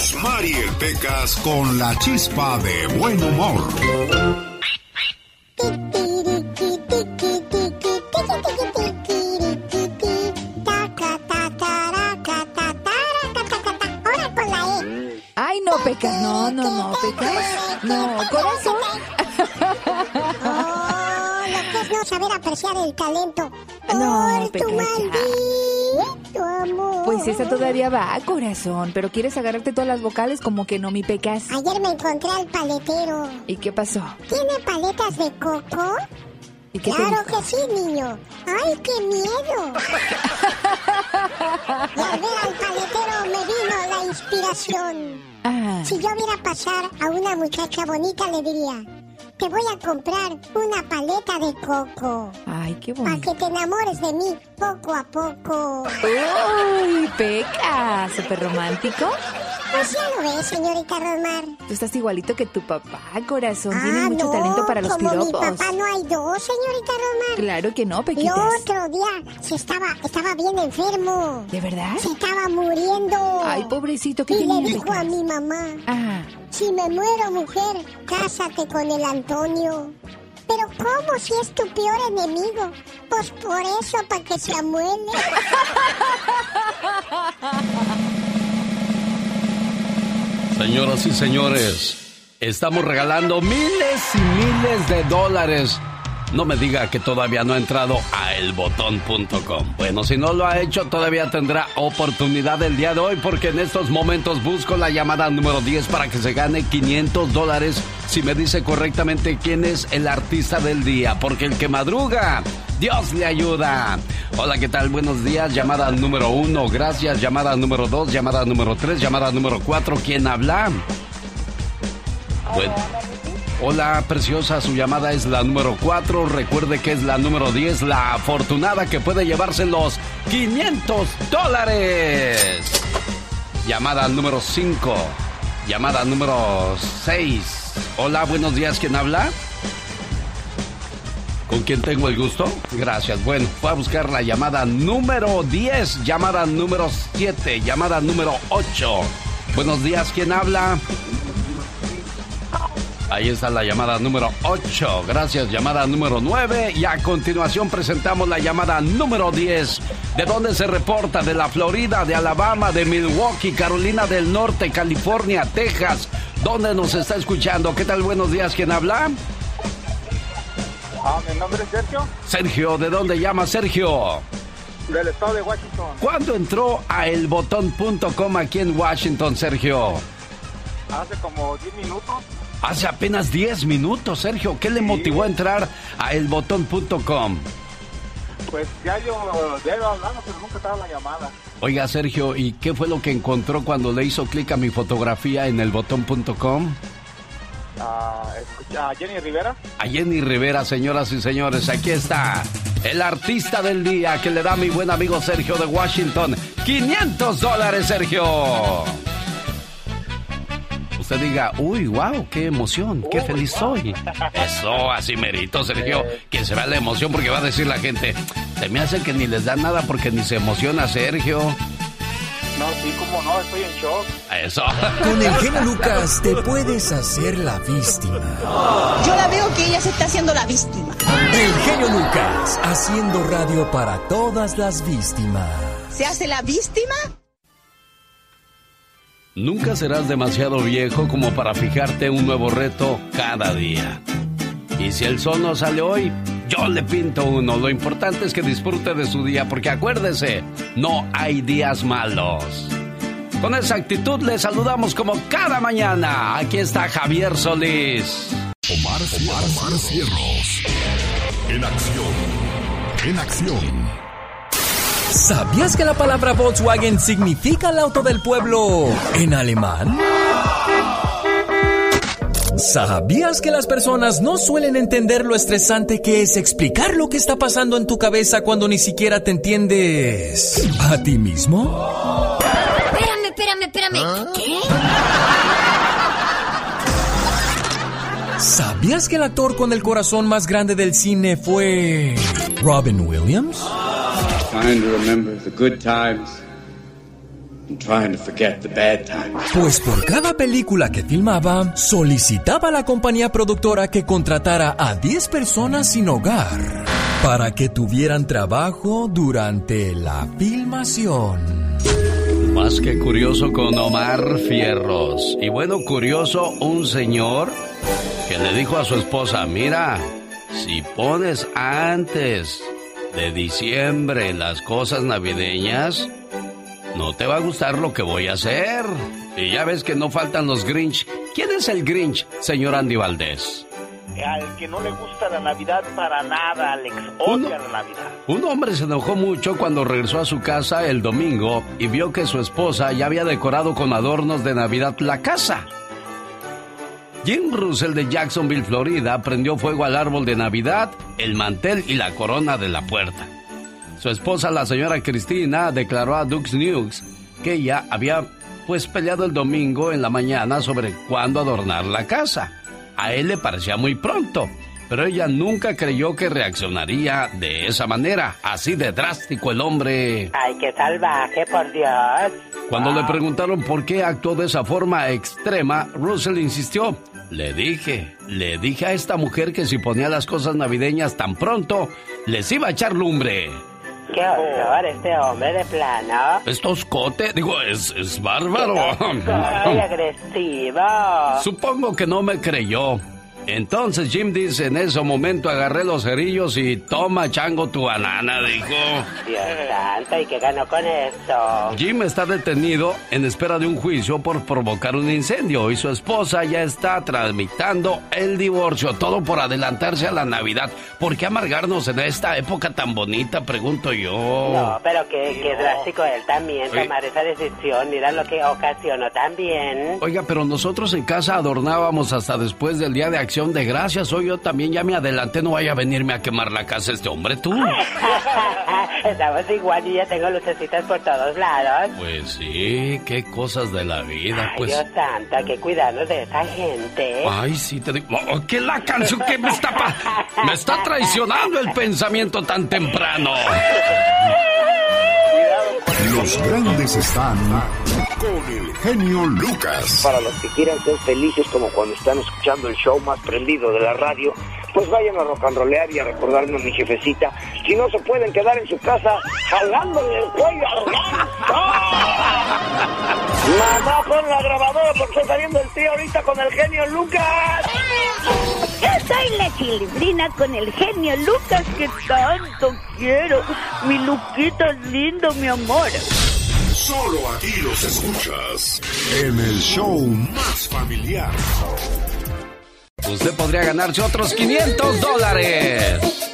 Rosmar y el Pecas con la chispa de buen humor. Ay, no, Pecas, no, no, no, Pecas. No, corazón. Oh, lo que es no saber apreciar el talento. No, Por tu Pecas, amor. Pues esa todavía va, corazón. Pero quieres agarrarte todas las vocales como que no, mi Pecas. Ayer me encontré al paletero. ¿Y qué pasó? ¿Tiene paletas de coco? ¿Y qué te Claro que sí, niño. ¡Ay, qué miedo! y al ver al paletero me vino la inspiración. Ah, Si yo viera pasar a una muchacha bonita, le diría, te voy a comprar una paleta de coco. ay, qué Para bonito. que te enamores de mí poco a poco. Uy, Pecas, súper romántico. Pues ya lo ves, señorita Rosmar. Tú estás igualito que tu papá, corazón. Tiene Ah, mucho no, talento para los como mi piropos. papá no hay dos, señorita Rosmar. Claro que no, El Pequitas. otro día se estaba, estaba bien enfermo. ¿De verdad? Se estaba muriendo. Ay, pobrecito, ¿qué Y le tenía, dijo a mi mamá, Ah, si me muero mujer, cásate con el Antonio. Pero ¿cómo si es tu peor enemigo? Pues por eso, para que se amuele. Señoras y señores, estamos regalando miles y miles de dólares. No me diga que todavía no ha entrado a elbotón.com. Bueno, si no lo ha hecho, todavía tendrá oportunidad el día de hoy porque en estos momentos busco la llamada número 10 para que se gane 500 dólares si me dice correctamente quién es el artista del día. Porque el que madruga, Dios le ayuda. Hola, ¿qué tal? Buenos días. Llamada número 1, gracias. Llamada número 2, llamada número 3, llamada número 4. ¿Quién habla? Bueno. Hola, preciosa, su llamada es la número 4. Recuerde que es la número 10, la afortunada que puede llevarse los 500 dólares. Llamada número 5. Llamada número 6. Hola, buenos días, ¿quién habla? ¿Con quién tengo el gusto? Gracias. Bueno, fue a buscar la llamada número 10, llamada número 7, llamada número 8. Buenos días, ¿quién habla? Ahí está la llamada número 8. Gracias, llamada número 9. Y a continuación presentamos la llamada número 10. ¿De dónde se reporta? De la Florida, de Alabama, de Milwaukee, Carolina del Norte, California, Texas. ¿Dónde nos está escuchando? ¿Qué tal? Buenos días, ¿quién habla? Ah, mi nombre es Sergio, Sergio, ¿de dónde llama Sergio? del estado de Washington. ¿Cuándo entró a elbotón.com aquí en Washington, Sergio? Hace como 10 minutos. Hace apenas 10 minutos, Sergio. ¿Qué le motivó a entrar a elbotón.com? Pues ya yo, ya iba hablando, pero nunca estaba la llamada. Oiga, Sergio, ¿y qué fue lo que encontró cuando le hizo clic a mi fotografía en elbotón.com? Ah, a Jenny Rivera. A Jenny Rivera, señoras y señores, aquí está el artista del día que le da a mi buen amigo Sergio de Washington. 500 dólares, Sergio. Usted diga, uy, wow, qué emoción, qué feliz soy. Eso, así merito, Sergio. Que se vea la emoción porque va a decir la gente, se me hace que ni les da nada porque ni se emociona Sergio. No, sí, como no, estoy en shock. Eso. Con el genio Lucas te puedes hacer la víctima. Yo la veo que ella se está haciendo la víctima. El genio Lucas haciendo radio para todas las víctimas. ¿Se hace la víctima? Nunca serás demasiado viejo como para fijarte un nuevo reto cada día. Y si el sol no sale hoy, yo le pinto uno. Lo importante es que disfrute de su día, porque acuérdese, no hay días malos. Con esa actitud le saludamos como cada mañana. Aquí está Javier Solís. Omar, Omar. En acción. En acción. ¿Sabías que la palabra Volkswagen significa el auto del pueblo en alemán? ¿Sabías que las personas no suelen entender lo estresante que es explicar lo que está pasando en tu cabeza cuando ni siquiera te entiendes a ti mismo? Espérame, espérame, espérame. ¿Qué? ¿Sabías que el actor con el corazón más grande del cine fue Robin Williams? Pues por cada película que filmaba, solicitaba a la compañía productora que contratara a 10 personas sin hogar para que tuvieran trabajo durante la filmación. Más que curioso con Omar Fierros. Y bueno, curioso un señor que le dijo a su esposa, mira, si pones antes de diciembre las cosas navideñas, no te va a gustar lo que voy a hacer. Y ya ves que no faltan los Grinch. ¿Quién es el Grinch, señor Andy Valdés? Al que no le gusta la Navidad para nada, Alex. Odia la Navidad. Un hombre se enojó mucho cuando regresó a su casa el domingo y vio que su esposa ya había decorado con adornos de Navidad la casa. Jim Russell de Jacksonville, Florida, prendió fuego al árbol de Navidad, el mantel y la corona de la puerta. Su esposa, la señora Cristina, declaró a Dux News que ella había pues peleado el domingo en la mañana sobre cuándo adornar la casa. A él le parecía muy pronto, pero ella nunca creyó que reaccionaría de esa manera, así de drástico el hombre. Ay, qué salvaje, por Dios. Cuando le preguntaron por qué actuó de esa forma extrema, Russell insistió. Le dije, le dije a esta mujer que si ponía las cosas navideñas tan pronto, les iba a echar lumbre. Qué horror este hombre de plano. Es toscote, digo, es, es bárbaro. Agresivo. Supongo que no me creyó. Entonces Jim dice, en ese momento agarré los cerillos y toma chango tu banana, dijo. Dios santo, ¿y qué ganó con eso? Jim está detenido en espera de un juicio por provocar un incendio y su esposa ya está tramitando el divorcio. Todo por adelantarse a la Navidad. ¿Por qué amargarnos en esta época tan bonita? Pregunto yo. No, pero qué, qué drástico él también tomar esa decisión. Mira lo que ocasionó también. Oiga, pero nosotros en casa adornábamos hasta después del Día de Acción de Gracias. Hoy yo también ya me adelanté, no vaya a venirme a quemar la casa este hombre, tú. Estamos igual y ya tengo lucecitas por todos lados. Pues sí, qué cosas de la vida, Ay, pues. Dios santo, hay que cuidarnos de esa gente. Ay, sí, te digo. Oh, ¿Qué la canción que me está pa- Me está traicionando el pensamiento tan temprano. Los grandes están con el genio Lucas. Para los que quieran ser felices como cuando están escuchando el show más prendido de la radio, pues vayan a rollear y a recordarme a mi jefecita. Si no se pueden quedar en su casa jalándole el cuello ganso. Mamá, pon la grabadora porque está saliendo el tío ahorita con el genio Lucas. Yo soy la chilindrina con el genio Lucas que tanto quiero. Mi Luquito es lindo, mi amor. Solo aquí los escuchas en el show más familiar. Usted podría ganarse otros 500 dólares.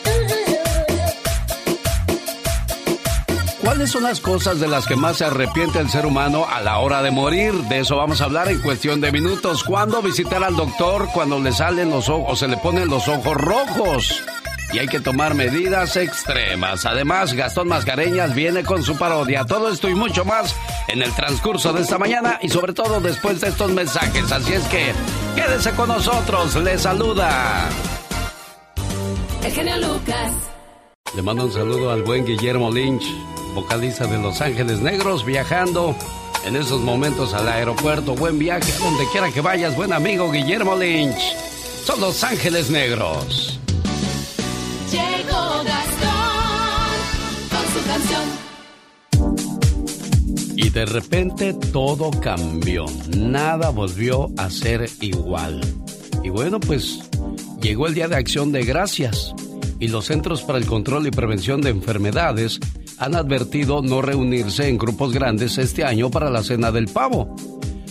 ¿Cuáles son las cosas de las que más se arrepiente el ser humano a la hora de morir? De eso vamos a hablar en cuestión de minutos. ¿Cuándo visitar al doctor cuando le salen los ojos o se le ponen los ojos rojos? Y hay que tomar medidas extremas. Además, Gastón Mascareñas viene con su parodia. Todo esto y mucho más en el transcurso de esta mañana y sobre todo después de estos mensajes. Así es que quédese con nosotros. Le saluda. El genio Lucas. Le mando un saludo al buen Guillermo Lynch, vocalista de Los Ángeles Negros, viajando en esos momentos al aeropuerto. Buen viaje a donde quiera que vayas, buen amigo Guillermo Lynch. Son Los Ángeles Negros. Llegó Gastón con su canción. Y de repente todo cambió. Nada volvió a ser igual. Y bueno, pues llegó el Día de Acción de Gracias. Y los Centros para el Control y Prevención de Enfermedades han advertido no reunirse en grupos grandes este año para la cena del pavo.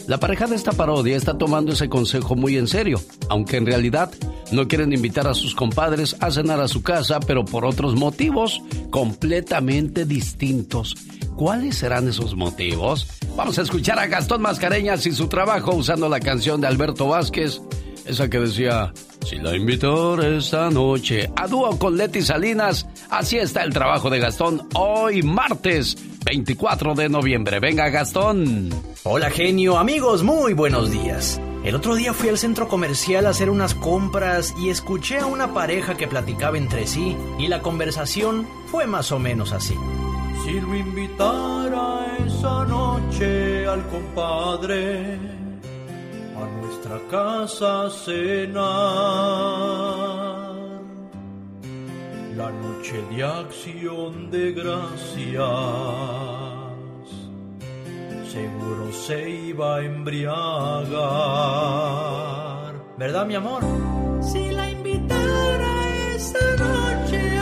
La pareja de esta parodia está tomando ese consejo muy en serio, aunque en realidad no quieren invitar a sus compadres a cenar a su casa, pero por otros motivos completamente distintos. ¿Cuáles serán esos motivos? Vamos a escuchar a Gastón Mascareñas y su trabajo usando la canción de Alberto Vázquez, esa que decía, si la invitar esta noche, a dúo con Leti Salinas, así está el trabajo de Gastón hoy martes 24 de noviembre. Venga Gastón. Hola genio, amigos, muy buenos días. El otro día fui al centro comercial a hacer unas compras y escuché a una pareja que platicaba entre sí y la conversación fue más o menos así. Si lo invitara esa noche al compadre nuestra casa cenar. La noche de acción de gracias, seguro se iba a embriagar. ¿Verdad, mi amor? Si la invitara esa noche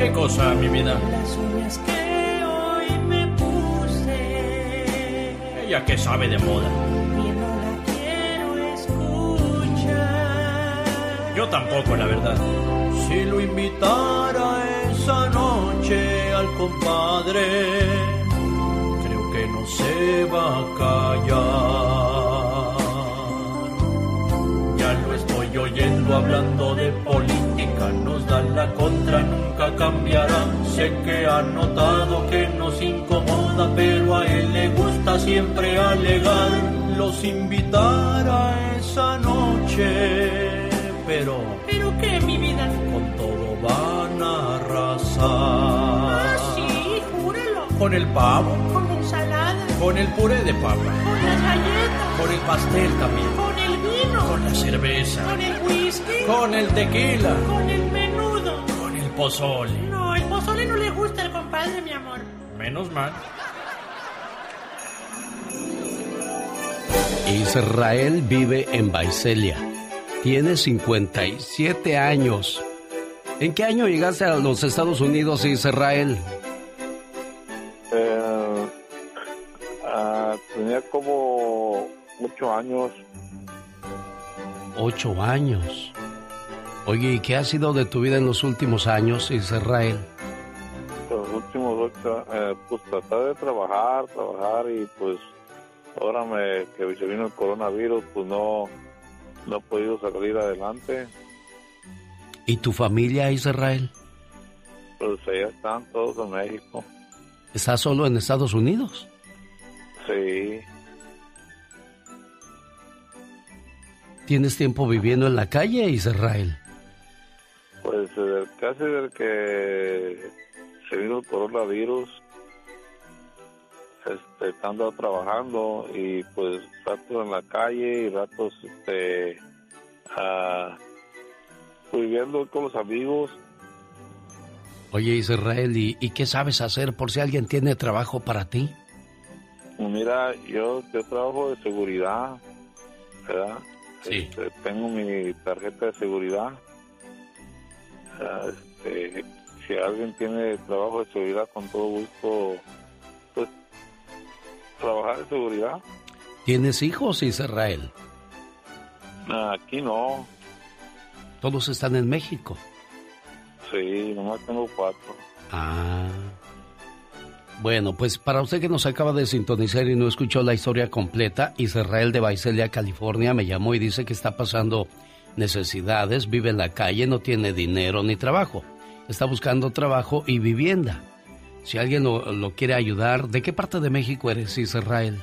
¿Qué cosa, mi vida? Las uñas que hoy me puse. Ella que sabe de moda. Y no la quiero escuchar. Yo tampoco, la verdad. Si lo invitara esa noche al compadre, creo que no se va a callar. Ya lo estoy oyendo hablando de política, la contra, nunca cambiará. Sé que ha notado que nos incomoda, pero a él le gusta siempre alegar. Los invitara esa noche, pero ¿Pero qué, mi vida? con todo van a arrasar. Ah, sí, júralo. Con el pavo, Con la ensalada, con el puré de papa, con las galletas, con el pastel también, con el vino, con la cerveza, con el whisky, con el tequila, con el menudo. Pozole. No, el pozole no le gusta al compadre, mi amor. Menos mal. Israel vive en Baicelia. Tiene 57 años. ¿En qué año llegaste a los Estados Unidos, Israel? Eh, ah, tenía como ocho años. Ocho años. Oye, ¿y qué ha sido de tu vida en los últimos años, Israel? Los últimos ocho, eh, pues tratar de trabajar, trabajar y pues ahora me, que se vino el coronavirus, pues no, no he podido salir adelante. ¿Y tu familia, Israel? Pues allá están todos en México. ¿Estás solo en Estados Unidos? Sí, ¿Tienes tiempo viviendo en la calle, Israel? Pues eh, casi desde que se vino el coronavirus, este, ando trabajando y pues ratos en la calle y ratos este, ah, viviendo con los amigos. Oye, Israel, ¿y, y qué sabes hacer por si alguien tiene trabajo para ti? Mira, yo, yo trabajo de seguridad, ¿verdad? Sí. Este, tengo mi tarjeta de seguridad. Este, si alguien tiene trabajo de seguridad, con todo gusto, pues, trabajar de seguridad. ¿Tienes hijos, Israel? Aquí no, Todos están en México. sí, nomás tengo cuatro. Ah. Bueno, pues para usted que nos acaba de sintonizar y no escuchó la historia completa, Israel de Baicelia, California, me llamó y dice que está pasando necesidades, vive en la calle, no tiene dinero ni trabajo. Está buscando trabajo y vivienda. Si alguien lo, lo quiere ayudar, ¿de qué parte de México eres, Israel?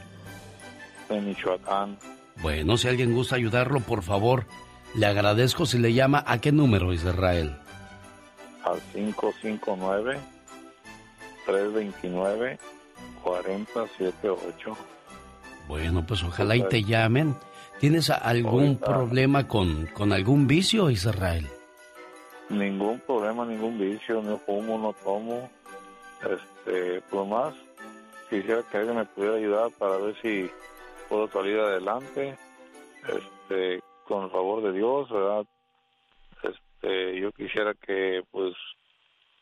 En Michoacán, Bueno, si alguien gusta ayudarlo, por favor, le agradezco si le llama a qué número, Israel. al 559-329-4078. Bueno, pues ojalá y te llamen. ¿Tienes algún Ahorita. problema con, con algún vicio, Israel? Ningún problema, ningún vicio, no fumo, no tomo. Este, pues más, quisiera que alguien me pudiera ayudar para ver si puedo salir adelante. Este, con el favor de Dios, ¿verdad? Este, yo quisiera que, pues,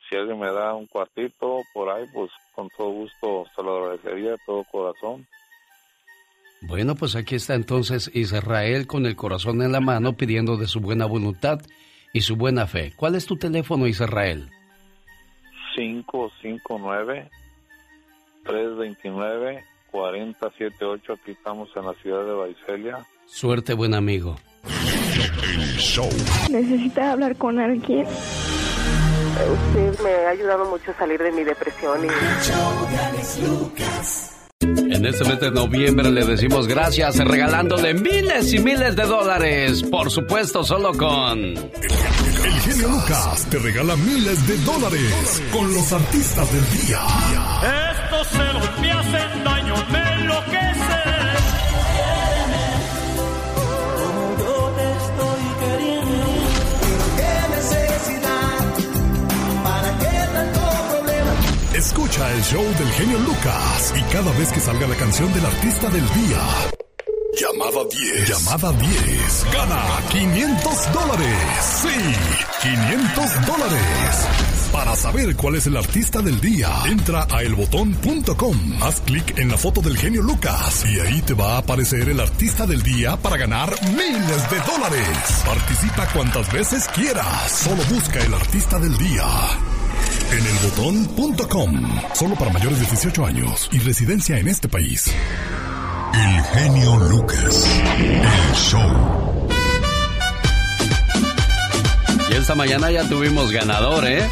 si alguien me da un cuartito por ahí, pues, con todo gusto se lo agradecería de todo corazón. Bueno, pues aquí está entonces Israel con el corazón en la mano pidiendo de su buena voluntad y su buena fe. ¿Cuál es tu teléfono, Israel? 559-329-4078. Aquí estamos en la ciudad de Baicelia. Suerte, buen amigo. El show. ¿Necesita hablar con alguien? Usted me ha ayudado mucho a salir de mi depresión y... En este mes de noviembre le decimos gracias regalándole miles y miles de dólares. Por supuesto, solo con... El genio Lucas te regala miles de dólares con los artistas del día. Estos celos me hacen daño, Escucha el show del genio Lucas y cada vez que salga la canción del artista del día. Llamada 10. Llamada 10. Gana 500 dólares. Sí, 500 dólares. Para saber cuál es el artista del día, entra a elbotón.com. Haz clic en la foto del genio Lucas y ahí te va a aparecer el artista del día para ganar miles de dólares. Participa cuantas veces quieras. Solo busca el artista del día. En elbotón.com. Solo para mayores de 18 años y residencia en este país. El genio Lucas. El show. Y esta mañana ya tuvimos ganador, ¿eh?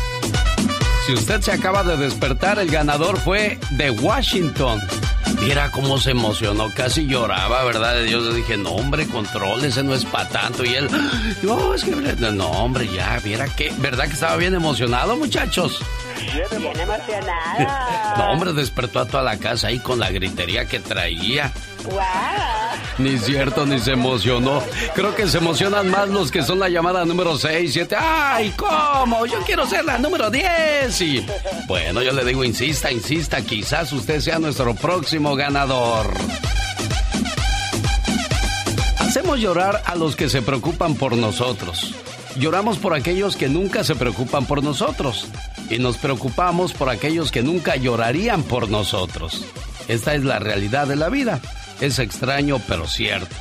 Si usted se acaba de despertar, el ganador fue de Washington. Mira cómo se emocionó, casi lloraba, ¿verdad? De Dios, le dije, no, hombre, control, ese no es para tanto. Y él, no, es que, no, hombre, ya, viera que, ¿verdad que estaba bien emocionado, muchachos? Bien emocionada. No, hombre, despertó a toda la casa ahí con la gritería que traía. Ni cierto, ni se emocionó. Creo que se emocionan más los que son la llamada número 6, 7. ¡Ay, cómo! Yo quiero ser la número 10. Y bueno, yo le digo, insista, insista. Quizás usted sea nuestro próximo ganador. Hacemos llorar a los que se preocupan por nosotros. Lloramos por aquellos que nunca se preocupan por nosotros. Y nos preocupamos por aquellos que nunca llorarían por nosotros. Esta es la realidad de la vida. Es extraño, pero cierto.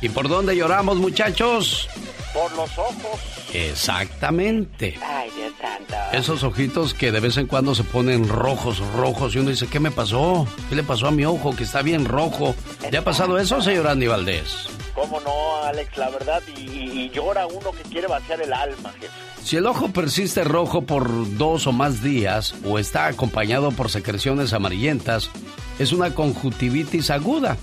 ¿Y por dónde lloramos, muchachos? Por los ojos. Exactamente. Ay, Dios santo. Esos ojitos que de vez en cuando se ponen rojos, rojos, y uno dice, ¿qué me pasó? ¿Qué le pasó a mi ojo que está bien rojo? ¿Le ha pasado eso, señor Andy Valdés? ¿Cómo no, Alex? La verdad, y, y llora uno que quiere vaciar el alma, jefe. Si el ojo persiste rojo por dos o más días o está acompañado por secreciones amarillentas, es una conjuntivitis aguda.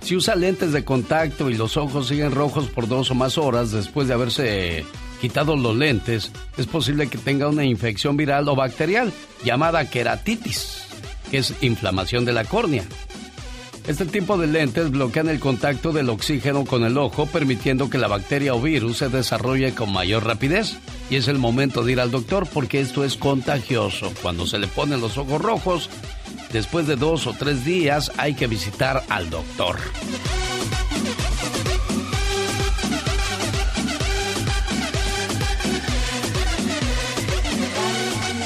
Si usa lentes de contacto y los ojos siguen rojos por dos o más horas después de haberse quitado los lentes, es posible que tenga una infección viral o bacterial llamada queratitis, que es inflamación de la córnea. Este tipo de lentes bloquean el contacto del oxígeno con el ojo, permitiendo que la bacteria o virus se desarrolle con mayor rapidez. Y es el momento de ir al doctor porque esto es contagioso. Cuando se le ponen los ojos rojos, después de dos o tres días hay que visitar al doctor.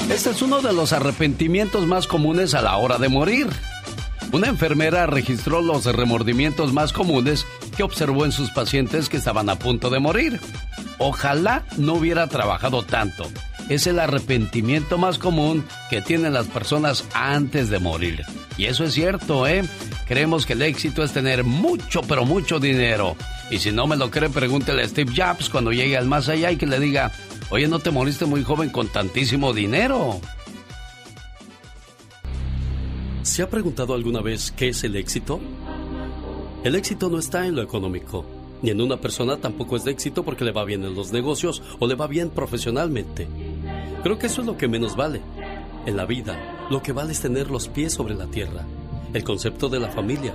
Este es uno de los arrepentimientos más comunes a la hora de morir. Una enfermera registró los remordimientos más comunes que observó en sus pacientes que estaban a punto de morir. Ojalá no hubiera trabajado tanto. Es el arrepentimiento más común que tienen las personas antes de morir. Y eso es cierto, ¿eh? Creemos que el éxito es tener mucho, pero mucho dinero. Y si no me lo cree, pregúntele a Steve Jobs cuando llegue al más allá y que le diga, oye, ¿no te moriste muy joven con tantísimo dinero? ¿Se ha preguntado alguna vez qué es el éxito? El éxito no está en lo económico, ni en una persona tampoco es de éxito porque le va bien en los negocios o le va bien profesionalmente. Creo que eso es lo que menos vale. En la vida, lo que vale es tener los pies sobre la tierra, el concepto de la familia,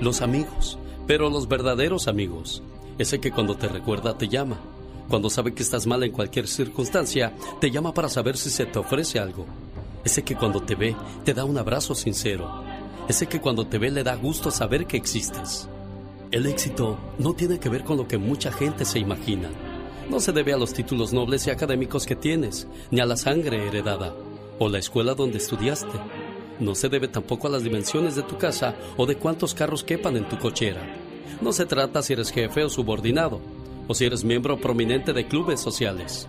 los amigos, pero los verdaderos amigos, ese que cuando te recuerda te llama, cuando sabe que estás mal en cualquier circunstancia, te llama para saber si se te ofrece algo. Ese que cuando te ve te da un abrazo sincero. Ese que cuando te ve le da gusto saber que existes. El éxito no tiene que ver con lo que mucha gente se imagina. No se debe a los títulos nobles y académicos que tienes, ni a la sangre heredada, o la escuela donde estudiaste. No se debe tampoco a las dimensiones de tu casa o de cuántos carros quepan en tu cochera. No se trata si eres jefe o subordinado, o si eres miembro prominente de clubes sociales.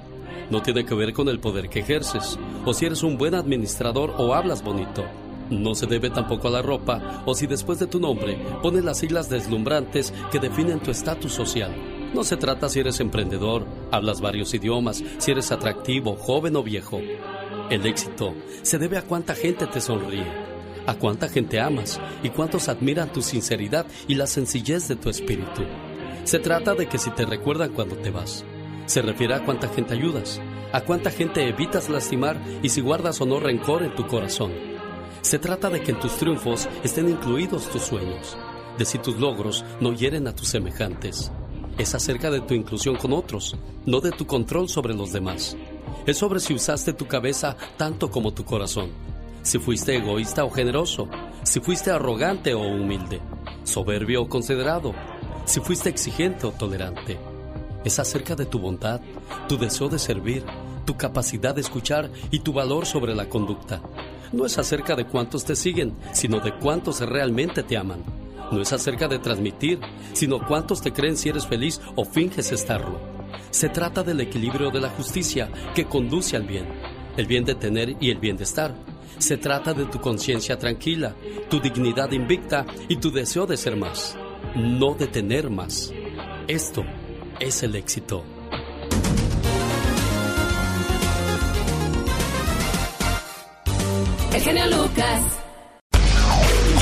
No tiene que ver con el poder que ejerces, o si eres un buen administrador o hablas bonito. No se debe tampoco a la ropa, o si después de tu nombre pones las siglas deslumbrantes que definen tu estatus social. No se trata si eres emprendedor, hablas varios idiomas, si eres atractivo, joven o viejo. El éxito se debe a cuánta gente te sonríe, a cuánta gente amas y cuántos admiran tu sinceridad y la sencillez de tu espíritu. Se trata de que si te recuerdan cuando te vas, se refiere a cuánta gente ayudas, a cuánta gente evitas lastimar y si guardas o no rencor en tu corazón. Se trata de que en tus triunfos estén incluidos tus sueños, de si tus logros no hieren a tus semejantes. Es acerca de tu inclusión con otros, no de tu control sobre los demás. Es sobre si usaste tu cabeza tanto como tu corazón, si fuiste egoísta o generoso, si fuiste arrogante o humilde, soberbio o considerado, si fuiste exigente o tolerante. Es acerca de tu bondad, tu deseo de servir, tu capacidad de escuchar y tu valor sobre la conducta. No es acerca de cuántos te siguen, sino de cuántos realmente te aman. No es acerca de transmitir, sino cuántos te creen si eres feliz o finges estarlo. Se trata del equilibrio de la justicia que conduce al bien, el bien de tener y el bien de estar. Se trata de tu conciencia tranquila, tu dignidad invicta y tu deseo de ser más, no de tener más. Esto es el éxito. El genio Lucas.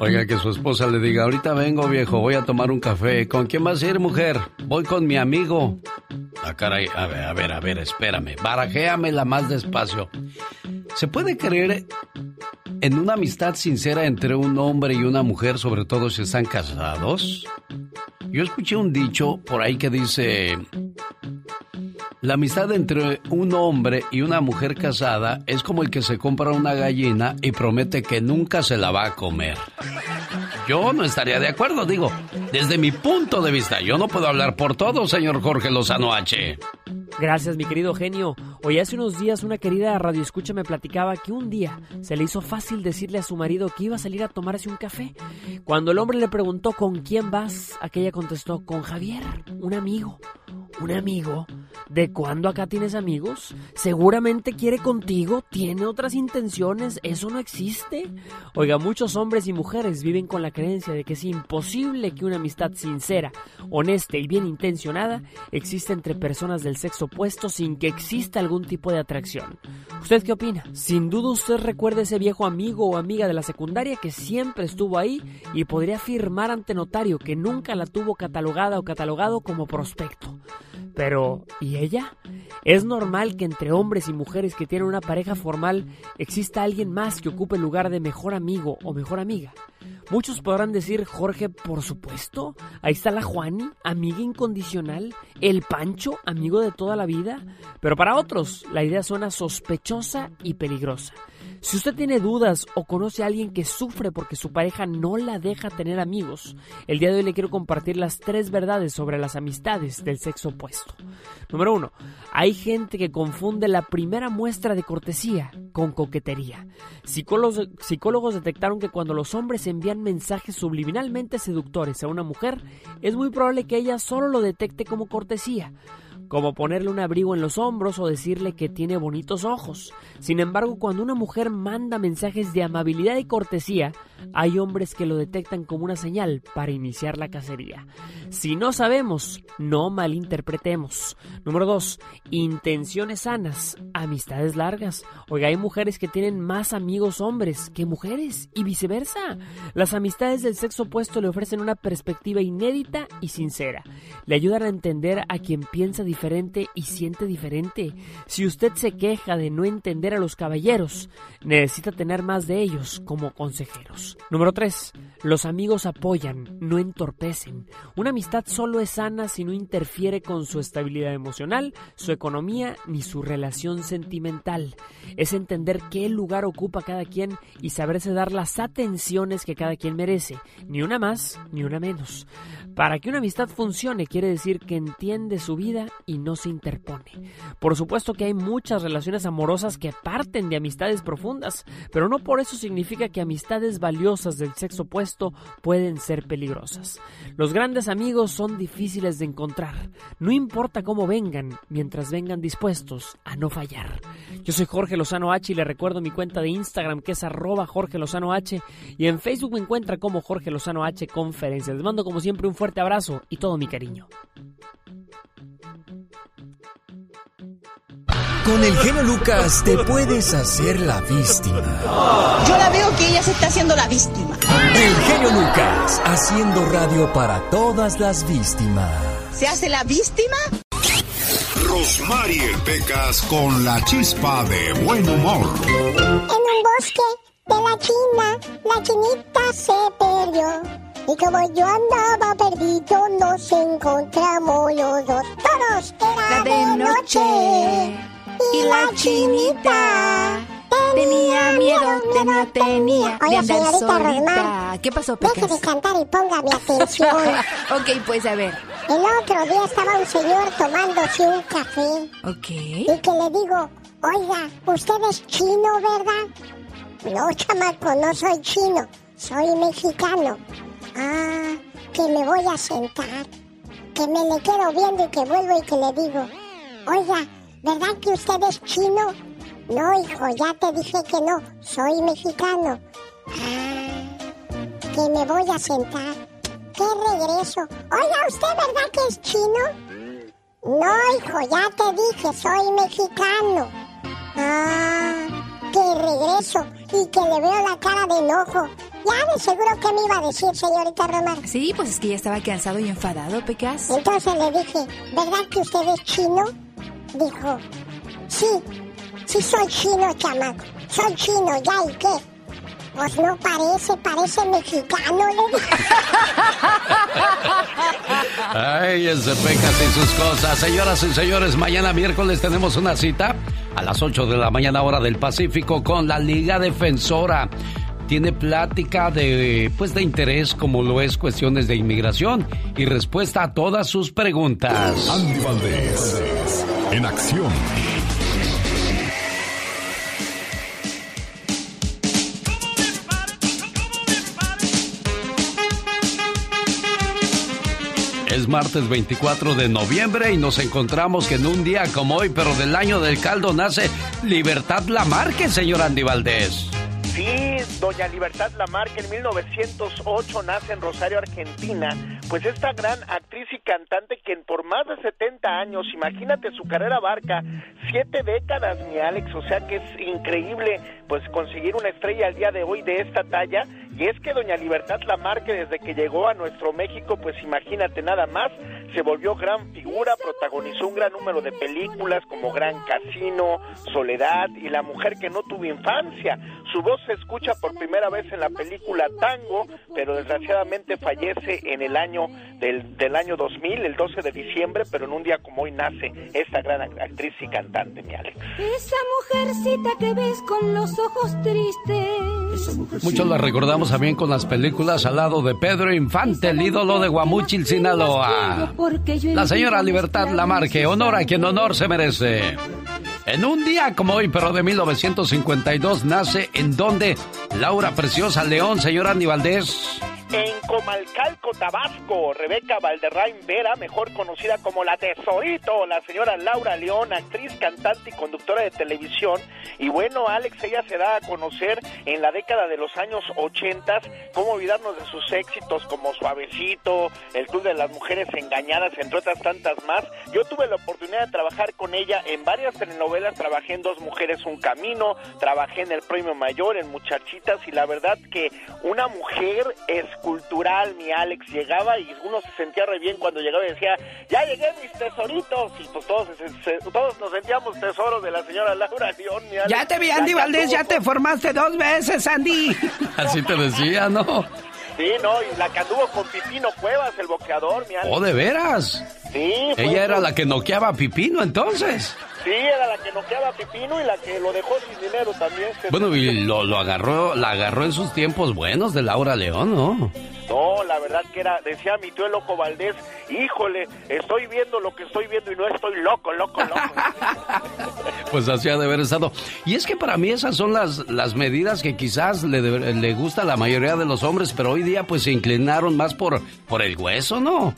Oiga, que su esposa le diga, ahorita vengo viejo, voy a tomar un café. ¿Con quién vas a ir, mujer? Voy con mi amigo. Ah, caray, a ver, a ver, a ver, espérame. Barajéamela más despacio. ¿Se puede creer en una amistad sincera entre un hombre y una mujer, sobre todo si están casados? Yo escuché un dicho por ahí que dice, la amistad entre un hombre y una mujer casada es como el que se compra una gallina y promete que nunca se la va a comer. Yo no estaría de acuerdo, digo, desde mi punto de vista. Yo no puedo hablar por todo, señor Jorge Lozano H. Gracias, mi querido genio. Hoy hace unos días una querida radioescucha me platicaba que un día se le hizo fácil decirle a su marido que iba a salir a tomarse un café. Cuando el hombre le preguntó con quién vas, aquella contestó con Javier, un amigo. ¿Un amigo? ¿De cuándo acá tienes amigos? Seguramente quiere contigo, tiene otras intenciones, eso no existe. Oiga, muchos hombres y mujeres viven con la creencia de que es imposible que una amistad sincera, honesta y bien intencionada exista entre personas del sexo opuesto sin que exista algún tipo de atracción. ¿Usted qué opina? Sin duda usted recuerda ese viejo amigo o amiga de la secundaria que siempre estuvo ahí y podría afirmar ante notario que nunca la tuvo catalogada o catalogado como prospecto. Pero, ¿y ella? ¿Es normal que entre hombres y mujeres que tienen una pareja formal exista alguien más que ocupe el lugar de mejor amigo o mejor amiga? Muchos podrán decir, Jorge, por supuesto, ahí está la Juani, amiga incondicional, el Pancho, amigo de toda la vida, pero para otros la idea suena sospechosa y peligrosa. Si usted tiene dudas o conoce a alguien que sufre porque su pareja no la deja tener amigos, el día de hoy le quiero compartir las tres verdades sobre las amistades del sexo opuesto. Número uno, hay gente que confunde la primera muestra de cortesía con coquetería. Psicólogos, psicólogos detectaron que cuando los hombres envían mensajes subliminalmente seductores a una mujer, es muy probable que ella solo lo detecte como cortesía como ponerle un abrigo en los hombros o decirle que tiene bonitos ojos. Sin embargo, cuando una mujer manda mensajes de amabilidad y cortesía, hay hombres que lo detectan como una señal para iniciar la cacería. Si no sabemos, no malinterpretemos. Número 2. Intenciones sanas, amistades largas. Oiga, hay mujeres que tienen más amigos hombres que mujeres y viceversa. Las amistades del sexo opuesto le ofrecen una perspectiva inédita y sincera. Le ayudan a entender a quien piensa diferente y siente diferente. Si usted se queja de no entender a los caballeros, necesita tener más de ellos como consejeros. Número 3. Los amigos apoyan, no entorpecen. Una amistad solo es sana si no interfiere con su estabilidad emocional, su economía ni su relación sentimental. Es entender qué lugar ocupa cada quien y saberse dar las atenciones que cada quien merece, ni una más ni una menos. Para que una amistad funcione quiere decir que entiende su vida y no se interpone. Por supuesto que hay muchas relaciones amorosas que parten de amistades profundas, pero no por eso significa que amistades valiosas del sexo opuesto pueden ser peligrosas. Los grandes amigos son difíciles de encontrar, no importa cómo vengan, mientras vengan dispuestos a no fallar. Yo soy Jorge Lozano H y le recuerdo mi cuenta de Instagram que es arroba Jorge Lozano H y en Facebook me encuentra como Jorge Lozano H Conferencias. Les mando como siempre un fuerte abrazo y todo mi cariño. Con el genio Lucas te puedes hacer la víctima. Yo la veo que ella se está haciendo la víctima. El genio Lucas, haciendo radio para todas las víctimas. ¿Se hace la víctima? Rosmarie Pecas con la chispa de buen humor. En un bosque de la China, la chinita se perdió. Y como yo andaba perdido, nos encontramos los dos. Todos era La de noche. Y la chinita Tenía miedo, tenía, tenía Oye, señorita. Rosmar, ¿Qué pasó, Deje Pecas? de cantar y póngame atención. ok, pues a ver. El otro día estaba un señor tomándose un café. Ok. Y que le digo, oiga, usted es chino, ¿verdad? No, chamaco, no soy chino, soy mexicano. Ah, que me voy a sentar, que me le quedo viendo y que vuelvo y que le digo, oiga, ¿verdad que usted es chino? No, hijo, ya te dije que no, soy mexicano. Ah, que me voy a sentar. ¿Qué regreso? Oiga, ¿usted verdad que es chino? No, hijo, ya te dije, soy mexicano. Ah, que regreso y que le veo la cara de enojo. Ya de seguro que me iba a decir, señorita Romar. Sí, pues es que ya estaba cansado y enfadado, Pecas. Entonces le dije, ¿verdad que usted es chino? Dijo, sí, sí soy chino, chamaco. Soy chino, ¿ya y qué? Pues no parece, parece mexicano, le dije. Ay, ese Pecas y sus cosas. Señoras y señores, mañana miércoles tenemos una cita a las 8 de la mañana hora del Pacífico con la Liga Defensora. Tiene plática de, pues, de interés como lo es cuestiones de inmigración y respuesta a todas sus preguntas. Andy Valdés, en acción. Es martes 24 de noviembre y nos encontramos que en un día como hoy, pero del año del caldo, nace Libertad Lamarque, señor Andy Valdés. Sí, doña Libertad Lamarque en 1908 nace en Rosario, Argentina. Pues esta gran actriz y cantante quien por más de 70 años, imagínate, su carrera abarca siete décadas, mi Alex, o sea que es increíble pues conseguir una estrella al día de hoy de esta talla. Y es que doña Libertad Lamarque desde que llegó a nuestro México, pues imagínate nada más, se volvió gran figura, protagonizó un gran número de películas como Gran Casino, Soledad y La mujer que no tuvo infancia. Su voz se escucha por primera vez en la película Tango, pero desgraciadamente fallece en el año del, del año 2000, el 12 de diciembre, pero en un día como hoy nace esta gran actriz y cantante, mi Alex. Esa mujercita que ves con los ojos tristes. Muchos la recordamos también con las películas al lado de Pedro Infante, el ídolo de Guamuchil, Sinaloa. La señora Libertad Lamarque, honor a quien honor se merece. En un día como hoy, pero de 1952, nace en donde Laura Preciosa León, señor Andy Valdés. En Comalcalco, Tabasco, Rebeca Valderrain Vera, mejor conocida como la Tesorito, la señora Laura León, actriz, cantante y conductora de televisión. Y bueno, Alex, ella se da a conocer en la década de los años 80, cómo olvidarnos de sus éxitos como Suavecito, El Club de las Mujeres Engañadas, entre otras tantas más. Yo tuve la oportunidad de trabajar con ella en varias telenovelas, trabajé en Dos Mujeres, Un Camino, trabajé en El Premio Mayor, en Muchachitas, y la verdad que una mujer escultural, mi Alex, llegaba y uno se sentía re bien cuando llegaba y decía, ya llegué mis tesoritos, y pues todos, se- se- todos nos sentíamos tesoros de la señora Laura León, mi Alex. Ya te vi, Andy Valdés, ya te formaste dos veces, Andy. Así te decía, ¿no? Sí, no, y la que anduvo con Pipino Cuevas, el boxeador, mi Alex. Oh, de veras. Sí, Ella era la que noqueaba a Pipino entonces. Sí, era la que noqueaba a Pipino y la que lo dejó sin dinero también. Bueno, y lo, lo agarró, la agarró en sus tiempos buenos de Laura León, ¿no? No, la verdad que era, decía mi tío loco Valdés, híjole, estoy viendo lo que estoy viendo y no estoy loco, loco, loco. Pues así ha de haber estado. Y es que para mí esas son las, las medidas que quizás le, le gusta a la mayoría de los hombres, pero hoy día pues se inclinaron más por, por el hueso, ¿no?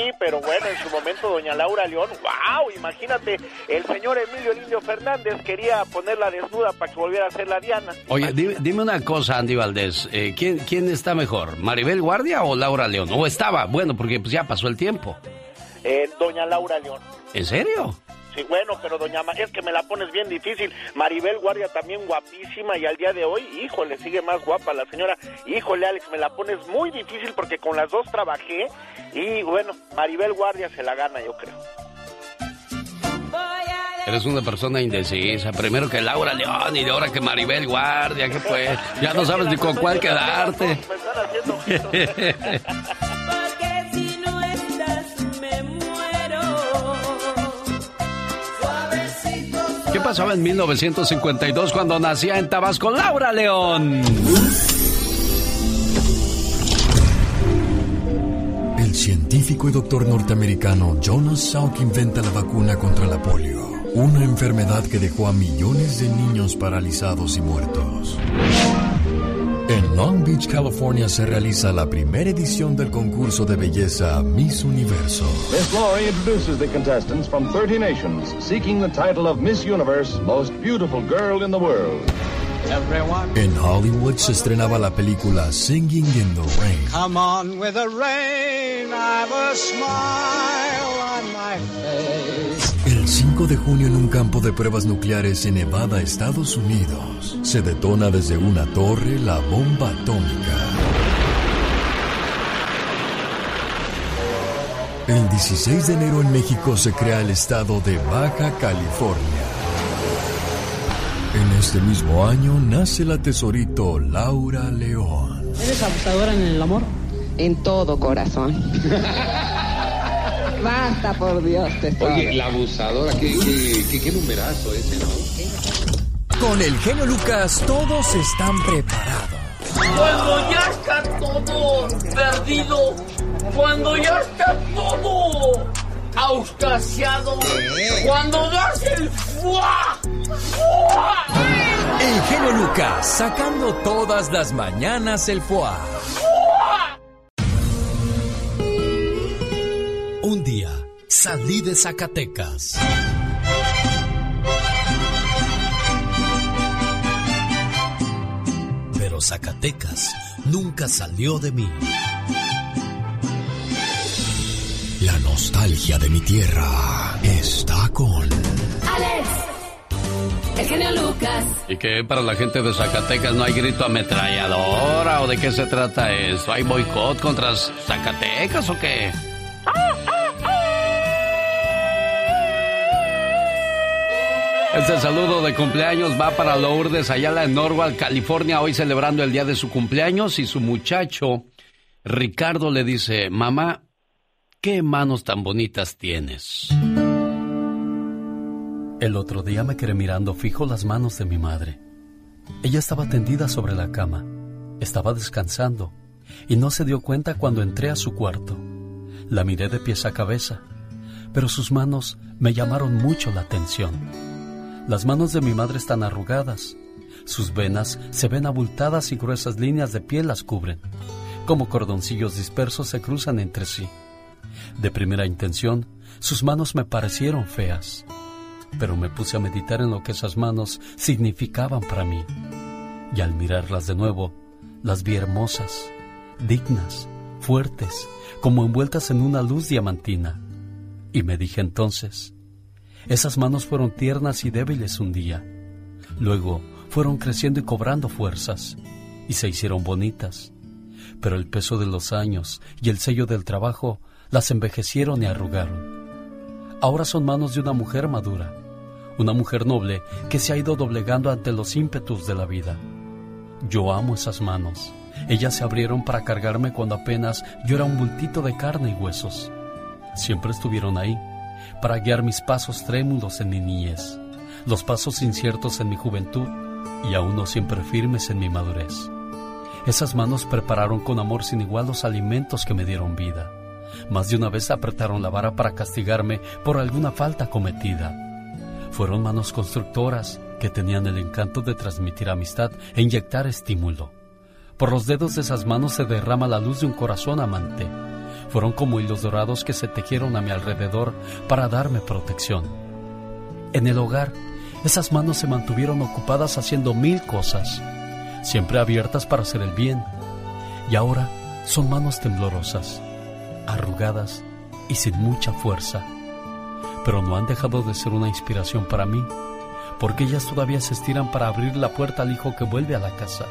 Sí, pero bueno, en su momento doña Laura León, wow, imagínate, el señor Emilio Lindo Fernández quería ponerla desnuda para que volviera a ser la Diana. Oye, dime, dime una cosa, Andy Valdés. eh, ¿quién, ¿Quién está mejor? ¿Maribel Guardia o Laura León? ¿O estaba? Bueno, porque pues ya pasó el tiempo. Eh, doña Laura León. ¿En serio? Sí, bueno, pero doña Ma es que me la pones bien difícil. Maribel Guardia también guapísima y al día de hoy, híjole, sigue más guapa la señora. Híjole, Alex, me la pones muy difícil porque con las dos trabajé y bueno, Maribel Guardia se la gana, yo creo. Eres una persona indecisa. Primero que Laura León y ahora que Maribel Guardia. ¿Qué fue? Ya no sabes ni con cuál quedarte. ¿Qué pasaba en 1952 cuando nacía en Tabasco Laura León? El científico y doctor norteamericano Jonas Salk inventa la vacuna contra la polio, una enfermedad que dejó a millones de niños paralizados y muertos. En Long Beach, California se realiza la primera edición del concurso de belleza Miss Universo. Miss Laurie introduces the contestants from 30 nations, seeking the title of Miss Universe, Most Beautiful Girl in the World. Everyone, En Hollywood se estrenaba la película Singing in the Rain. come on with the rain. I've a smile on my face. El 5 de junio en un campo de pruebas nucleares en Nevada, Estados Unidos, se detona desde una torre la bomba atómica. El 16 de enero en México se crea el estado de Baja California. En este mismo año nace la tesorito Laura León. ¿Eres abusadora en el amor? En todo corazón. Basta, por Dios, te Oye, la abusadora, qué, qué, qué, qué numerazo ese, ¿no? Con el genio Lucas todos están preparados. Cuando ya está todo perdido, cuando ya está todo auscasiado, cuando das el fuá, fuá. El genio Lucas sacando todas las mañanas el foie. Un día salí de Zacatecas. Pero Zacatecas nunca salió de mí. La nostalgia de mi tierra está con... Alex, el genio Lucas. ¿Y que para la gente de Zacatecas no hay grito ametralladora? ¿O de qué se trata esto? ¿Hay boicot contra Zacatecas o qué? Este saludo de cumpleaños va para Lourdes Ayala en Norwalk, California, hoy celebrando el día de su cumpleaños y su muchacho Ricardo le dice, mamá, ¿qué manos tan bonitas tienes? El otro día me quedé mirando fijo las manos de mi madre. Ella estaba tendida sobre la cama, estaba descansando y no se dio cuenta cuando entré a su cuarto. La miré de pies a cabeza, pero sus manos me llamaron mucho la atención. Las manos de mi madre están arrugadas. Sus venas se ven abultadas y gruesas líneas de piel las cubren. Como cordoncillos dispersos se cruzan entre sí. De primera intención, sus manos me parecieron feas, pero me puse a meditar en lo que esas manos significaban para mí. Y al mirarlas de nuevo, las vi hermosas, dignas, fuertes, como envueltas en una luz diamantina. Y me dije entonces, esas manos fueron tiernas y débiles un día. Luego fueron creciendo y cobrando fuerzas, y se hicieron bonitas. Pero el peso de los años y el sello del trabajo las envejecieron y arrugaron. Ahora son manos de una mujer madura, una mujer noble que se ha ido doblegando ante los ímpetus de la vida. Yo amo esas manos. Ellas se abrieron para cargarme cuando apenas yo era un bultito de carne y huesos. Siempre estuvieron ahí para guiar mis pasos trémulos en mi niñez, los pasos inciertos en mi juventud y aún no siempre firmes en mi madurez. Esas manos prepararon con amor sin igual los alimentos que me dieron vida. Más de una vez apretaron la vara para castigarme por alguna falta cometida. Fueron manos constructoras que tenían el encanto de transmitir amistad e inyectar estímulo. Por los dedos de esas manos se derrama la luz de un corazón amante. Fueron como hilos dorados que se tejieron a mi alrededor para darme protección. En el hogar, esas manos se mantuvieron ocupadas haciendo mil cosas, siempre abiertas para hacer el bien. Y ahora son manos temblorosas, arrugadas y sin mucha fuerza. pero no han dejado de ser una inspiración para mí, porque ellas todavía se estiran para abrir la puerta al hijo que vuelve a la casa,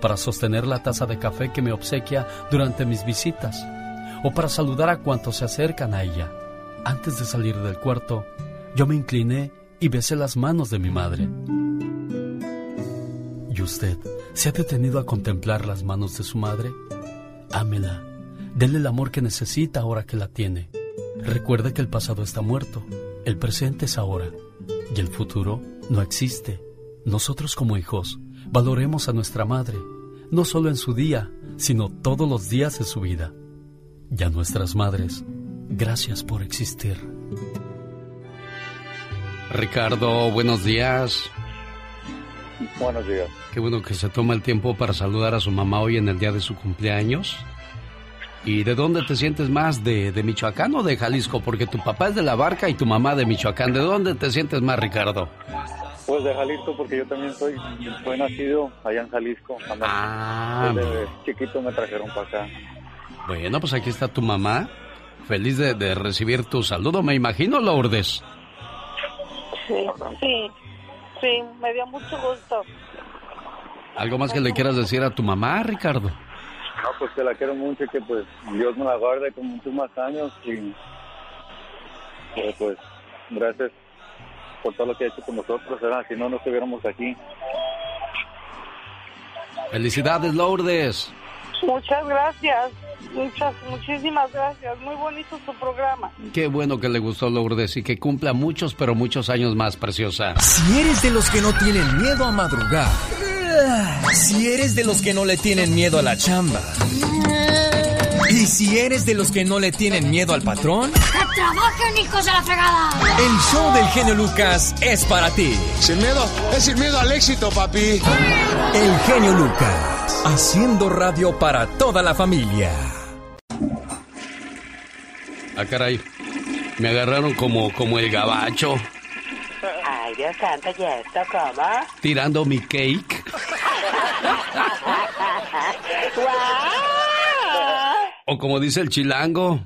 para sostener la taza de café que me obsequia durante mis visitas, o para saludar a cuantos se acercan a ella. Antes de salir del cuarto, yo me incliné y besé las manos de mi madre. ¿Y usted se ha detenido a contemplar las manos de su madre? Ámela. Dele el amor que necesita ahora que la tiene. Recuerde que el pasado está muerto, el presente es ahora y el futuro no existe. Nosotros como hijos valoremos a nuestra madre, no solo en su día, sino todos los días de su vida. Y a nuestras madres, gracias por existir. Ricardo, buenos días. Buenos días. Qué bueno que se toma el tiempo para saludar a su mamá hoy en el día de su cumpleaños. ¿Y de dónde te sientes más? ¿De, de Michoacán o de Jalisco? Porque tu papá es de la barca y tu mamá de Michoacán. ¿De dónde te sientes más, Ricardo? Pues de Jalisco, porque yo también soy, soy nacido allá en Jalisco. Ah. Desde chiquito me trajeron para acá. Bueno, pues aquí está tu mamá. Feliz de, de recibir tu saludo, me imagino, Lourdes. Sí, sí, sí, me dio mucho gusto. ¿Algo más que le quieras decir a tu mamá, Ricardo? No, pues que la quiero mucho y que pues Dios me la guarde con muchos más años y eh, pues gracias por todo lo que ha hecho con nosotros, ¿verdad? Si no, no estuviéramos aquí. Felicidades, Lourdes. Muchas gracias, muchas, muchísimas gracias. Muy bonito su programa. Qué bueno que le gustó Lourdes y que cumpla muchos, pero muchos años más, preciosa. Si eres de los que no tienen miedo a madrugar, si eres de los que no le tienen miedo a la chamba, y si eres de los que no le tienen miedo al patrón, ¡Que trabajen, hijos de la fregada! el show del genio Lucas es para ti. Sin miedo, es sin miedo al éxito, papi. El genio Lucas, haciendo radio para toda la familia. Ah, caray. Me agarraron como, como el gabacho, Ay, Dios santo, ¿y esto cómo? tirando mi cake. O como dice el chilango,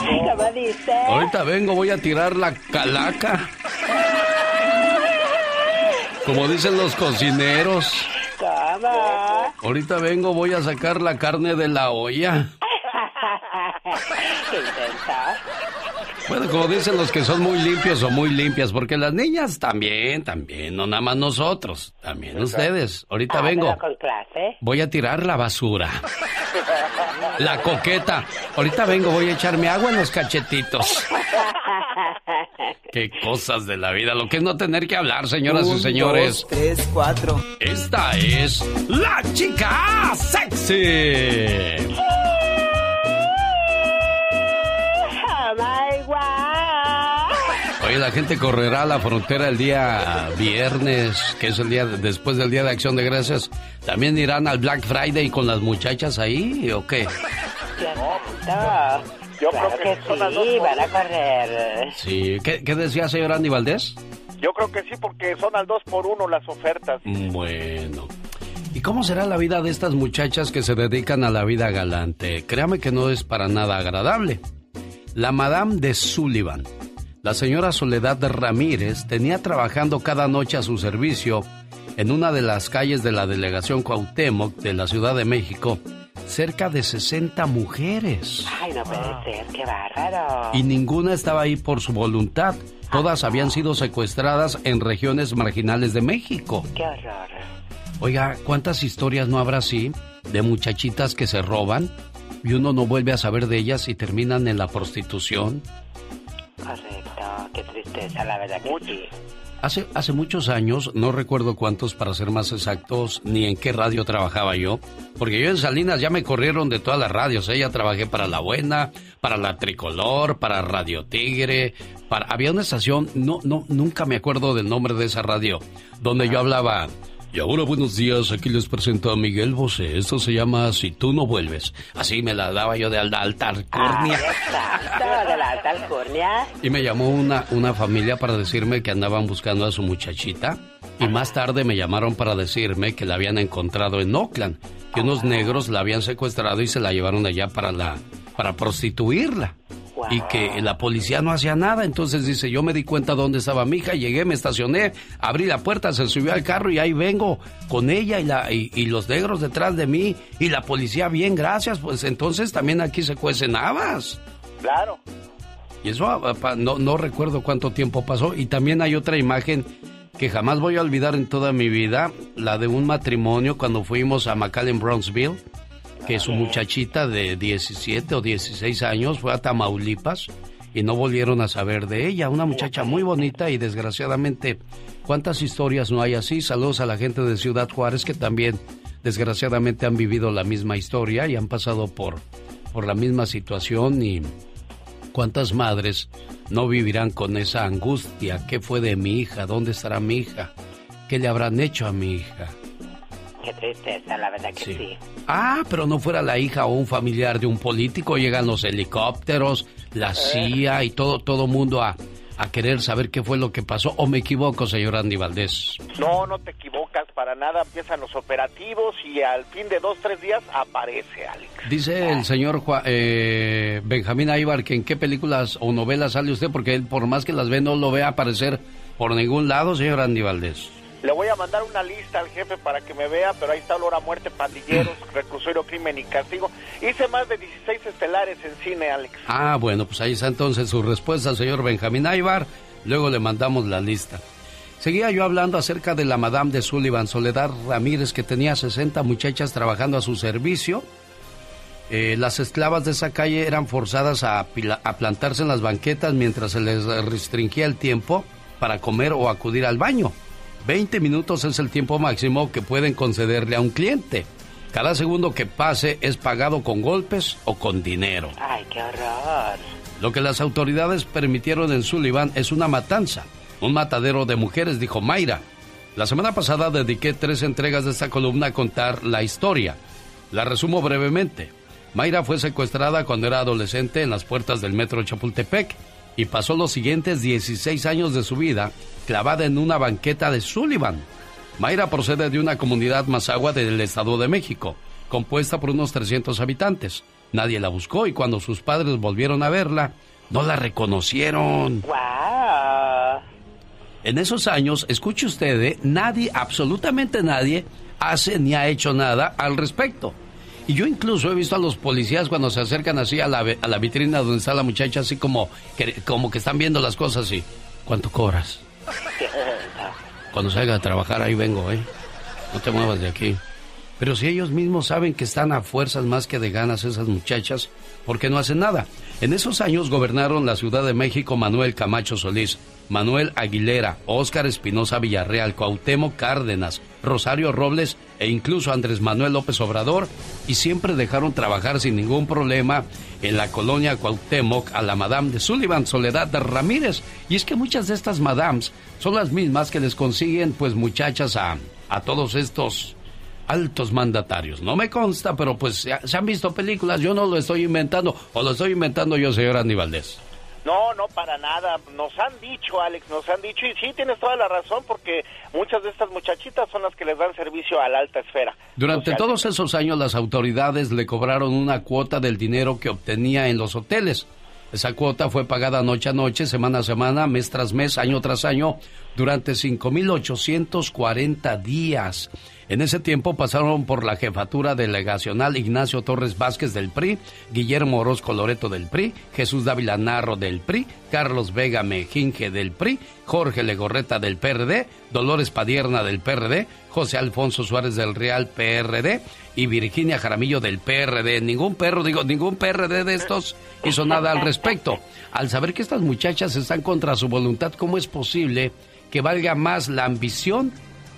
Ay, ¿cómo dice? ahorita vengo, voy a tirar la calaca. Como dicen los cocineros, ¿Cómo? ahorita vengo, voy a sacar la carne de la olla. Bueno, como dicen los que son muy limpios o muy limpias, porque las niñas también, también, no nada más nosotros, también ustedes. Ahorita vengo, con clase. voy a tirar la basura. La coqueta. Ahorita vengo, voy a echarme agua en los cachetitos. Qué cosas de la vida, lo que es no tener que hablar, señoras y señores. dos, tres, cuatro. Esta es la chica sexy. Oye, la gente correrá a la frontera el día viernes, que es el día de- después del Día de Acción de Gracias. ¿También irán al Black Friday con las muchachas ahí o qué? Yo claro que, sí, van a correr. Sí. ¿Qué, qué decía señor Andy Valdés? Yo creo que sí, porque son al 2 por 1 las ofertas. Bueno. ¿Y cómo será la vida de estas muchachas que se dedican a la vida galante? Créame que no es para nada agradable. La Madame de Sullivan, la señora Soledad Ramírez, tenía trabajando cada noche a su servicio en una de las calles de la delegación Cuauhtémoc de la Ciudad de México cerca de 60 mujeres. Ay, no puede ser, qué bárbaro. Y ninguna estaba ahí por su voluntad. Todas habían sido secuestradas en regiones marginales de México. Qué horror. Oiga, ¿cuántas historias no habrá así de muchachitas que se roban y uno no vuelve a saber de ellas y terminan en la prostitución? Correcto, qué tristeza, la verdad que sí. Hace, hace muchos años, no recuerdo cuántos para ser más exactos, ni en qué radio trabajaba yo, porque yo en Salinas ya me corrieron de todas las radios, ¿eh? ya trabajé para La Buena, para La Tricolor, para Radio Tigre, para... había una estación, no, no, nunca me acuerdo del nombre de esa radio, donde yo hablaba... Y ahora buenos días, aquí les presento a Miguel Bosé. Esto se llama Si tú no vuelves. Así me la daba yo de alta, alcurnia. De la alta alcurnia. Y me llamó una, una familia para decirme que andaban buscando a su muchachita. Y más tarde me llamaron para decirme que la habían encontrado en Oakland. Que unos negros la habían secuestrado y se la llevaron allá para la para prostituirla. Wow. y que la policía no hacía nada. Entonces dice, yo me di cuenta dónde estaba mi hija, llegué, me estacioné, abrí la puerta, se subió al carro y ahí vengo con ella y, la, y, los negros detrás de mí y la policía, bien, gracias. Pues entonces también aquí se cuecen habas. Claro. Y eso ah, no, no recuerdo cuánto tiempo pasó. Y también hay otra imagen que jamás voy a olvidar en toda mi vida, la de un matrimonio cuando fuimos a McAllen, Bronxville que su muchachita de 17 o 16 años fue a Tamaulipas y no volvieron a saber de ella. Una muchacha muy bonita y desgraciadamente, ¿cuántas historias no hay así? Saludos a la gente de Ciudad Juárez que también desgraciadamente han vivido la misma historia y han pasado por, por la misma situación y cuántas madres no vivirán con esa angustia. ¿Qué fue de mi hija? ¿Dónde estará mi hija? ¿Qué le habrán hecho a mi hija? Qué tristeza, la verdad que sí. Ah, pero no fuera la hija o un familiar de un político, llegan los helicópteros, la eh. CIA y todo todo mundo a, a querer saber qué fue lo que pasó. ¿O me equivoco, señor Andy Valdés? No, no te equivocas para nada. Empiezan los operativos y al fin de dos, tres días aparece Alex. Dice el señor eh, Benjamín Aybar que en qué películas o novelas sale usted, porque él, por más que las ve, no lo ve aparecer por ningún lado, señor Andy Valdés. Le voy a mandar una lista al jefe para que me vea, pero ahí está Olor a Muerte, Pandilleros, Reclusorio, Crimen y Castigo. Hice más de 16 estelares en cine, Alex. Ah, bueno, pues ahí está entonces su respuesta señor Benjamín Aybar. Luego le mandamos la lista. Seguía yo hablando acerca de la Madame de Sullivan, Soledad Ramírez, que tenía 60 muchachas trabajando a su servicio. Eh, las esclavas de esa calle eran forzadas a, a plantarse en las banquetas mientras se les restringía el tiempo para comer o acudir al baño. 20 minutos es el tiempo máximo que pueden concederle a un cliente. Cada segundo que pase es pagado con golpes o con dinero. ¡Ay, qué horror! Lo que las autoridades permitieron en Sullivan es una matanza, un matadero de mujeres, dijo Mayra. La semana pasada dediqué tres entregas de esta columna a contar la historia. La resumo brevemente. Mayra fue secuestrada cuando era adolescente en las puertas del metro Chapultepec y pasó los siguientes 16 años de su vida clavada en una banqueta de Sullivan. Mayra procede de una comunidad mazagua del Estado de México, compuesta por unos 300 habitantes. Nadie la buscó y cuando sus padres volvieron a verla, no la reconocieron. Wow. En esos años, escuche usted, ¿eh? nadie, absolutamente nadie, hace ni ha hecho nada al respecto. Y yo incluso he visto a los policías cuando se acercan así a la, a la vitrina donde está la muchacha, así como que, como que están viendo las cosas así. ¿Cuánto cobras? Cuando salga a trabajar ahí vengo, ¿eh? No te muevas de aquí. Pero si ellos mismos saben que están a fuerzas más que de ganas esas muchachas, ¿por qué no hacen nada? En esos años gobernaron la Ciudad de México Manuel Camacho Solís, Manuel Aguilera, Óscar Espinosa Villarreal, Cuauhtémoc Cárdenas, Rosario Robles e incluso Andrés Manuel López Obrador y siempre dejaron trabajar sin ningún problema en la colonia Cuauhtémoc a la Madame de Sullivan, Soledad de Ramírez. Y es que muchas de estas Madams son las mismas que les consiguen pues muchachas a, a todos estos altos mandatarios. No me consta, pero pues se han visto películas, yo no lo estoy inventando, o lo estoy inventando yo, señor Aníbaldez. No, no, para nada. Nos han dicho, Alex, nos han dicho, y sí, tienes toda la razón, porque muchas de estas muchachitas son las que les dan servicio a la alta esfera. Durante todos esos años las autoridades le cobraron una cuota del dinero que obtenía en los hoteles. Esa cuota fue pagada noche a noche, semana a semana, mes tras mes, año tras año, durante 5.840 días. En ese tiempo pasaron por la jefatura delegacional Ignacio Torres Vázquez del PRI, Guillermo Orozco Loreto del PRI, Jesús Dávila Narro del PRI, Carlos Vega Mejinge del PRI, Jorge Legorreta del PRD, Dolores Padierna del PRD, José Alfonso Suárez del Real PRD y Virginia Jaramillo del PRD. Ningún perro, digo, ningún PRD de estos hizo nada al respecto. Al saber que estas muchachas están contra su voluntad, ¿cómo es posible que valga más la ambición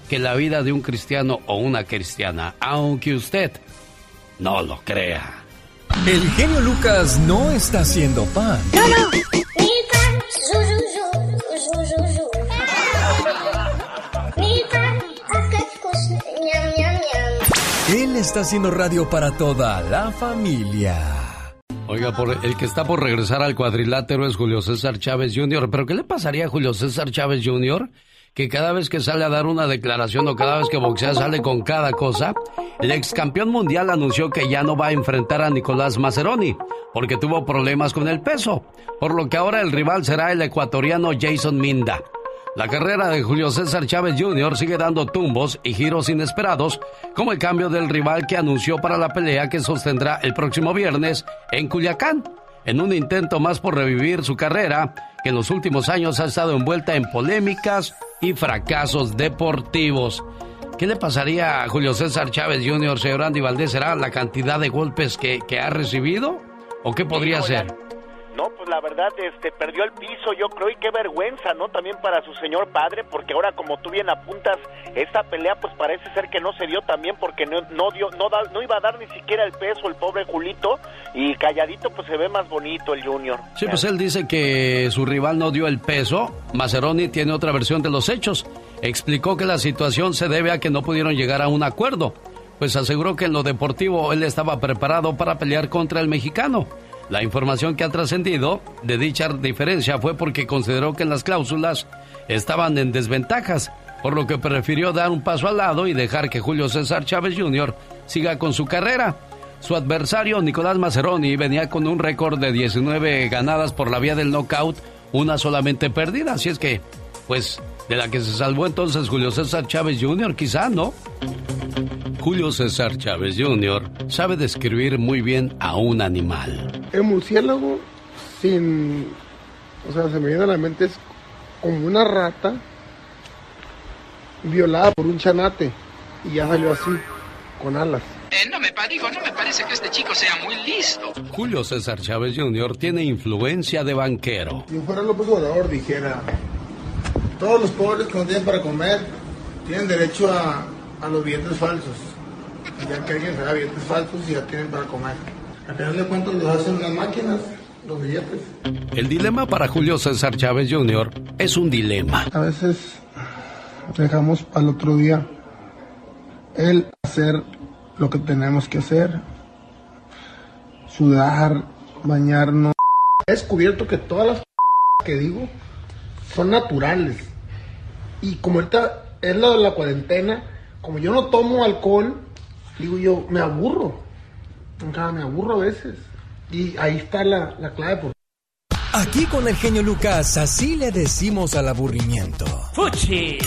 que la vida de un cristiano o una cristiana, aunque usted no lo crea. El genio Lucas no está haciendo pan. Él está haciendo radio para toda la familia. Oiga, por el que está por regresar al cuadrilátero es Julio César Chávez Jr. ¿Pero qué le pasaría a Julio César Chávez Jr.? Que cada vez que sale a dar una declaración o cada vez que boxea sale con cada cosa, el ex campeón mundial anunció que ya no va a enfrentar a Nicolás Maceroni porque tuvo problemas con el peso, por lo que ahora el rival será el ecuatoriano Jason Minda. La carrera de Julio César Chávez Jr. sigue dando tumbos y giros inesperados, como el cambio del rival que anunció para la pelea que sostendrá el próximo viernes en Culiacán, en un intento más por revivir su carrera, que en los últimos años ha estado envuelta en polémicas y fracasos deportivos. ¿Qué le pasaría a Julio César Chávez Jr., señor Andy Valdés? ¿Será la cantidad de golpes que, que ha recibido? ¿O qué podría ser? No, pues la verdad, este, perdió el piso, yo creo, y qué vergüenza, ¿no? También para su señor padre, porque ahora, como tú bien apuntas, esta pelea, pues parece ser que no se dio también, porque no, no dio, no, da, no iba a dar ni siquiera el peso el pobre Julito, y calladito, pues se ve más bonito el Junior. Sí, pues él dice que su rival no dio el peso. Maceroni tiene otra versión de los hechos. Explicó que la situación se debe a que no pudieron llegar a un acuerdo. Pues aseguró que en lo deportivo él estaba preparado para pelear contra el mexicano la información que ha trascendido de dicha diferencia fue porque consideró que en las cláusulas estaban en desventajas, por lo que prefirió dar un paso al lado y dejar que Julio César Chávez Jr. siga con su carrera. Su adversario, Nicolás Maceroni, venía con un récord de 19 ganadas por la vía del knockout, una solamente perdida. Así es que, pues, de la que se salvó entonces Julio César Chávez Jr., quizá, ¿no? Julio César Chávez Jr. sabe describir muy bien a un animal. El murciélago, sin. O sea, se me viene a la mente, es como una rata violada por un chanate. Y ya salió así, con alas. Eh, no me digo, no me parece que este chico sea muy listo. Julio César Chávez Jr. tiene influencia de banquero. Si fuera López Obrador, dijera: todos los pobres que no tienen para comer tienen derecho a, a los billetes falsos ya que alguien se da billetes falsos y ya tienen para comer. A final de cuentas los hacen las máquinas, los billetes. El dilema para Julio César Chávez Jr. es un dilema. A veces dejamos al otro día el hacer lo que tenemos que hacer, sudar, bañarnos. He descubierto que todas las que digo son naturales. Y como ahorita es lo de la cuarentena, como yo no tomo alcohol, digo yo, me aburro. me aburro a veces. Y ahí está la, la clave. Por... Aquí con el genio Lucas, así le decimos al aburrimiento. ¡Fuchi!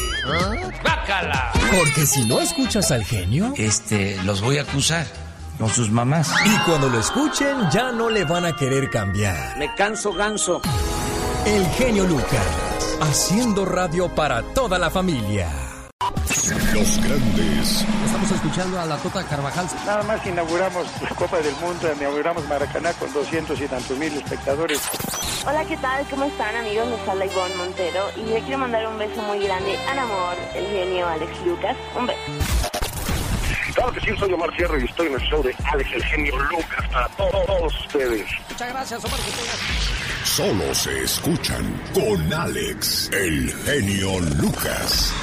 ¡Bácala! Porque si no escuchas al genio... Este, los voy a acusar con sus mamás. Y cuando lo escuchen, ya no le van a querer cambiar. Me canso ganso. El genio Lucas, haciendo radio para toda la familia. Los grandes. Estamos escuchando a la Tota Carvajal. Nada más inauguramos la Copa del Mundo, inauguramos Maracaná con 200 y tantos mil espectadores. Hola, ¿qué tal? ¿Cómo están, amigos? Les habla Ivonne Montero y le quiero mandar un beso muy grande al amor, el genio Alex Lucas. Un beso. Claro que sí, soy Omar Sierra y estoy en el show de Alex, el genio Lucas, para todos ustedes. Muchas gracias, Omar. Solo se escuchan con Alex, el genio Lucas.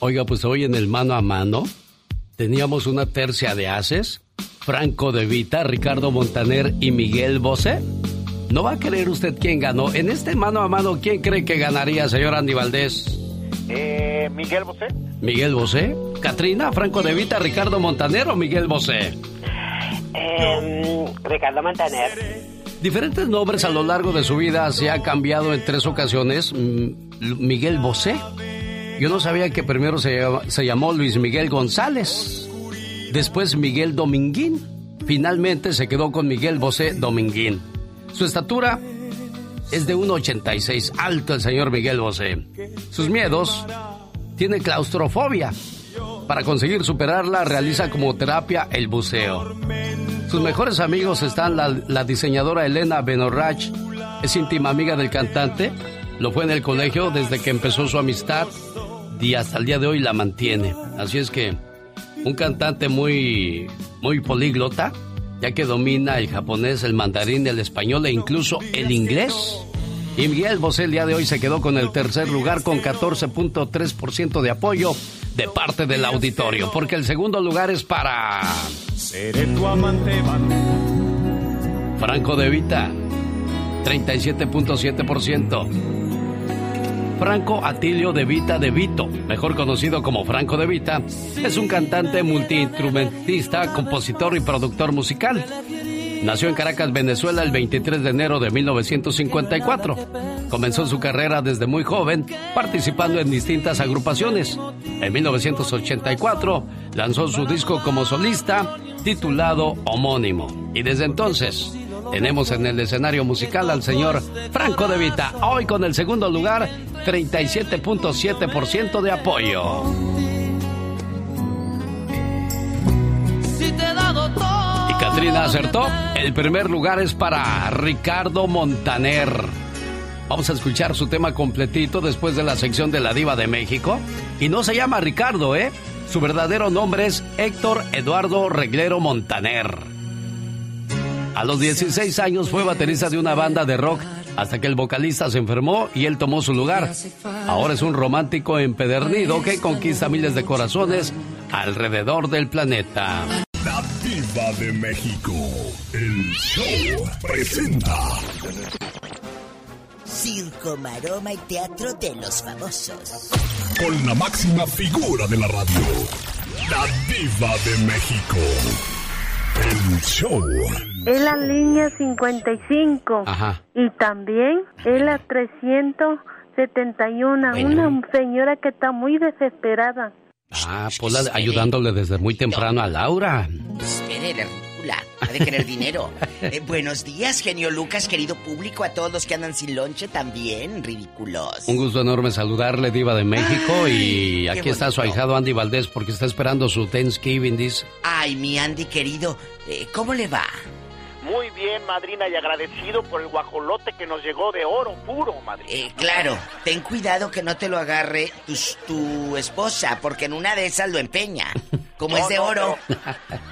Oiga, pues hoy en el mano a mano teníamos una tercia de haces, Franco De Vita, Ricardo Montaner y Miguel Bosé. ¿No va a creer usted quién ganó? En este mano a mano, ¿quién cree que ganaría, señor Andy Valdés? Eh, Miguel Bosé. Miguel Bosé. Katrina, Franco De Vita, Ricardo Montaner o Miguel Bosé. Eh, Ricardo Montaner. Diferentes nombres a lo largo de su vida se ha cambiado en tres ocasiones. Miguel Bosé. Yo no sabía que primero se, se llamó Luis Miguel González, después Miguel Dominguín, finalmente se quedó con Miguel Bosé Dominguín. Su estatura es de 1,86, alto el señor Miguel Bosé. Sus miedos, tiene claustrofobia. Para conseguir superarla, realiza como terapia el buceo. Sus mejores amigos están la, diseñadora Elena Benorrach, es íntima amiga del cantante, lo fue en el colegio desde que empezó su amistad y hasta el día de hoy la mantiene. Así es que un cantante muy, muy políglota, ya que domina el japonés, el mandarín, el español e incluso el inglés. Y Miguel Bosé el día de hoy se quedó con el tercer lugar con 14.3% de apoyo de parte del auditorio, porque el segundo lugar es para... Seré tu amante, Franco De Vita, 37.7%. Franco Atilio de Vita de Vito, mejor conocido como Franco de Vita, es un cantante multiinstrumentista, compositor y productor musical. Nació en Caracas, Venezuela, el 23 de enero de 1954. Comenzó su carrera desde muy joven, participando en distintas agrupaciones. En 1984 lanzó su disco como solista, titulado Homónimo. Y desde entonces tenemos en el escenario musical al señor Franco De Vita, hoy con el segundo lugar, 37.7% de apoyo. Y Katrina acertó, el primer lugar es para Ricardo Montaner. Vamos a escuchar su tema completito después de la sección de la diva de México. Y no se llama Ricardo, ¿eh? Su verdadero nombre es Héctor Eduardo Reglero Montaner. A los 16 años fue baterista de una banda de rock hasta que el vocalista se enfermó y él tomó su lugar. Ahora es un romántico empedernido que conquista miles de corazones alrededor del planeta. La Diva de México, el show presenta. Circo, maroma y teatro de los famosos. Con la máxima figura de la radio, la Diva de México. El show. Es la línea 55. Ajá. Y también es la 371. Una señora que está muy desesperada. Ah, Pola ayudándole desde muy temprano a Laura. Espere, la ridícula. Ha de querer dinero. Eh, buenos días, genio Lucas, querido público, a todos los que andan sin lonche también, ridículos. Un gusto enorme saludarle, Diva de México. y aquí está su ahijado Andy Valdés porque está esperando su Thanksgiving, dice. Ay, mi Andy querido, eh, ¿cómo le va? Muy bien, madrina, y agradecido por el guajolote que nos llegó de oro puro, madrina. Eh, claro, ten cuidado que no te lo agarre tu, tu esposa, porque en una de esas lo empeña. Como No, es de no, oro.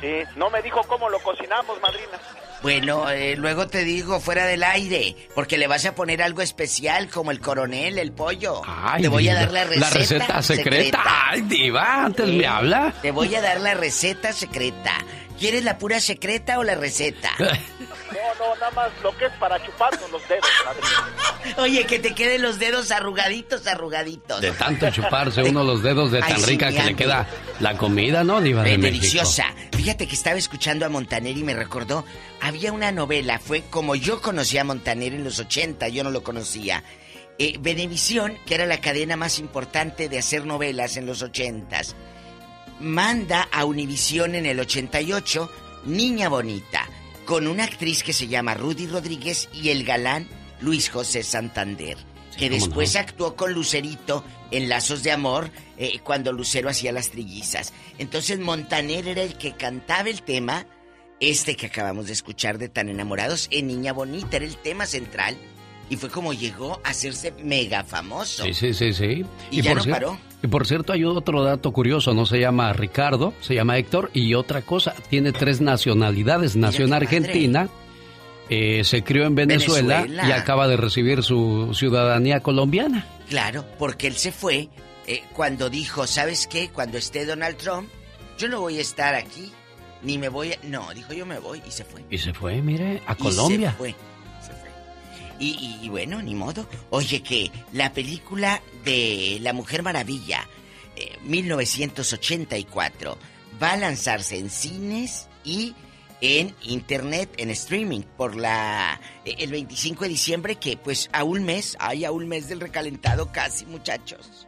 Sí, no me dijo cómo lo cocinamos, madrina. Bueno, eh, luego te digo fuera del aire, porque le vas a poner algo especial como el coronel, el pollo. Ay, te voy a dar la receta, La receta secreta. Ay, Diva, antes me habla. Te voy a dar la receta secreta. ¿Quieres la pura secreta o la receta? No, no, nada más lo que es para chuparnos los dedos, madrina. Oye, que te queden los dedos arrugaditos, arrugaditos. De tanto chuparse uno los dedos de tan rica que le queda la comida, ¿no, Diva de México? deliciosa. Fíjate que estaba escuchando a Montaner y me recordó, había una novela, fue como yo conocí a Montaner en los 80, yo no lo conocía. Eh, Venevisión, que era la cadena más importante de hacer novelas en los 80 manda a Univisión en el 88 Niña Bonita, con una actriz que se llama Rudy Rodríguez y el galán Luis José Santander, que después no. actuó con Lucerito en Lazos de Amor eh, cuando Lucero hacía las trillizas. Entonces Montaner era el que cantaba el tema, este que acabamos de escuchar de Tan Enamorados, en Niña Bonita, era el tema central. Y fue como llegó a hacerse mega famoso. Sí, sí, sí, sí. Y ya no paró. Y por cierto, hay otro dato curioso, no se llama Ricardo, se llama Héctor, y otra cosa, tiene tres nacionalidades. Nació en. Argentina, eh, se crió en Venezuela, Venezuela. y acaba de recibir su ciudadanía colombiana. Claro, porque él se fue eh, cuando dijo, ¿sabes qué? Cuando esté Donald Trump, yo no voy a estar aquí, ni me voy a... No, dijo yo me voy y se fue. Y se fue, mire, a Y Colombia. se fue. Y, y- bueno, ni modo. Oye, que la película de La Mujer Maravilla, eh, 1984, va a lanzarse en cines y en internet, en streaming, por la eh, el 25 de diciembre, que pues a un mes, ay, a un mes del recalentado casi, muchachos.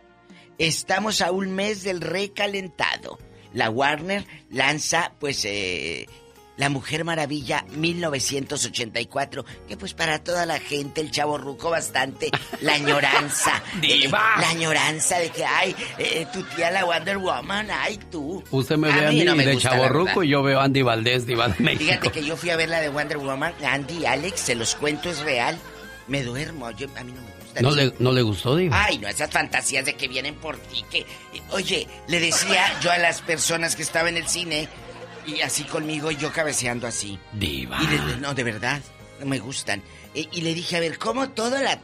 Estamos a un mes del recalentado. La Warner lanza, pues, eh, La Mujer Maravilla 1984, que pues para toda la gente, el chavo ruco bastante, la añoranza. ¡Diva! eh, la añoranza de que, ay, eh, tu tía la Wonder Woman, ay, tú. Usted me ve a mí mí no me de chaborruco verdad. y yo veo a Andy Valdés, Diva de México. Fíjate que yo fui a ver la de Wonder Woman, Andy, Alex, se los cuento, es real. Me duermo, yo- a mí no me gusta. ¿No le, ¿No le gustó, Diva? Ay, no, esas fantasías de que vienen por ti, que... Oye, le decía yo a las personas que estaban en el cine, y así conmigo, yo cabeceando así. Diva. Y le- no, de verdad, no me gustan. E- y le dije, a ver, ¿cómo toda la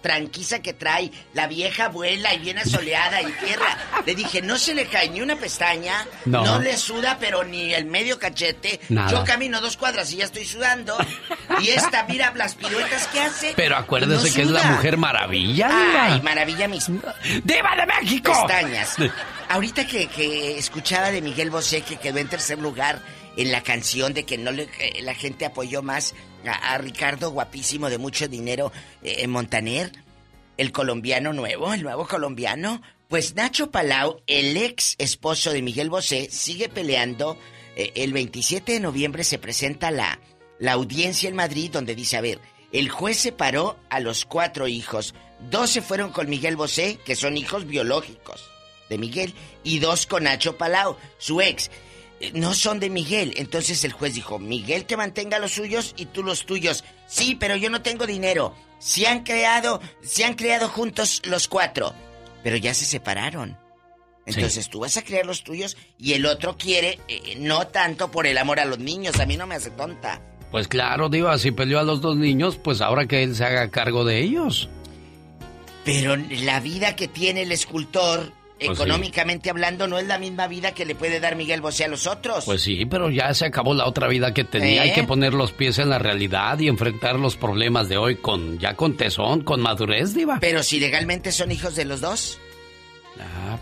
tranquiza que trae. La vieja abuela y viene soleada y tierra. Le dije, no se le cae ni una pestaña, No. no, le suda, pero ni el medio cachete. Nada. Yo camino dos cuadras y ya estoy sudando. Y esta, mira las piruetas que hace. Pero acuérdese No que es la mujer maravilla, Diva. Ay, maravilla mis... ¡Diva de México! Pestañas. Ahorita que, que escuchaba de Miguel Bosé que quedó en tercer lugar en la canción de que no le, eh, la gente apoyó más a, Ricardo guapísimo de mucho dinero eh, en Montaner, el colombiano nuevo, el nuevo colombiano, pues Nacho Palau, el ex esposo de Miguel Bosé, sigue peleando. Eh, el 27 de noviembre se presenta la, la audiencia en Madrid donde dice, a ver, el juez separó a los cuatro hijos. Dos se fueron con Miguel Bosé, que son hijos biológicos de Miguel, y dos con Nacho Palau, su ex. No son de Miguel. Entonces el juez dijo, Miguel que mantenga los suyos y tú los tuyos. Sí, pero yo no tengo dinero. Se han creado, se han creado juntos los cuatro. Pero ya se separaron. Entonces tú vas a crear los tuyos y el otro quiere, eh, no tanto por el amor a los niños. A mí no me hace tonta. Pues claro, Diva, si peleó a los dos niños, pues ahora que él se haga cargo de ellos. Pero la vida que tiene el escultor, Pues sí. económicamente hablando, no es la misma vida que le puede dar Miguel Bosé a los otros. Pues sí, pero ya se acabó la otra vida que tenía. ¿Eh? Hay que poner los pies en la realidad y enfrentar los problemas de hoy con ya con tesón, con madurez, Diva. Pero si legalmente son hijos de los dos.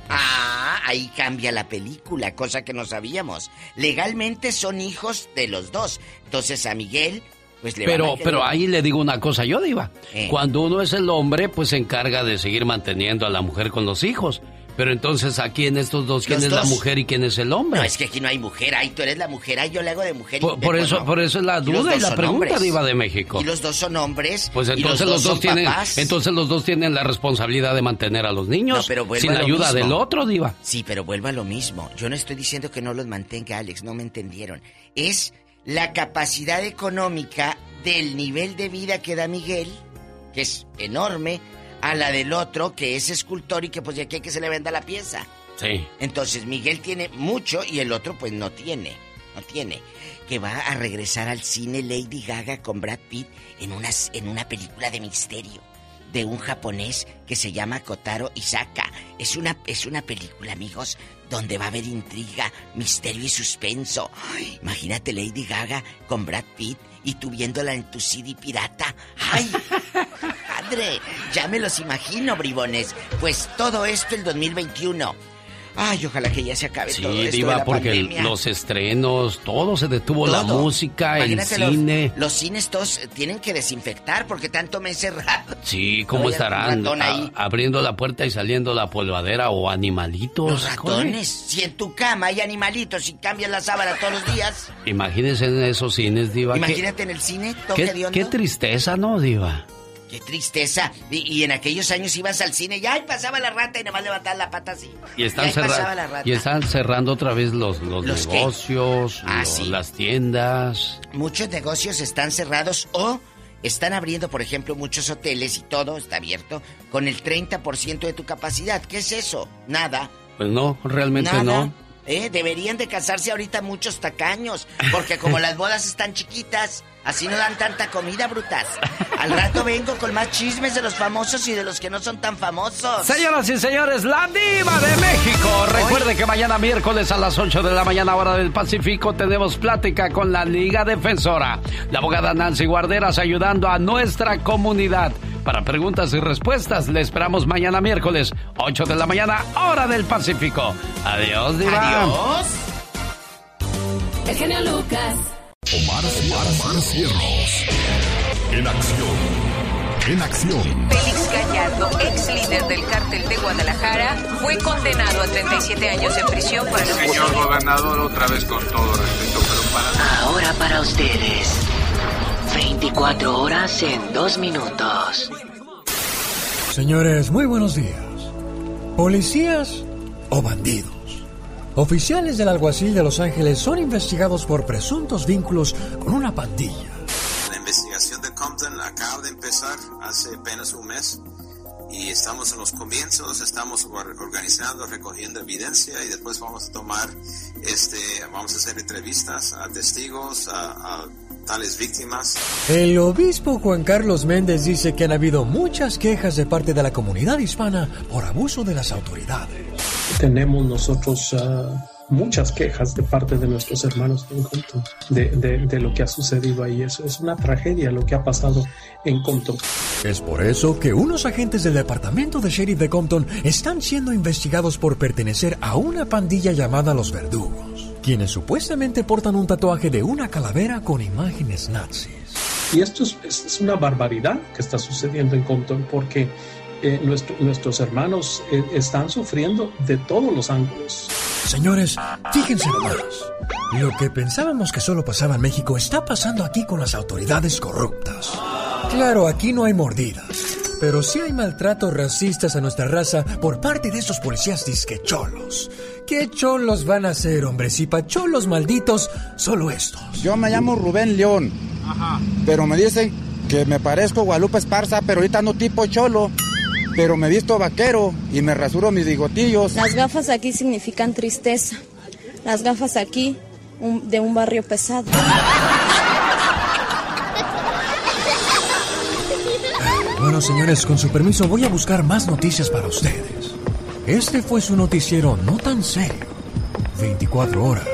Ah, ahí cambia la película, cosa que no sabíamos. Legalmente son hijos de los dos. Entonces a Miguel, pues Pero, pero ahí le digo una cosa yo, Diva. Eh. Cuando uno es el hombre, pues se encarga de seguir manteniendo a la mujer con los hijos. Pero entonces aquí en estos dos, ¿quién Los es la mujer y quién es el hombre? No, es que aquí no hay mujer. Ahí tú eres la mujer. Ahí yo le hago de mujer. y- Por, por de- eso, bueno, por eso es la y duda y la pregunta, hombres. Diva de México. Y los dos son hombres. Pues y entonces los dos, tienen, papás. entonces los dos tienen la responsabilidad de mantener a los niños No, pero sin a la lo ayuda mismo. del otro, diva. Sí, pero vuelvo a lo mismo. Yo no estoy diciendo que no los mantenga Alex, no me entendieron. Es la capacidad económica del nivel de vida que da Miguel, que es enorme, a la del otro, que es escultor y que pues de aquí a que se le venda la pieza. Sí. Entonces Miguel tiene mucho y el otro pues no tiene, no tiene. Que va a regresar al cine Lady Gaga con Brad Pitt en, unas, en una película de misterio de un japonés que se llama Kotaro Isaka. Es una, es una película, amigos, donde va a haber intriga, misterio y suspenso. Ay, imagínate Lady Gaga con Brad Pitt y tú viéndola en tu CD pirata. ¡Ay! Padre, ya me los imagino, bribones. Pues todo esto el 2021. Ay, ojalá que ya se acabe todo Sí, esto de diva, la porque pandemia. los estrenos, todo se detuvo, la Todo. música, el Imagínate los- cine. Los, cines todos tienen que desinfectar porque tanto me he cerrado. Sí, ¿cómo estarán? A- abriendo la puerta y saliendo la polvadera o animalitos. Los ratones. Si en tu cama hay animalitos y cambias la sábana todos los días. Imagínense en esos cines, diva. Imagínate en el cine, toque qué, de hondo. qué tristeza, ¿no, diva? Qué tristeza. Y, y en aquellos años ibas al cine y ay, pasaba la rata y nomás levantabas la pata así. Y están, cerra- la rata. y están cerrando otra vez los, los, negocios, Ah, sí. las tiendas. Muchos negocios están cerrados o están abriendo, por ejemplo, muchos hoteles y todo está abierto con el 30% de tu capacidad. ¿Qué es eso? Nada. Pues no, realmente Nada. no. ¿Eh? Deberían de casarse ahorita muchos tacaños, porque como las bodas están chiquitas, así no dan tanta comida, brutas. Al rato vengo con más chismes de los famosos y de los que no son tan famosos. Señoras y señores, la diva de México. Recuerde que mañana miércoles a las 8 de la mañana hora del Pacífico tenemos plática con la Liga Defensora. La abogada Nancy Guarderas ayudando a nuestra comunidad. Para preguntas y respuestas le esperamos mañana miércoles 8 de la mañana hora del Pacífico. Adiós, diva. Adiós. El genio Lucas. Omar, Omar Cierros. En acción. En acción. Félix Gallardo, ex líder del cártel de Guadalajara, fue condenado a 37 años de prisión por el Señor gobernador, otra vez con todo respeto, pero para... Ahora para ustedes. 24 horas en 2 minutos. Señores, muy buenos días. ¿Policías o bandidos? Oficiales del alguacil de Los Ángeles son investigados por presuntos vínculos con una pandilla. La investigación de Compton acaba de empezar hace apenas un mes y estamos en los comienzos, estamos or- organizando, recogiendo evidencia y después vamos a tomar, este, vamos a hacer entrevistas a testigos, a, a tales víctimas. El obispo Juan Carlos Méndez dice que han habido muchas quejas de parte de la comunidad hispana por abuso de las autoridades. Tenemos nosotros ah, muchas quejas de parte de nuestros hermanos en Compton de, de- de lo que ha sucedido ahí. Es, es una tragedia lo que ha pasado en Compton. Es por eso que unos agentes del departamento de sheriff de Compton están siendo investigados por pertenecer a una pandilla llamada Los Verdugos, quienes supuestamente portan un tatuaje de una calavera con imágenes nazis. Y esto es, es- es una barbaridad que está sucediendo en Compton porque eh, nuestro- nuestros hermanos eh, están sufriendo de todos los ángulos. Señores, fíjense nomás. Lo que pensábamos que solo pasaba en México está pasando aquí con las autoridades corruptas. Claro, aquí no hay mordidas. Pero sí hay maltratos racistas a nuestra raza por parte de esos policías disque cholos. ¿Qué cholos van a ser, hombre? Si pa' cholos malditos, solo estos. Yo me llamo Rubén León, pero me dicen que me parezco Guadalupe Esparza, pero ahorita no tipo cholo. Pero me visto vaquero y me rasuro mis bigotillos. Las gafas aquí significan tristeza. Las gafas aquí un- de un barrio pesado. Bueno, señores, con su permiso voy a buscar más noticias para ustedes. Este fue su noticiero no tan serio. 24 horas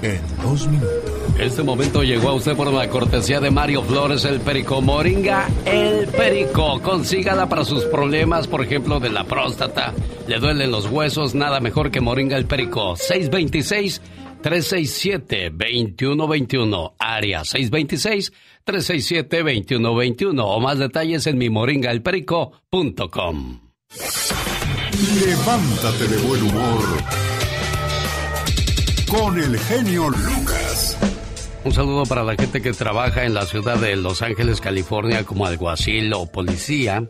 en dos minutos. Este momento llegó a usted por la cortesía de Mario Flores, el Perico Moringa, el Perico. Consígala para sus problemas, por ejemplo, de la próstata. Le duelen los huesos, nada mejor que Moringa el Perico. 626-367-2121. Área 626-367-2121. O más detalles en mi moringaelperico.com. Levántate de buen humor con el genio Lucas. Un saludo para la gente que trabaja en la ciudad de Los Ángeles, California, como alguacil o policía.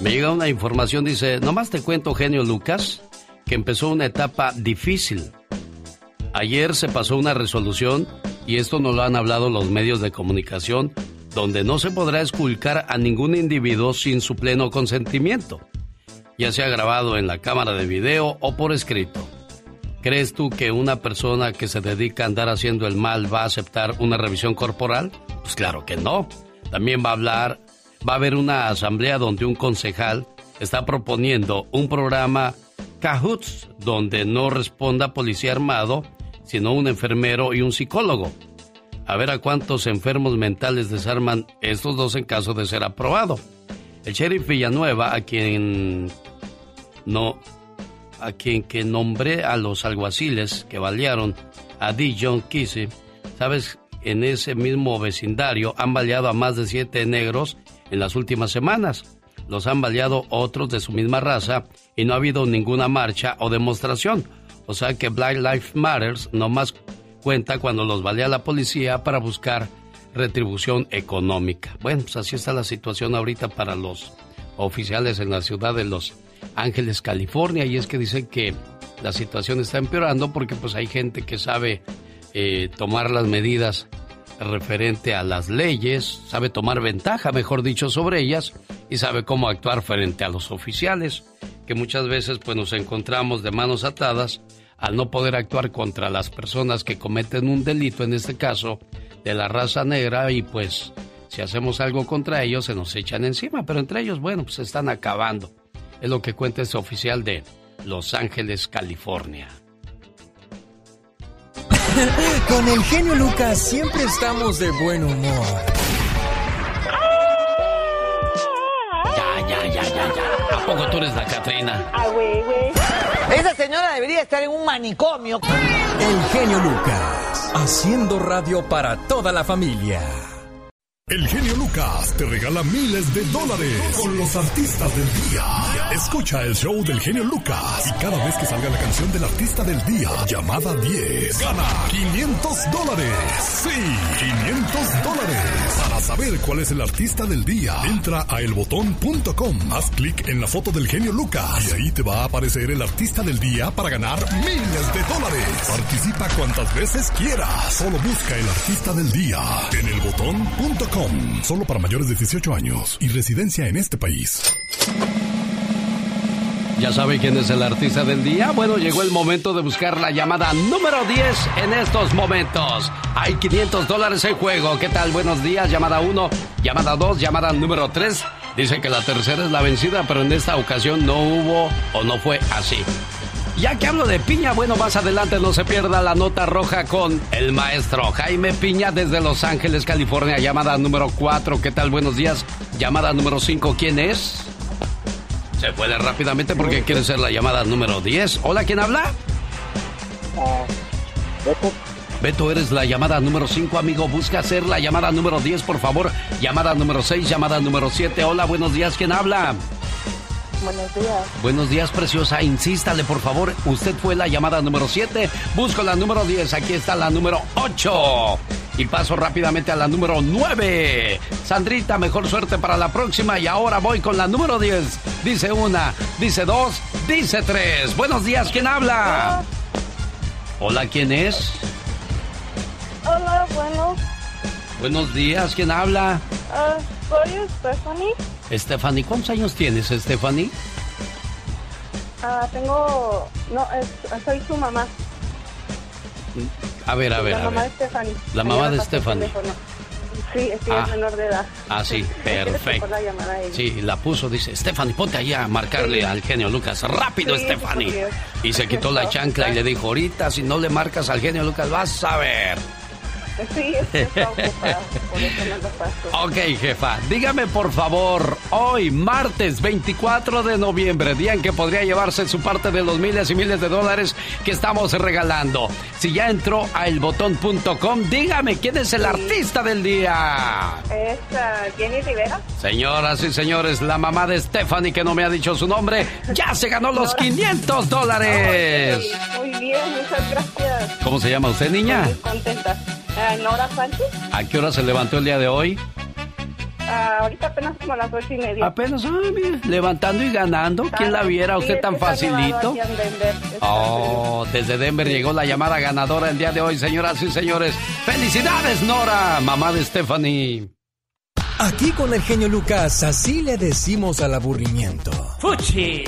Me llega una información, dice, nomás te cuento, genio Lucas, que empezó una etapa difícil. Ayer se pasó una resolución, y esto nos lo han hablado los medios de comunicación, donde no se podrá esculcar a ningún individuo sin su pleno consentimiento, ya sea grabado en la cámara de video o por escrito. ¿Crees tú que una persona que se dedica a andar haciendo el mal va a aceptar una revisión corporal? Pues claro que no. También va a hablar, va a haber una asamblea donde un concejal está proponiendo un programa Cahoots, donde no responda policía armado, sino un enfermero y un psicólogo. A ver a cuántos enfermos mentales desarman estos dos en caso de ser aprobado. El sheriff Villanueva, a quien no a quien que nombré a los alguaciles que balearon a D. John Kissy, sabes, en ese mismo vecindario han baleado a más de siete negros en las últimas semanas. Los han baleado otros de su misma raza y no ha habido ninguna marcha o demostración. O sea que Black Lives Matters nomás cuenta cuando los balea la policía para buscar retribución económica. Bueno, pues así está la situación ahorita para los oficiales en la ciudad de Los Ángeles, California, y es que dicen que la situación está empeorando porque pues hay gente que sabe eh, tomar las medidas referente a las leyes, sabe tomar ventaja, mejor dicho, sobre ellas y sabe cómo actuar frente a los oficiales, que muchas veces pues nos encontramos de manos atadas al no poder actuar contra las personas que cometen un delito, en este caso de la raza negra, y pues si hacemos algo contra ellos se nos echan encima, pero entre ellos, bueno, pues se están acabando. Es lo que cuenta este oficial de Los Ángeles, California. Con el genio Lucas siempre estamos de buen humor. Ya, ya, ya, ya, ya. ¿A poco tú eres la Catrina? Ah, güey, güey. Esa señora debería estar en un manicomio. El genio Lucas, haciendo radio para toda la familia. El genio Lucas te regala miles de dólares con los artistas del día. Escucha el show del genio Lucas y cada vez que salga la canción del artista del día, llamada 10, gana 500 dólares. Sí, 500 dólares. Para saber cuál es el artista del día, entra a elbotón.com, haz clic en la foto del genio Lucas y ahí te va a aparecer el artista del día para ganar miles de dólares. Participa cuantas veces quieras. Solo busca el artista del día en elbotón.com. Solo para mayores de 18 años y residencia en este país. ¿Ya sabe quién es el artista del día? Bueno, llegó el momento de buscar la llamada número 10 en estos momentos. Hay 500 dólares en juego. ¿Qué tal? Buenos días. Llamada 1, llamada 2, llamada número 3. Dice que la tercera es la vencida, pero en esta ocasión no hubo o no fue así. Ya que hablo de Piña, bueno, más adelante no se pierda la nota roja con el maestro Jaime Piña desde Los Ángeles, California. Llamada número 4. ¿Qué tal? Buenos días. Llamada número 5. ¿Quién es? Se puede rápidamente porque quiere ser la llamada número 10. Hola, ¿quién habla? Beto. Beto, eres la llamada número 5, amigo. Busca ser la llamada número 10, por favor. Llamada número 6, llamada número 7. Hola, buenos días. ¿Quién habla? Buenos días. Buenos días, preciosa. Insístale, por favor. Usted fue la llamada número 7. Busco la número 10. Aquí está la número 8. Y paso rápidamente a la número 9. Sandrita, mejor suerte para la próxima. Y ahora voy con la número 10. Dice una, dice dos, dice tres. Buenos días, ¿quién habla? Hola, ¿quién es? Hola, bueno. Buenos días, ¿quién habla? Uh, soy Stephanie. Stephanie, ¿cuántos años tienes, Stephanie? Uh, tengo. No, es, soy su mamá. A ver, a ver, la a mamá ver. de Stephanie. La mamá de Stephanie. Sí, que Ah. es menor de edad. Ah, sí, perfecto. la. Sí, la puso, dice, Stephanie, ponte ahí a marcarle al genio Lucas. Rápido, Sí, Stephanie. sí, Y se quitó la chancla y le dijo, ahorita si no le marcas al genio Lucas, vas a ver. Sí, es que está ocupada. Por eso no lo paso. Ok, jefa, dígame por favor, hoy, martes 24 de noviembre, día en que podría llevarse su parte de los miles y miles de dólares que estamos regalando. Si ya entró a elbotón.com, dígame quién es el artista del día. Es ah, Jenny Rivera. Señoras y señores, la mamá de Stephanie, que no me ha dicho su nombre, ya se ganó los 500 dólares. Muy bien, muchas gracias. ¿Cómo se llama usted, niña? Muy contenta. Ah, Nora Sánchez. ¿A qué hora se levantó el día de hoy? Ah, ahorita apenas como a las ocho y media. Apenas, ay, mire, levantando y ganando. ¿Quién la viera? ¿Usted Sí, tan facilito? Denver. Oh, desde Denver llegó la llamada ganadora el día de hoy, señoras y señores. ¡Felicidades, Nora, mamá de Stephanie! Aquí con el genio Lucas, así le decimos al aburrimiento. ¡Fuchi!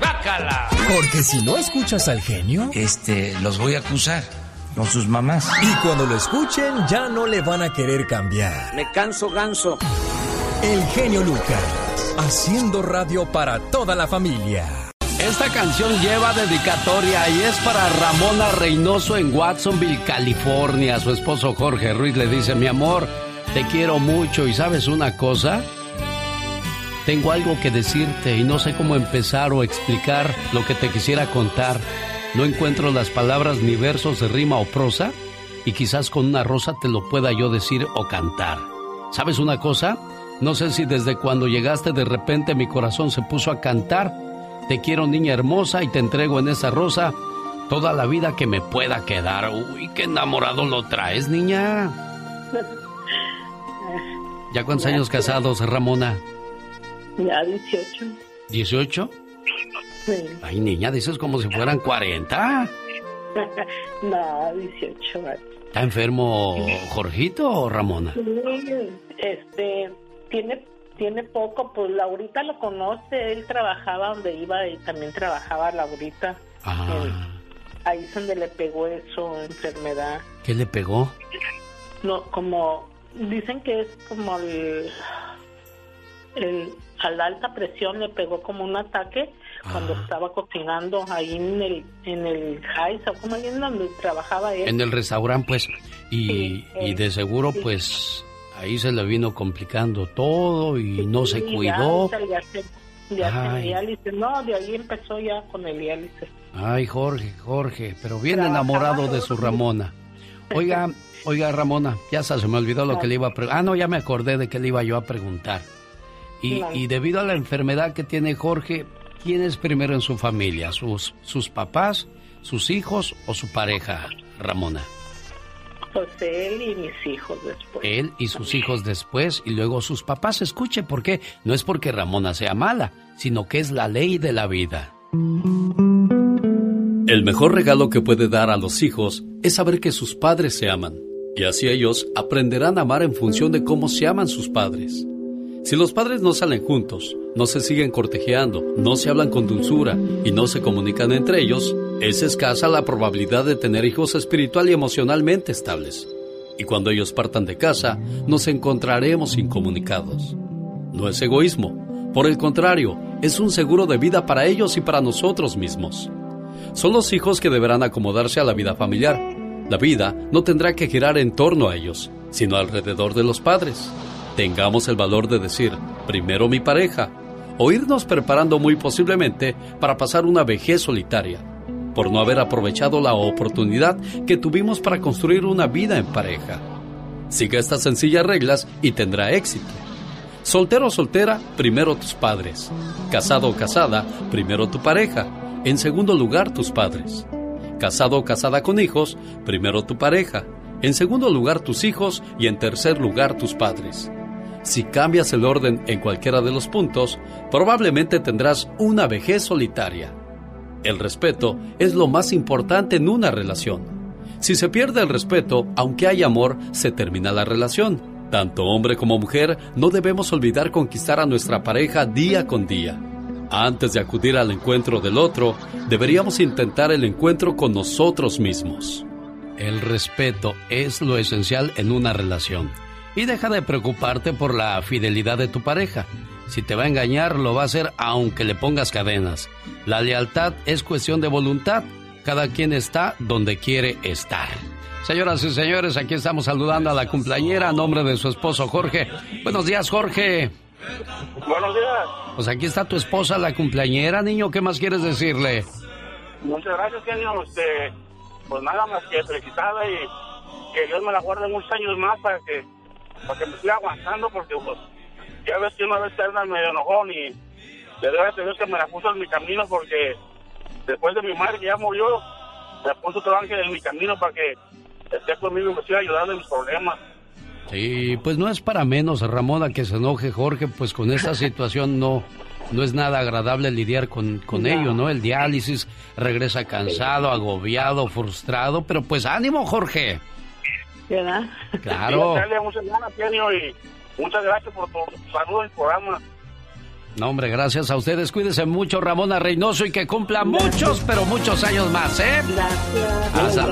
¡Bácala! Porque si no escuchas al genio, Este, los voy a acusar con sus mamás. y cuando lo escuchen ya no le van a querer cambiar. Me canso ganso. El genio Lucas, haciendo radio para toda la familia. Esta canción lleva dedicatoria y es para Ramona Reynoso en Watsonville, California. Su esposo Jorge Ruiz le dice, mi amor, te quiero mucho y sabes una cosa, tengo algo que decirte y no sé cómo empezar o explicar lo que te quisiera contar. No encuentro las palabras ni versos de rima o prosa y quizás con una rosa te lo pueda yo decir o cantar. ¿Sabes una cosa? No sé si desde cuando llegaste de repente mi corazón se puso a cantar. Te quiero niña hermosa y te entrego en esa rosa toda la vida que me pueda quedar. Uy, qué enamorado lo traes, niña. ¿Ya cuántos años casados, Ramona? Ya 18. ¿18? Sí. Ay, niña, dices como si fueran 40. no, 18 años. ¿Está enfermo Jorgito o Ramona? Sí, este, tiene, tiene poco, pues Laurita lo conoce, él trabajaba donde iba y también trabajaba Laurita. Ah, Ahí es donde le pegó eso, enfermedad. ¿qué le pegó? No, como, dicen que es como el, el, a la alta presión le pegó como un ataque cuando estaba cocinando ahí en el, en el Jais, o como ahí en donde trabajaba él. En el restaurante, pues. Y, Sí, y de seguro, pues, ahí se le vino complicando todo y no se Sí, ya, cuidó. hacen Ay. diálisis. No, de ahí empezó ya con el diálisis. Ay, Jorge, Jorge, pero bien Trabajaba enamorado de su Ramona. Oiga, oiga, Ramona, ya se me olvidó lo que le iba a preguntar. Ah, no, ya me acordé de que le iba yo a preguntar. Y, y debido a la enfermedad que tiene Jorge, ¿quién es primero en su familia? ¿Sus, sus papás, sus hijos o su pareja, Ramona? Pues él y mis hijos después. Él y sus hijos después y luego sus papás. Escuche, ¿por qué? No es porque Ramona sea mala, sino que es la ley de la vida. El mejor regalo que puede dar a los hijos es saber que sus padres se aman. Y así ellos aprenderán a amar en función de cómo se aman sus padres. Si los padres no salen juntos, no se siguen cortejeando, no se hablan con dulzura y no se comunican entre ellos, es escasa la probabilidad de tener hijos espiritual y emocionalmente estables. Y cuando ellos partan de casa, nos encontraremos incomunicados. No es egoísmo, por el contrario, es un seguro de vida para ellos y para nosotros mismos. Son los hijos que deberán acomodarse a la vida familiar. La vida no tendrá que girar en torno a ellos, sino alrededor de los padres tengamos el valor de decir, primero mi pareja, o irnos preparando muy posiblemente para pasar una vejez solitaria, por no haber aprovechado la oportunidad que tuvimos para construir una vida en pareja. Siga estas sencillas reglas y tendrá éxito. Soltero o soltera, primero tus padres. Casado o casada, primero tu pareja. En segundo lugar, tus padres. Casado o casada con hijos, primero tu pareja. En segundo lugar, tus hijos y en tercer lugar, tus padres. Si cambias el orden en cualquiera de los puntos, probablemente tendrás una vejez solitaria. El respeto es lo más importante en una relación. Si se pierde el respeto, aunque hay amor, se termina la relación. Tanto hombre como mujer no debemos olvidar conquistar a nuestra pareja día con día. Antes de acudir al encuentro del otro, deberíamos intentar el encuentro con nosotros mismos. El respeto es lo esencial en una relación. Y deja de preocuparte por la fidelidad de tu pareja. Si te va a engañar, lo va a hacer aunque le pongas cadenas. La lealtad es cuestión de voluntad. Cada quien está donde quiere estar. Señoras y señores, aquí estamos saludando a la cumpleañera a nombre de su esposo Jorge. Buenos días, Jorge. Buenos días. Pues aquí está tu esposa, la cumpleañera, niño. ¿Qué más quieres decirle? Muchas gracias, genio. Este, pues nada más que felicitada y que Dios me la guarde muchos años más para que para que me siga aguantando porque pues ya ves que una vez anda medio enojón y le doy a Dios que me la puso en mi camino porque después de mi madre que ya murió, me puso otro ángel en mi camino para que esté conmigo y me siga ayudando en mis problemas. Sí, pues no es para menos, Ramona, que se enoje Jorge, pues con esta situación no, no es nada agradable lidiar con, con ello, ¿no? El diálisis regresa cansado, agobiado, frustrado, pero pues ánimo, Jorge. ¿Verdad? Claro. y muchas gracias por tu saludo y programa. No, hombre, gracias a ustedes. Cuídense mucho, Ramona Reynoso, y que cumpla muchos, pero muchos años más, ¿eh? Gracias.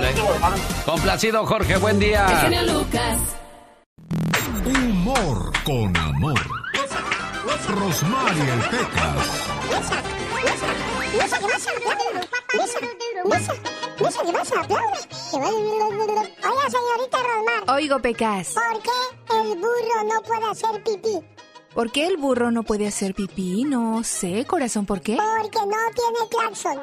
Complacido, Jorge. Buen día. Lucas. Humor con amor. Rosmarie el Pecas. Oiga, señorita Rosmar. Oigo, Pecas. ¿Por qué el burro no puede hacer pipí? ¿Por qué el burro no puede hacer pipí? No sé, corazón, ¿por qué? Porque no tiene claxon.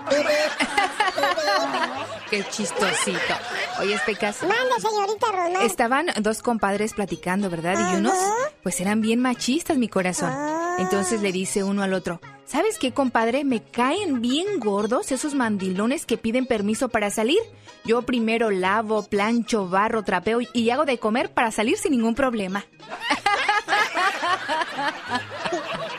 qué chistosito. Oye, Pecas. Manda, señorita Rosmar. Estaban dos compadres platicando, ¿verdad? Y unos, pues eran bien machistas, mi corazón. Entonces le dice uno al otro, ¿sabes qué, compadre? Me caen bien gordos esos mandilones que piden permiso para salir. Yo primero lavo, plancho, barro, trapeo y hago de comer para salir sin ningún problema.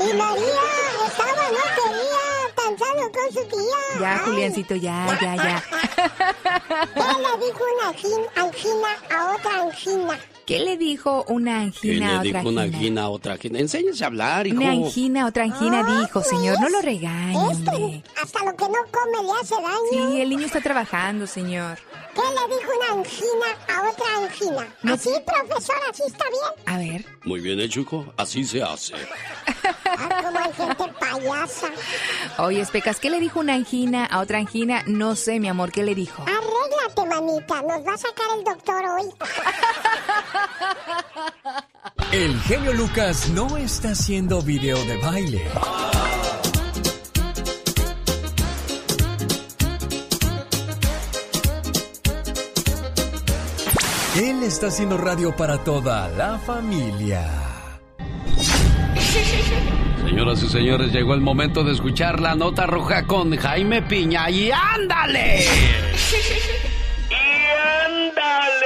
Y María estaba, no quería con su tía. Ya, Juliancito, ya, ya, ya. ¿Qué le dijo una angina a otra angina? ¿Qué le dijo una angina a otra dijo una angina a otra angina? Enséñese a hablar, hijo. Una angina a otra angina Ah, dijo, señor. No lo regañe. Este, hasta lo que no come le hace daño. Sí, el niño está trabajando, señor. ¿Qué le dijo una angina a otra angina? No- ¿Así, profesor? ¿Así está bien? A ver. Muy bien hecho, hijo. Así se hace. Ah, como hay gente payasa. Oye, Pecas, ¿qué le dijo una angina a otra angina? No sé, mi amor, ¿qué le dijo? Arréglate, manita. Nos va a sacar el doctor hoy. El genio Lucas no está haciendo video de baile. Él está haciendo radio para toda la familia. Señoras y señores, llegó el momento de escuchar la nota roja con Jaime Piña. ¡Y ándale! ¡Y ándale!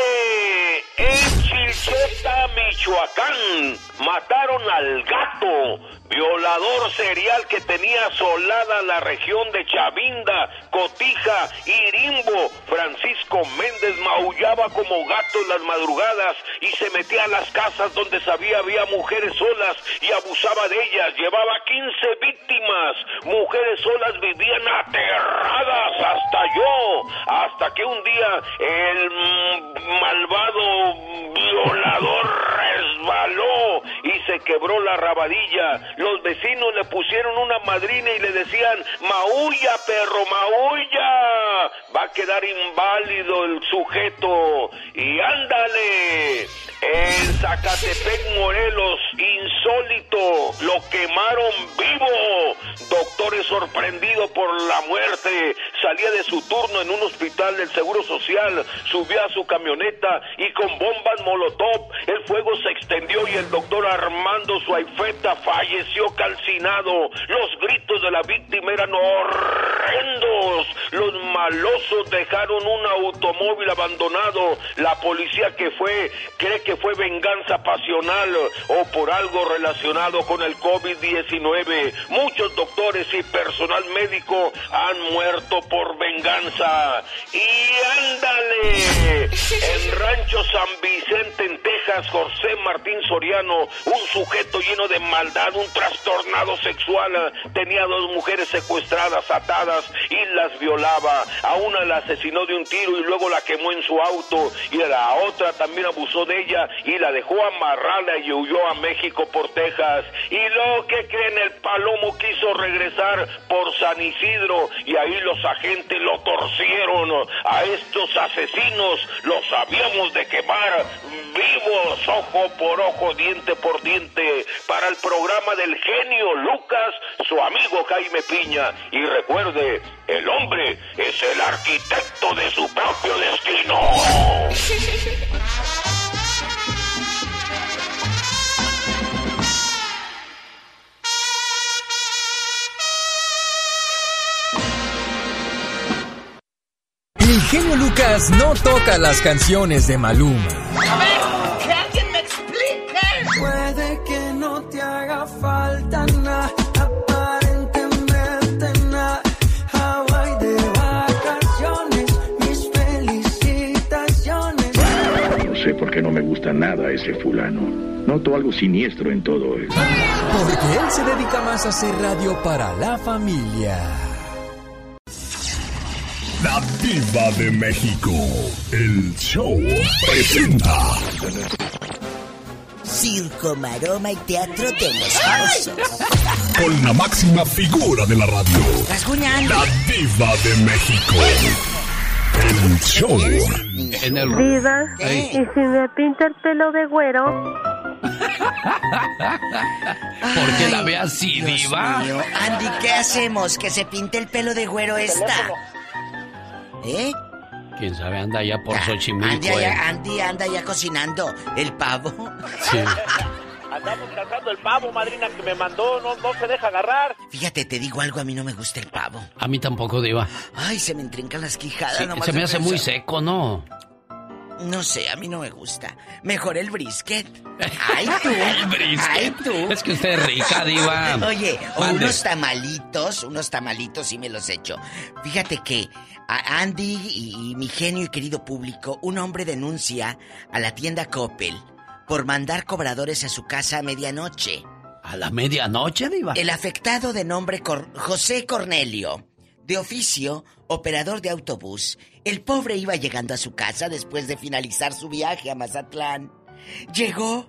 ¡El Chilchota Michoacán. Mataron al gato, violador serial que tenía asolada la región de Chavinda, Cotija y Rimbo. Francisco Méndez maullaba como gato en las madrugadas y se metía a las casas donde sabía había mujeres solas y abusaba de ellas. Llevaba 15 víctimas. Mujeres solas vivían aterradas hasta yo. Hasta que un día el malvado violador resbaló y se quebró la rabadilla. Los vecinos le pusieron una madrina y le decían, maulla, perro, maulla. Va a quedar inválido el sujeto. Y ándale. En Zacatepec, Morelos, insólito, lo quemaron vivo. Doctores sorprendido por la muerte. Salía de su turno en un hospital del Seguro Social, subió a su camioneta y con bombas molotov el fuego se extendió y el doctor Armando Suaifeta falleció calcinado. Los gritos de la víctima eran horrendos. Los malosos dejaron un automóvil abandonado. La policía que fue cree que fue venganza pasional o por algo relacionado con el COVID-19. Muchos doctores y personal médico han muerto por venganza. Y ándale, en Rancho San Vicente, en Texas, José Martín Soriano, un sujeto lleno de maldad, un trastornado sexual, tenía dos mujeres secuestradas, atadas y las violaba. A una la asesinó de un tiro y luego la quemó en su auto y a la otra también abusó de ella y la dejó amarrada y huyó a México por Texas. Y lo que creen, el palomo quiso regresar por San Isidro y ahí los agentes lo torcieron. A estos asesinos los habíamos de quemar vivos, ojo por ojo, diente por diente, para el programa del genio Lucas, su amigo Jaime Piña. Y recuerde, el hombre es el arquitecto de su propio destino. El genio Lucas no toca las canciones de Maluma. Qué no me gusta nada ese fulano. Noto algo siniestro en todo él. Porque él se dedica más a hacer radio para la familia. La Diva de México. El show presenta. Circo, maroma y teatro de los famosos. Con la máxima figura de la radio. Rasguñando. La Diva de México. El show. En el... Diva. ¿y si me pinta el pelo de güero? ¿Por qué la ve así, diva? mío. Andy, ¿qué hacemos? ¿Que se pinte el pelo de güero esta? ¿Eh? Quién sabe, anda allá por Andy, Xochimilco. eh. allá- Andy anda ya cocinando el pavo. Sí. Andamos cazando el pavo, madrina, que me mandó, no, no se deja agarrar. Fíjate, te digo algo, a mí no me gusta el pavo. A mí tampoco, diva. Ay, se me entrincan las quijadas. Sí, nomás se me hace muy seco, ¿no? No sé, a mí no me gusta. Mejor el brisket. Ay, tú. El brisket. Ay, tú. Es que usted es rica, diva. Oye, o Mande. unos tamalitos, unos tamalitos sí me los echo. Fíjate que a Andy y, y mi genio y querido público, un hombre denuncia a la tienda Coppel por mandar cobradores a su casa a medianoche. ¿A la medianoche, diva? El afectado de nombre Cor- José Cornelio, de oficio operador de autobús, el pobre iba llegando a su casa después de finalizar su viaje a Mazatlán. Llegó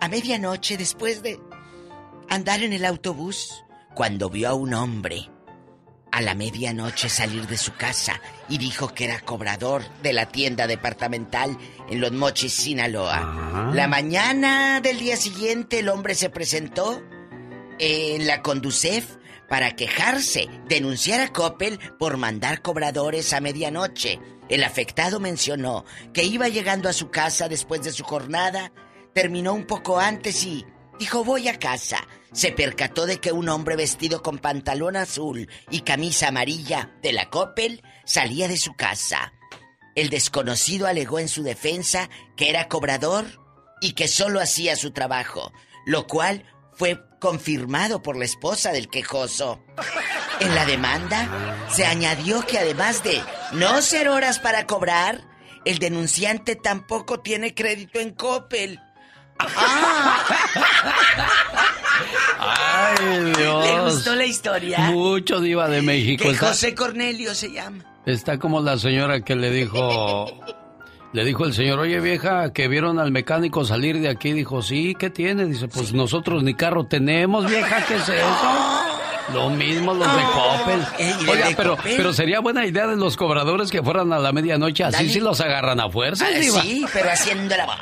a medianoche después de andar en el autobús cuando vio a un hombre a la medianoche salir de su casa y dijo que era cobrador de la tienda departamental en Los Mochis, Sinaloa. La mañana del día siguiente el hombre se presentó en la Conducef para quejarse, denunciar a Coppel por mandar cobradores a medianoche. El afectado mencionó que iba llegando a su casa después de su jornada, terminó un poco antes y dijo voy a casa. Se percató de que un hombre vestido con pantalón azul y camisa amarilla de la Coppel salía de su casa. El desconocido alegó en su defensa que era cobrador y que solo hacía su trabajo, lo cual fue confirmado por la esposa del quejoso. En la demanda se añadió que además de no ser horas para cobrar, el denunciante tampoco tiene crédito en Coppel. Ay, Dios. ¿Le gustó la historia? Mucho diva de México. Que Está, José Cornelio se llama. está como la señora que le dijo... Le dijo el señor, oye vieja, que vieron al mecánico salir de aquí. Dijo, sí, ¿qué tiene? Dice, pues nosotros ni carro tenemos, vieja, ¿qué es eso? Lo mismo los de Coppel. Ey, ¿y el Oiga, de pero, Coppel? pero sería buena idea de los cobradores que fueran a la medianoche. Así Dale. sí los agarran a fuerza, Ah, diva. sí, pero haciendo la voz.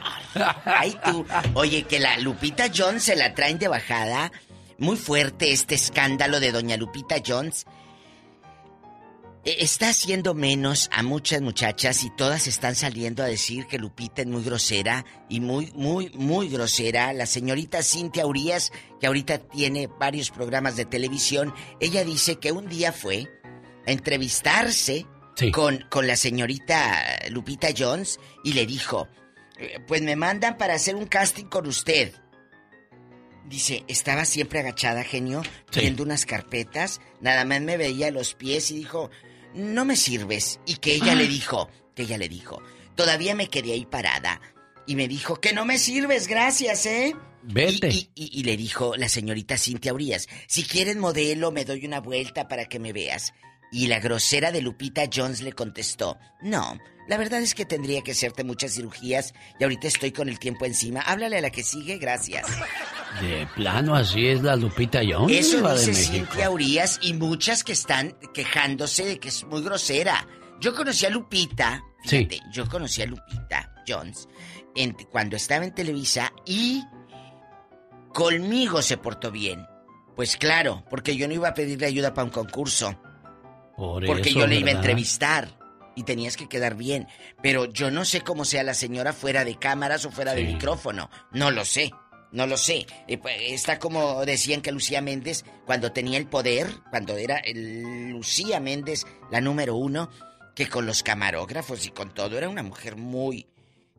Ay, tú. Oye, que la Lupita Jones se la traen de bajada. Muy fuerte este escándalo de doña Lupita Jones. E- Está haciendo menos a muchas muchachas y todas están saliendo a decir que Lupita es muy grosera y muy, muy, muy grosera. La señorita Cintia Urias, que ahorita tiene varios programas de televisión, ella dice que un día fue a entrevistarse con, con la señorita Lupita Jones y le dijo, "Eh, pues me mandan para hacer un casting con usted. Dice, estaba siempre agachada, genio, viendo unas carpetas, nada más me veía los pies y dijo, no me sirves. Y que ella le dijo, que ella le dijo, todavía me quedé ahí parada. Y me dijo, que no me sirves, gracias, ¿eh? Vete. Y, y- y le dijo la señorita Cintia Urias, si quieres modelo, me doy una vuelta para que me veas. Y la grosera de Lupita Jones le contestó, no, la verdad es que tendría que hacerte muchas cirugías y ahorita estoy con el tiempo encima. Háblale a la que sigue, gracias. De plano, así es la Lupita Jones, Eso de dice México. Cintia Urias y muchas que están quejándose de que es muy grosera. Yo conocí a Lupita, fíjate, yo conocí a Lupita Jones en- cuando estaba en Televisa y conmigo se portó bien. Pues claro, porque yo no iba a pedirle ayuda para un concurso, Por porque eso, yo le iba a entrevistar y tenías que quedar bien. Pero yo no sé cómo sea la señora fuera de cámaras o fuera de micrófono. No lo sé. No lo sé. Eh, pues, Está como decían que Lucía Méndez, cuando tenía el poder, cuando era el Lucía Méndez la número uno, que con los camarógrafos y con todo era una mujer muy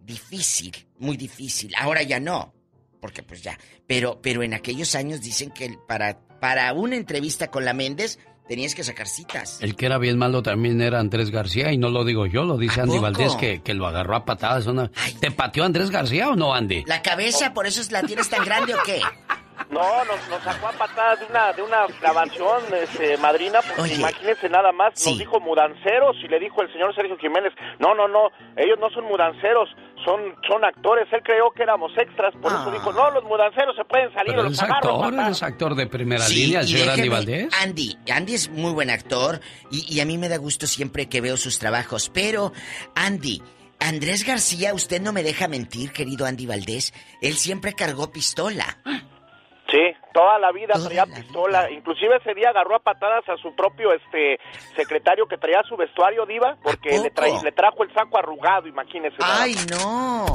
difícil, muy difícil. Ahora ya no, porque pues ya. Pero, pero en aquellos años dicen que para, para una entrevista con la Méndez tenías que sacar citas. El que era bien malo también era Andrés García, y no lo digo yo, lo dice ¿A Andy poco? Valdés, que, que lo agarró a patadas. Una... ¿Te pateó Andrés García o no, Andy? ¿La cabeza por eso es- la tienes tan grande o qué? No, nos, nos sacó a patadas de una, de una grabación, este, madrina, porque Oye. imagínense nada más, Sí. nos dijo mudanceros y le dijo el señor Sergio Jiménez, no, no, no, ellos no son mudanceros, son, son actores, él creó que éramos extras, por Ah. eso dijo, no, los mudanceros se pueden salir, Pero los es actor, patadas". es actor de primera Sí, línea, el y señor Andy Valdés. Andy, Andy es muy buen actor y, y a mí me da gusto siempre que veo sus trabajos. Pero, Andy, Andrés García, usted no me deja mentir, querido Andy Valdés. Él siempre cargó pistola. Sí, toda la vida traía pistola, inclusive ese día agarró a patadas a su propio este secretario que traía su vestuario diva, porque le, le trajo el saco arrugado, imagínese. ¡Ay, no!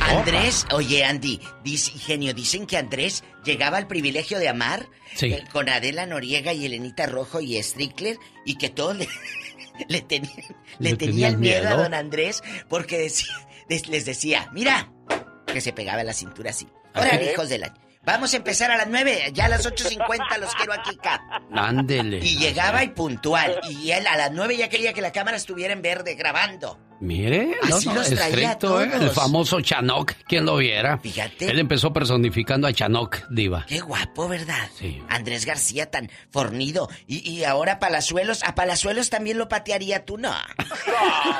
Andrés, oye Andy, dice, genio, dicen que Andrés llegaba al privilegio de amar Sí. eh, con Adela Noriega y Elenita Rojo y Strickler y que todos le, le tenían, le ¿Le tenían miedo, a don Andrés porque decía- des- les decía, mira, que se pegaba la cintura así. Ajá. hijos de la... Vamos a empezar a las nueve, ya a las 8.50 los quiero aquí, Cap. Ándele. Y llegaba y puntual. Y él a las nueve ya quería que la cámara estuviera en verde grabando. Mire, no, Así no, los traía estricto, ¿eh? todos. El famoso Chanok, ¿quién lo viera? Fíjate. Él empezó personificando a Chanok, diva. Qué guapo, ¿verdad? Sí. Andrés García tan fornido. Y, y ahora Palazuelos, a Palazuelos también lo patearía tú, no. No,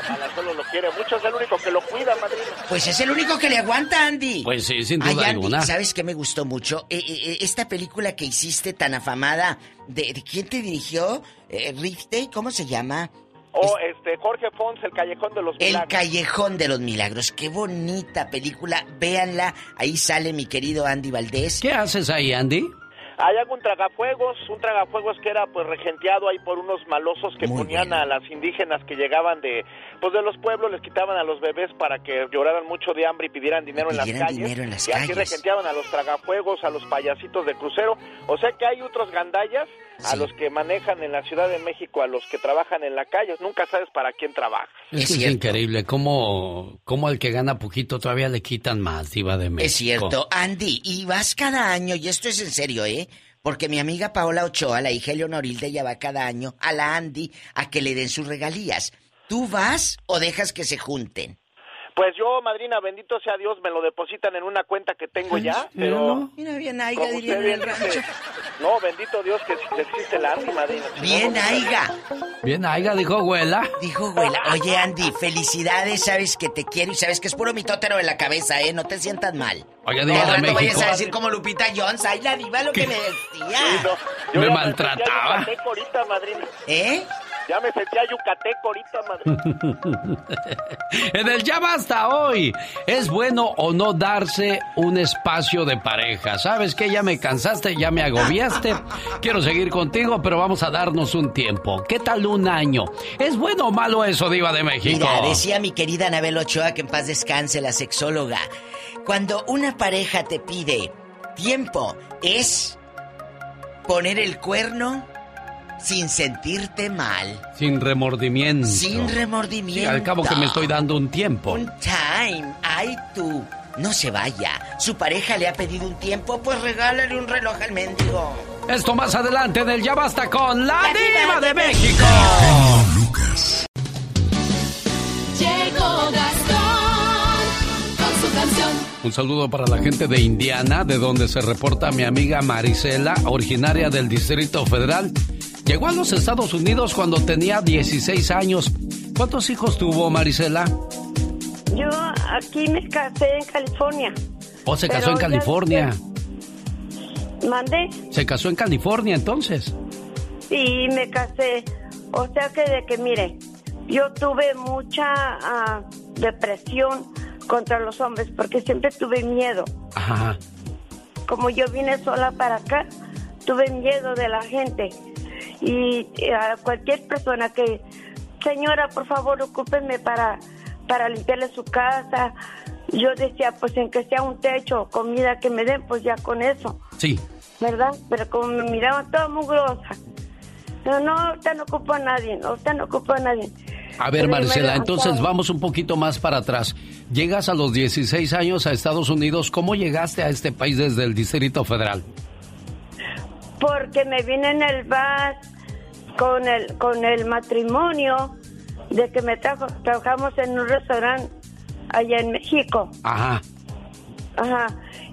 Palazuelo lo quiere mucho, es el único que lo cuida, madrina. Pues es el único que le aguanta, Andy. Pues sí, sin Ay, duda Andy, alguna. ¿sabes qué me gustó mucho? Eh, eh, eh, esta película que hiciste tan afamada, ¿de, de quién te dirigió? Eh, Rifte, ¿cómo se llama? O este Jorge Fons, el callejón de los El milagros. Callejón de los Milagros. Qué bonita película. Véanla. Ahí sale mi querido Andy Valdés. ¿Qué haces ahí, Andy? Hay algún tragafuegos, un tragafuegos que era pues regenteado ahí por unos malosos que ponían a las indígenas que llegaban de pues de los pueblos, les quitaban a los bebés para que lloraran mucho de hambre y pidieran dinero, en, las calles, y así regenteaban a los tragafuegos, a los payasitos de crucero. O sea que hay otros gandallas a los que manejan en la Ciudad de México, a los que trabajan en la calle. Nunca sabes para quién trabaja. Es, es increíble cómo, cómo al que gana poquito todavía le quitan más, Diva de México. Es cierto. Andy, y vas cada año, y esto es en serio, ¿eh? Porque mi amiga Paola Ochoa, la hija Leonorilde, ella va cada año a la Andy a que le den sus regalías. ¿Tú vas o dejas que se junten? Pues yo, madrina, bendito sea Dios, me lo depositan en una cuenta que tengo ya, pero... Mira, bien aiga, diría bien rancho. No, bendito Dios que existe la Andy, madrina. Bien aiga. Bien aiga, dijo abuela. Dijo abuela. Oye, Andy, felicidades, sabes que te quiero y sabes que es puro mitótero en la cabeza, ¿eh? No te sientas mal. Oye, diva de México. vayas a decir como Lupita Jones, ay, la diva lo que me decía. me maltrataba. ahorita, madrina. ¿Eh? Ya me sentía yucateco ahorita, madre. en el ya basta hoy. ¿Es bueno o no darse un espacio de pareja? ¿Sabes que Ya me cansaste, ya me agobiaste. Quiero seguir contigo, pero vamos a darnos un tiempo. ¿Qué tal un año? ¿Es bueno o malo eso, Diva de México? Mira, decía mi querida Anabel Ochoa, que en paz descanse, la sexóloga. Cuando una pareja te pide tiempo, es poner el cuerno sin sentirte mal. Sin remordimiento. Sin remordimiento. al cabo que me estoy dando un tiempo. Un time. Ay, tú. No se vaya. Su pareja le ha pedido un tiempo, pues regálale un reloj al mendigo. Esto más adelante en el Ya Basta con la, Diva, de, México. Lucas. Llegó Gastón con su canción. Un saludo para la gente de Indiana, de donde se reporta mi amiga Marisela, originaria del Distrito Federal. Llegó a los Estados Unidos cuando tenía 16 años. ¿Cuántos hijos tuvo Marisela? Yo aquí me casé en California. ¿O se casó en California? ¿Mande? ¿Se casó en California entonces? Sí, me casé. O sea que de que, mire, yo tuve mucha ah, depresión contra los hombres porque siempre tuve miedo. Ajá. Como yo vine sola para acá, tuve miedo de la gente y a cualquier persona que, señora, por favor, ocúpenme para, para limpiarle su casa. Yo decía, pues en que sea un techo, comida que me den, pues ya con eso. Sí. ¿Verdad? Pero como me miraban toda mugrosa. Pero no, usted no ocupa a nadie, no, usted no ocupa a nadie. A ver, Marcela, entonces vamos un poquito más para atrás. Llegas a los 16 años a Estados Unidos. ¿Cómo llegaste a este país desde el Distrito Federal? Porque me vine en el bus con el, con el matrimonio de que me trajo, trabajamos en un restaurante allá en México. Ajá. Ajá.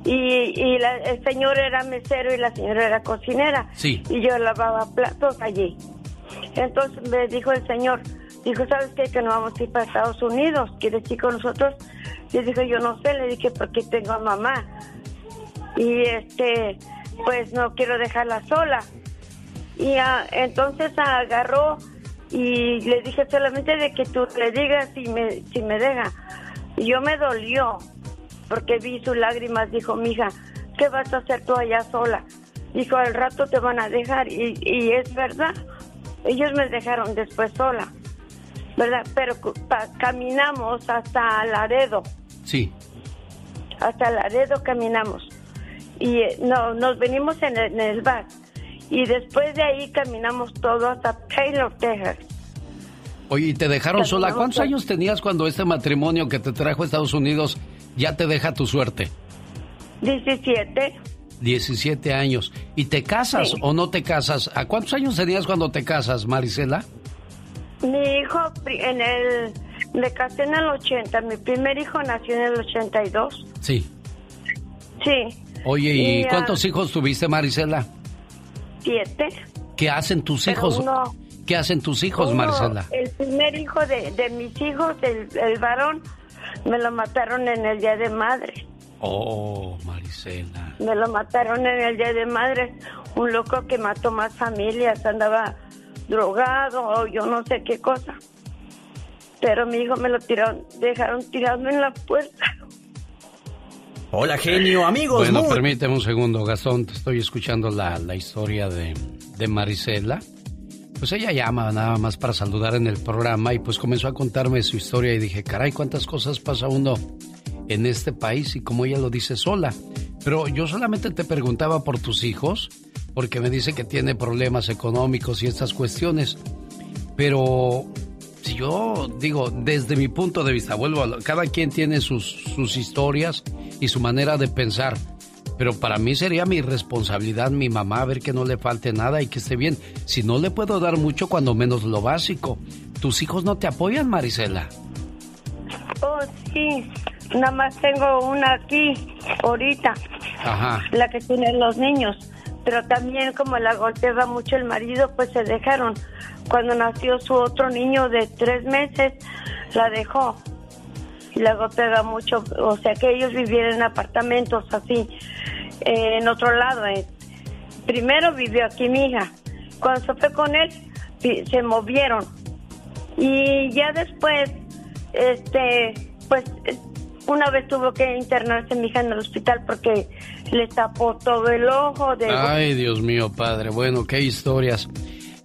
Y, y el señor era mesero y la señora era cocinera. Sí. Y yo lavaba platos allí. Entonces me dijo el señor, dijo, ¿sabes qué? Que no vamos a ir para Estados Unidos. ¿Quieres ir con nosotros? Y dije, yo no sé. Le dije, porque tengo a mamá. Y este, pues no quiero dejarla sola. Y ah, entonces agarró y le dije solamente de que tú le digas si me, si me deja. Y yo me dolió porque vi sus lágrimas. Dijo, mija, ¿qué vas a hacer tú allá sola? Dijo, al rato te van a dejar. Y, y es verdad, ellos me dejaron después sola. ¿Verdad? Pero caminamos hasta Laredo. Sí. Hasta Laredo caminamos y no, nos venimos en el, en el bar. Y después de ahí caminamos todo hasta Taylor, Texas. Oye, ¿y te dejaron sola? ¿Cuántos años tenías cuando este matrimonio que te trajo a Estados Unidos ya te deja tu suerte? 17. 17 años. ¿Y te casas o no te casas? ¿A cuántos años tenías cuando te casas, Marisela? Mi hijo, en el. Me casé en el 80. Mi primer hijo nació en el 82. Sí. Sí. Oye, ¿y, cuántos hijos tuviste, Marisela? Siete. ¿Qué hacen tus hijos? ¿Qué hacen tus hijos, Marisela? El primer hijo de, mis hijos, el, el, varón, me lo mataron en el Día de Madre. Oh, Marisela. Me lo mataron en el Día de Madre. Un loco que mató más familias, andaba drogado o yo no sé qué cosa. Pero mi hijo me lo tiraron, dejaron tirado en la puerta. Hola, genio, amigos. Bueno, permíteme un segundo, Gastón. Te estoy escuchando la, la historia de, de Marisela. Pues ella llama nada más para saludar en el programa y pues comenzó a contarme su historia y dije, caray, cuántas cosas pasa uno en este país y como ella lo dice sola. Pero yo solamente te preguntaba por tus hijos, porque me dice que tiene problemas económicos y estas cuestiones. Pero yo digo, desde mi punto de vista, vuelvo a cada quien tiene sus, sus historias y su manera de pensar. Pero para mí sería mi responsabilidad, mi mamá, ver que no le falte nada y que esté bien. Si no le puedo dar mucho, cuando menos lo básico. ¿Tus hijos no te apoyan, Marisela? Oh, sí. Nada más tengo una aquí, ahorita. Ajá. La que tienen los niños. Pero también como la golpeaba mucho el marido, pues se dejaron. Cuando nació su otro niño de tres meses, la dejó. Y la golpeaba mucho. O sea que ellos vivían en apartamentos así, eh, en otro lado. eh. Primero vivió aquí mi hija. Cuando se fue con él, se movieron. Y ya después, este, pues una vez tuvo que internarse mi hija en el hospital porque le tapó todo el ojo. De... Ay, Dios mío, padre. Bueno, qué historias.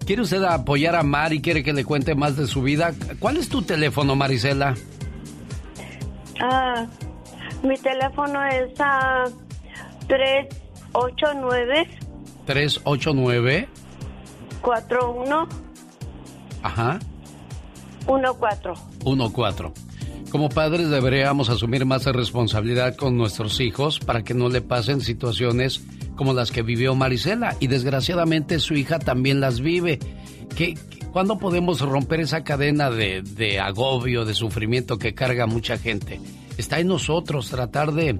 ¿Quiere usted apoyar a Mari? ¿Quiere que le cuente más de su vida? ¿Cuál es tu teléfono, Marisela? Ah, mi teléfono es a 389 389. 41 Ajá. 14. 14. Como padres deberíamos asumir más responsabilidad con nuestros hijos para que no le pasen situaciones como las que vivió Marisela y desgraciadamente su hija también las vive. ¿Qué, cuándo podemos romper esa cadena de, de agobio, de sufrimiento que carga mucha gente? Está en nosotros tratar de,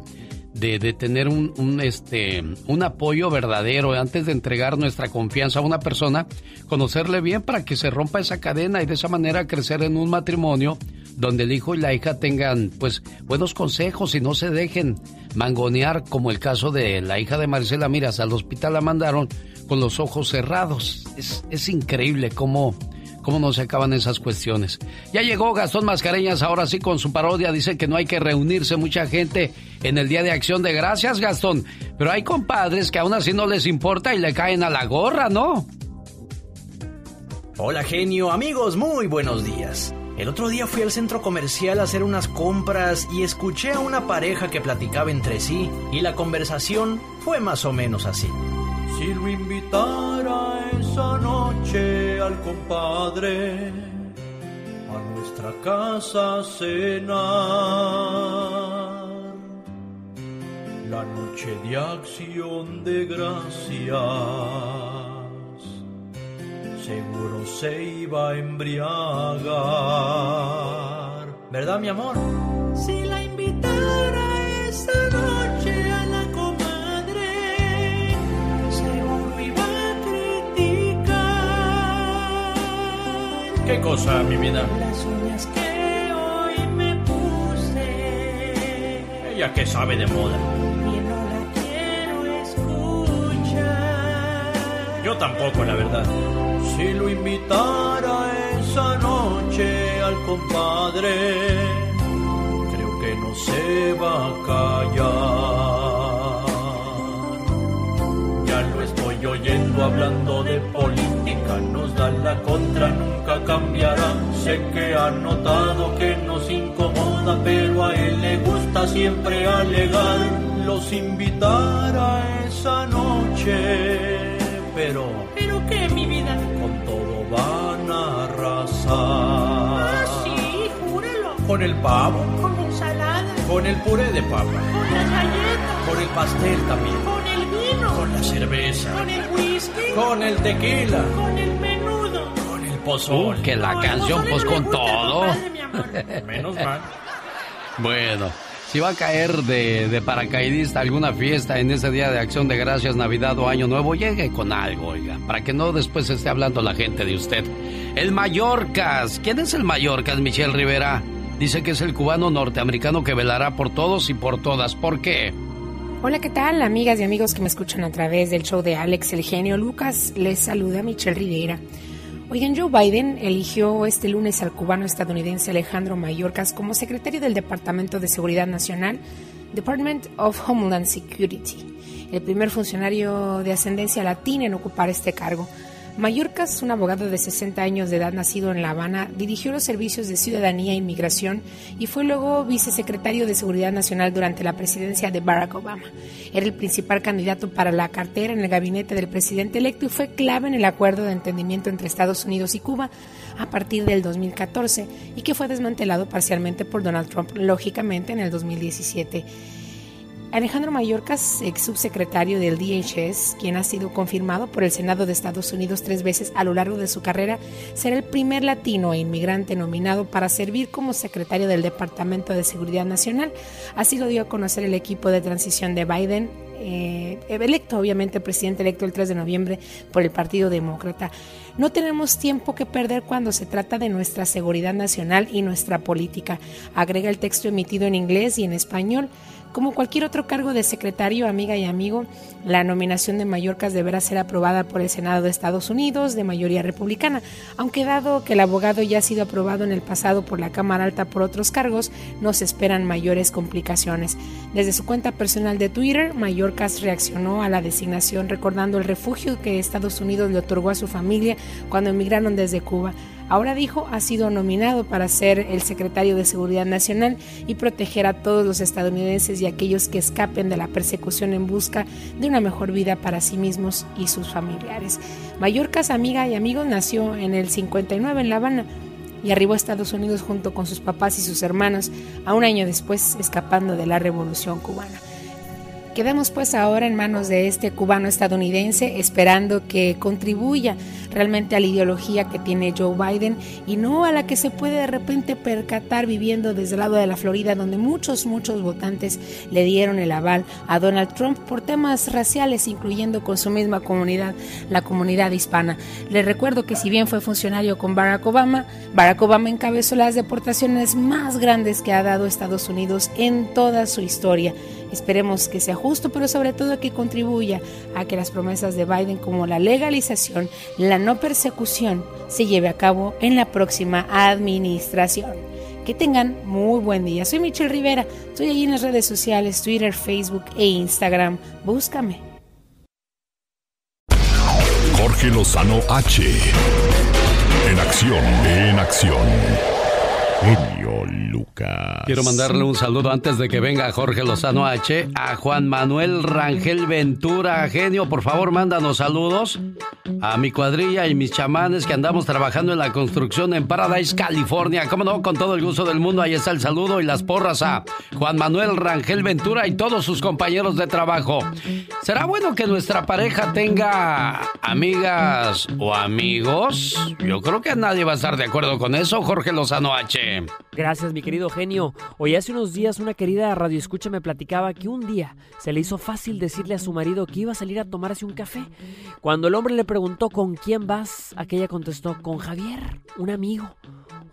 de, tener un, un, este, un apoyo verdadero antes de entregar nuestra confianza a una persona, conocerle bien para que se rompa esa cadena y de esa manera crecer en un matrimonio donde el hijo y la hija tengan pues buenos consejos y no se dejen mangonear como el caso de la hija de Maricela Miras. Al hospital la mandaron con los ojos cerrados. Es, es increíble cómo cómo no se acaban esas cuestiones ya llegó Gastón Mascareñas ahora sí con su parodia dice que no hay que reunirse mucha gente en el día de acción de gracias Gastón pero hay compadres que aún así no les importa y le caen a la gorra ¿no? Hola genio, amigos, muy buenos días. El otro día fui al centro comercial a hacer unas compras y escuché a una pareja que platicaba entre sí y la conversación fue más o menos así. Si lo invitara esa noche al compadre a nuestra casa a cenar, la noche de acción de gracias, seguro se iba a embriagar. ¿Verdad, mi amor? Si la invitara esa noche ¿Qué cosa, mi vida? las uñas que hoy me puse. Ella que sabe de moda. Y no la quiero escuchar. Yo tampoco, la verdad. Si lo invitara esa noche al compadre, creo que no se va a callar. Ya lo estoy oyendo hablando de política, nos da la contra, nunca cambiará. Sé que ha notado que nos incomoda, pero a él le gusta siempre alegar. Los invitara esa noche, pero... ¿Pero qué, mi vida? Con todo van a arrasar. Ah, sí, júralo. Con el pavo, Con la ensalada, con el puré de papa, con las galletas, con el pastel también, con el vino, con la cerveza, con el whisky, con el tequila, con el menudo. con el pozole. Uh, que la canción pues con todo Menos mal. Bueno, si va a caer de, de paracaidista alguna fiesta en ese día de acción de gracias, Navidad o Año Nuevo, llegue con algo, oiga, para que no después esté hablando la gente de usted. El Mallorcas. ¿Quién es el Mallorcas, Michelle Rivera? Dice que es el cubano norteamericano que velará por todos y por todas. ¿Por qué? Hola, ¿qué tal, amigas y amigos que me escuchan a través del show de Alex el genio Lucas? Les saluda Michelle Rivera. Oigan, Joe Biden eligió este lunes al cubano estadounidense Alejandro Mayorkas como secretario del Departamento de Seguridad Nacional Department of Homeland Security, el primer funcionario de ascendencia latina en ocupar este cargo. Mallorcas, un abogado de 60 años de edad nacido en La Habana, dirigió los servicios de ciudadanía e inmigración y fue luego vicesecretario de Seguridad Nacional durante la presidencia de Barack Obama. Era el principal candidato para la cartera en el gabinete del presidente electo y fue clave en el acuerdo de entendimiento entre Estados Unidos y Cuba a partir del 2014 y que fue desmantelado parcialmente por Donald Trump, lógicamente, en el 2017. Alejandro Mayorkas, ex subsecretario del DHS, quien ha sido confirmado por el Senado de Estados Unidos tres veces a lo largo de su carrera, será el primer latino e inmigrante nominado para servir como secretario del Departamento de Seguridad Nacional. Así lo dio a conocer el equipo de transición de Biden, eh, electo, obviamente, presidente electo el 3 de noviembre por el Partido Demócrata. No tenemos tiempo que perder cuando se trata de nuestra seguridad nacional y nuestra política, agrega el texto emitido en inglés y en español. Como cualquier otro cargo de secretario, amiga y amigo, la nominación de Mallorcas deberá ser aprobada por el Senado de Estados Unidos de mayoría republicana, aunque dado que el abogado ya ha sido aprobado en el pasado por la Cámara Alta por otros cargos, no se esperan mayores complicaciones. Desde su cuenta personal de Twitter, Mallorcas reaccionó a la designación recordando el refugio que Estados Unidos le otorgó a su familia cuando emigraron desde Cuba. Ahora dijo, ha sido nominado para ser el secretario de Seguridad Nacional y proteger a todos los estadounidenses y aquellos que escapen de la persecución en busca de una mejor vida para sí mismos y sus familiares. Mallorcas, amiga y amigo, nació en el 59 en La Habana y arribó a Estados Unidos junto con sus papás y sus hermanos, a un año después escapando de la Revolución cubana. Quedamos pues ahora en manos de este cubano estadounidense esperando que contribuya realmente a la ideología que tiene Joe Biden y no a la que se puede de repente percatar viviendo desde el lado de la Florida donde muchos, muchos votantes le dieron el aval a Donald Trump por temas raciales incluyendo con su misma comunidad, la comunidad hispana. Les recuerdo que si bien fue funcionario con Barack Obama, Barack Obama encabezó las deportaciones más grandes que ha dado Estados Unidos en toda su historia. Esperemos que sea justo, pero sobre todo que contribuya a que las promesas de Biden como la legalización, la no persecución, se lleve a cabo en la próxima administración. Que tengan muy buen día. Soy Michelle Rivera. Estoy allí en las redes sociales, Twitter, Facebook e Instagram. Búscame. Jorge Lozano H. En acción, en acción. Genio Lucas. Quiero mandarle un saludo antes de que venga Jorge Lozano H a Juan Manuel Rangel Ventura. Genio, por favor, mándanos saludos a mi cuadrilla y mis chamanes que andamos trabajando en la construcción en Paradise, California. Cómo no, con todo el gusto del mundo. Ahí está el saludo y las porras a Juan Manuel Rangel Ventura y todos sus compañeros de trabajo. ¿Será bueno que nuestra pareja tenga amigas o amigos? Yo creo que nadie va a estar de acuerdo con eso, Jorge Lozano H. Gracias, mi querido genio. Hoy hace unos días una querida radioescucha me platicaba que un día se le hizo fácil decirle a su marido que iba a salir a tomarse un café. Cuando el hombre le preguntó con quién vas, aquella contestó con Javier, un amigo.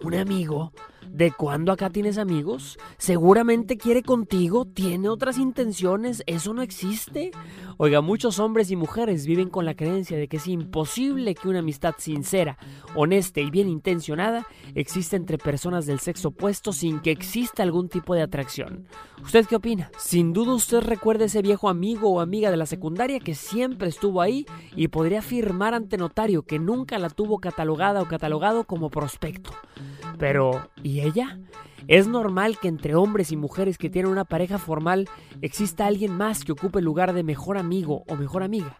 ¿Un amigo? ¿De cuándo acá tienes amigos? Seguramente quiere contigo, tiene otras intenciones, eso no existe. Oiga, muchos hombres y mujeres viven con la creencia de que es imposible que una amistad sincera, honesta y bien intencionada exista entre personas del sexo opuesto sin que exista algún tipo de atracción. ¿Usted qué opina? Sin duda usted recuerda ese viejo amigo o amiga de la secundaria que siempre estuvo ahí y podría afirmar ante notario que nunca la tuvo catalogada o catalogado como prospecto. Pero, ¿y ella? Es normal que entre hombres y mujeres que tienen una pareja formal exista alguien más que ocupe el lugar de mejor amigo o mejor amiga.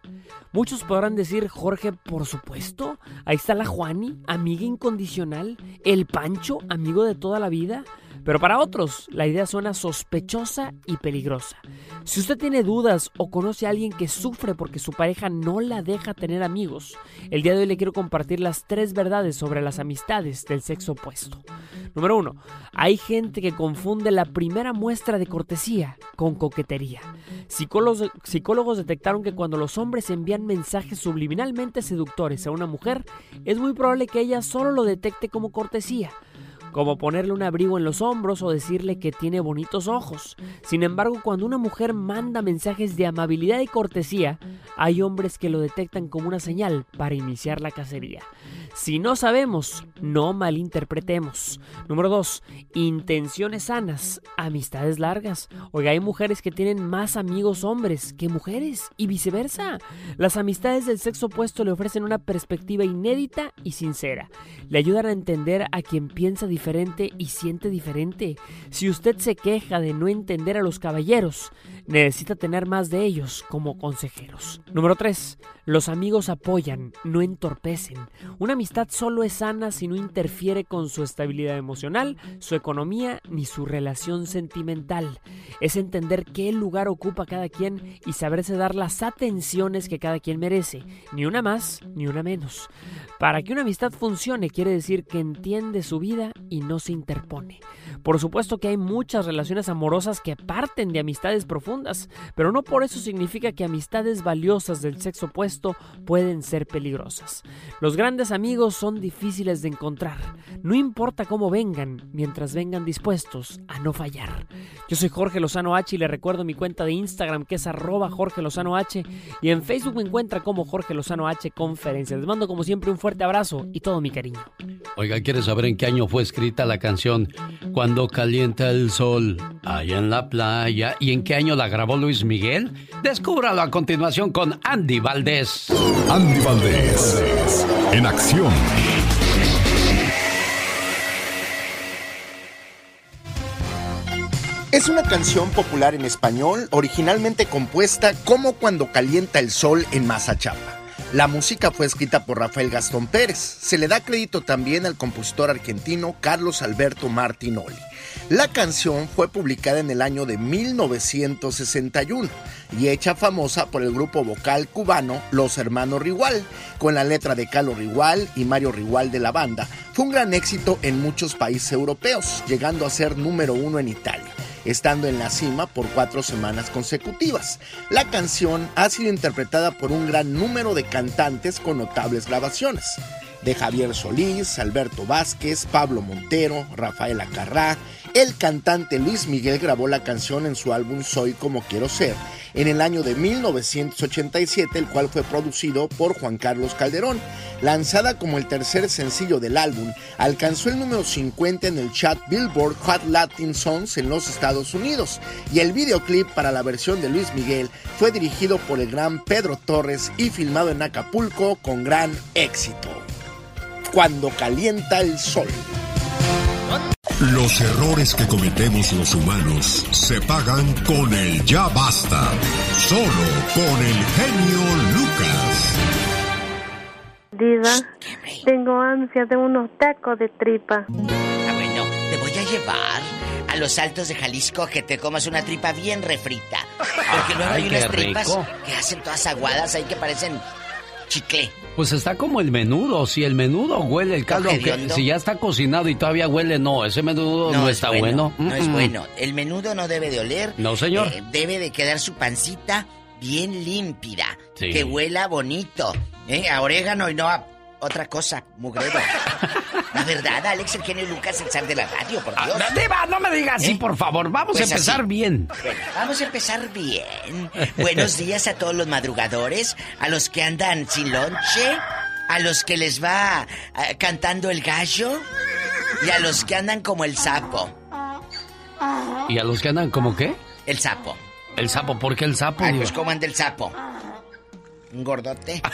Muchos podrán decir, Jorge, por supuesto, ahí está la Juani, amiga incondicional, el Pancho, amigo de toda la vida. Pero para otros, la idea suena sospechosa y peligrosa. Si usted tiene dudas o conoce a alguien que sufre porque su pareja no la deja tener amigos, el día de hoy le quiero compartir las tres verdades sobre las amistades del sexo opuesto. Número uno, hay gente que confunde la primera muestra de cortesía con coquetería. Psicólogos, psicólogos detectaron que cuando los hombres envían mensajes subliminalmente seductores a una mujer, es muy probable que ella solo lo detecte como cortesía como ponerle un abrigo en los hombros o decirle que tiene bonitos ojos. Sin embargo, cuando una mujer manda mensajes de amabilidad y cortesía, hay hombres que lo detectan como una señal para iniciar la cacería. Si no sabemos, no malinterpretemos. Número 2. Intenciones sanas, amistades largas. Oiga, hay mujeres que tienen más amigos hombres que mujeres y viceversa. Las amistades del sexo opuesto le ofrecen una perspectiva inédita y sincera. Le ayudan a entender a quien piensa diferente y siente diferente. Si usted se queja de no entender a los caballeros, necesita tener más de ellos como consejeros. Número 3. Los amigos apoyan, no entorpecen. Una amistad solo es sana si no interfiere con su estabilidad emocional, su economía ni su relación sentimental. Es entender qué lugar ocupa cada quien y saberse dar las atenciones que cada quien merece, ni una más ni una menos. Para que una amistad funcione quiere decir que entiende su vida y no se interpone. Por supuesto que hay muchas relaciones amorosas que parten de amistades profundas, pero no por eso significa que amistades valiosas del sexo opuesto pueden ser peligrosas. Los grandes amigos son difíciles de encontrar, no importa cómo vengan, mientras vengan dispuestos a no fallar. Yo soy Jorge Lozano H y le recuerdo mi cuenta de Instagram que es arroba Jorge Lozano H y en Facebook me encuentra como Jorge Lozano H Conferencias. Les mando como siempre un fuerte abrazo y todo mi cariño. Oiga, ¿quieres saber en qué año fue escrita la canción Cuando calienta el sol allá en la playa? ¿Y en qué año la grabó Luis Miguel? Descúbralo a continuación con Andy Valdés. Andy Valdés, en acción. Es una canción popular en español, originalmente compuesta como Cuando calienta el sol en Mazachapa. La música fue escrita por Rafael Gastón Pérez. Se le da crédito también al compositor argentino Carlos Alberto Martinoli. La canción fue publicada en el año de 1961 y hecha famosa por el grupo vocal cubano Los Hermanos Rigual, con la letra de Carlos Rigual y Mario Rigual de la banda. Fue un gran éxito en muchos países europeos, llegando a ser número uno en Italia estando en la cima por cuatro semanas consecutivas. La canción ha sido interpretada por un gran número de cantantes con notables grabaciones de Javier Solís, Alberto Vázquez, Pablo Montero, Rafael Acarrá. El cantante Luis Miguel grabó la canción en su álbum Soy como quiero ser en el año de 1987, el cual fue producido por Juan Carlos Calderón. Lanzada como el tercer sencillo del álbum, alcanzó el número 50 en el chat Billboard Hot Latin Songs en los Estados Unidos y el videoclip para la versión de Luis Miguel fue dirigido por el gran Pedro Torres y filmado en Acapulco con gran éxito cuando calienta el sol. Los errores que cometemos los humanos se pagan con el ya basta. Solo con el genio Lucas. Diva, tengo ansia de unos tacos de tripa. Ah, bueno, te voy a llevar a los altos de Jalisco que te comas una tripa bien refrita. Porque luego Ay, hay unas tripas rico. que hacen todas aguadas ahí que parecen chicle. Pues está como el menudo. Si el menudo huele el caldo, aunque si ya está cocinado y todavía huele, no, ese menudo no, es está bueno. No es bueno. El menudo no debe de oler. No, señor. Eh, debe de quedar su pancita bien límpida. Sí. Que huela bonito. ¿eh? A orégano y no a otra cosa, mugrero. La verdad, Alex, el genio Lucas, el zar de la radio, por Dios. Ah, Diva, no me diga así, ¿Eh? por favor. Vamos Pues a empezar así. bien. Bueno, vamos a empezar bien. Buenos días a todos los madrugadores, a los que andan sin lonche, a los que les va eh, cantando el gallo y a los que andan como el sapo. ¿Y a los que andan como qué? El sapo. El sapo, ¿por qué el sapo? Ay, pues cómo anda el sapo. Un gordote.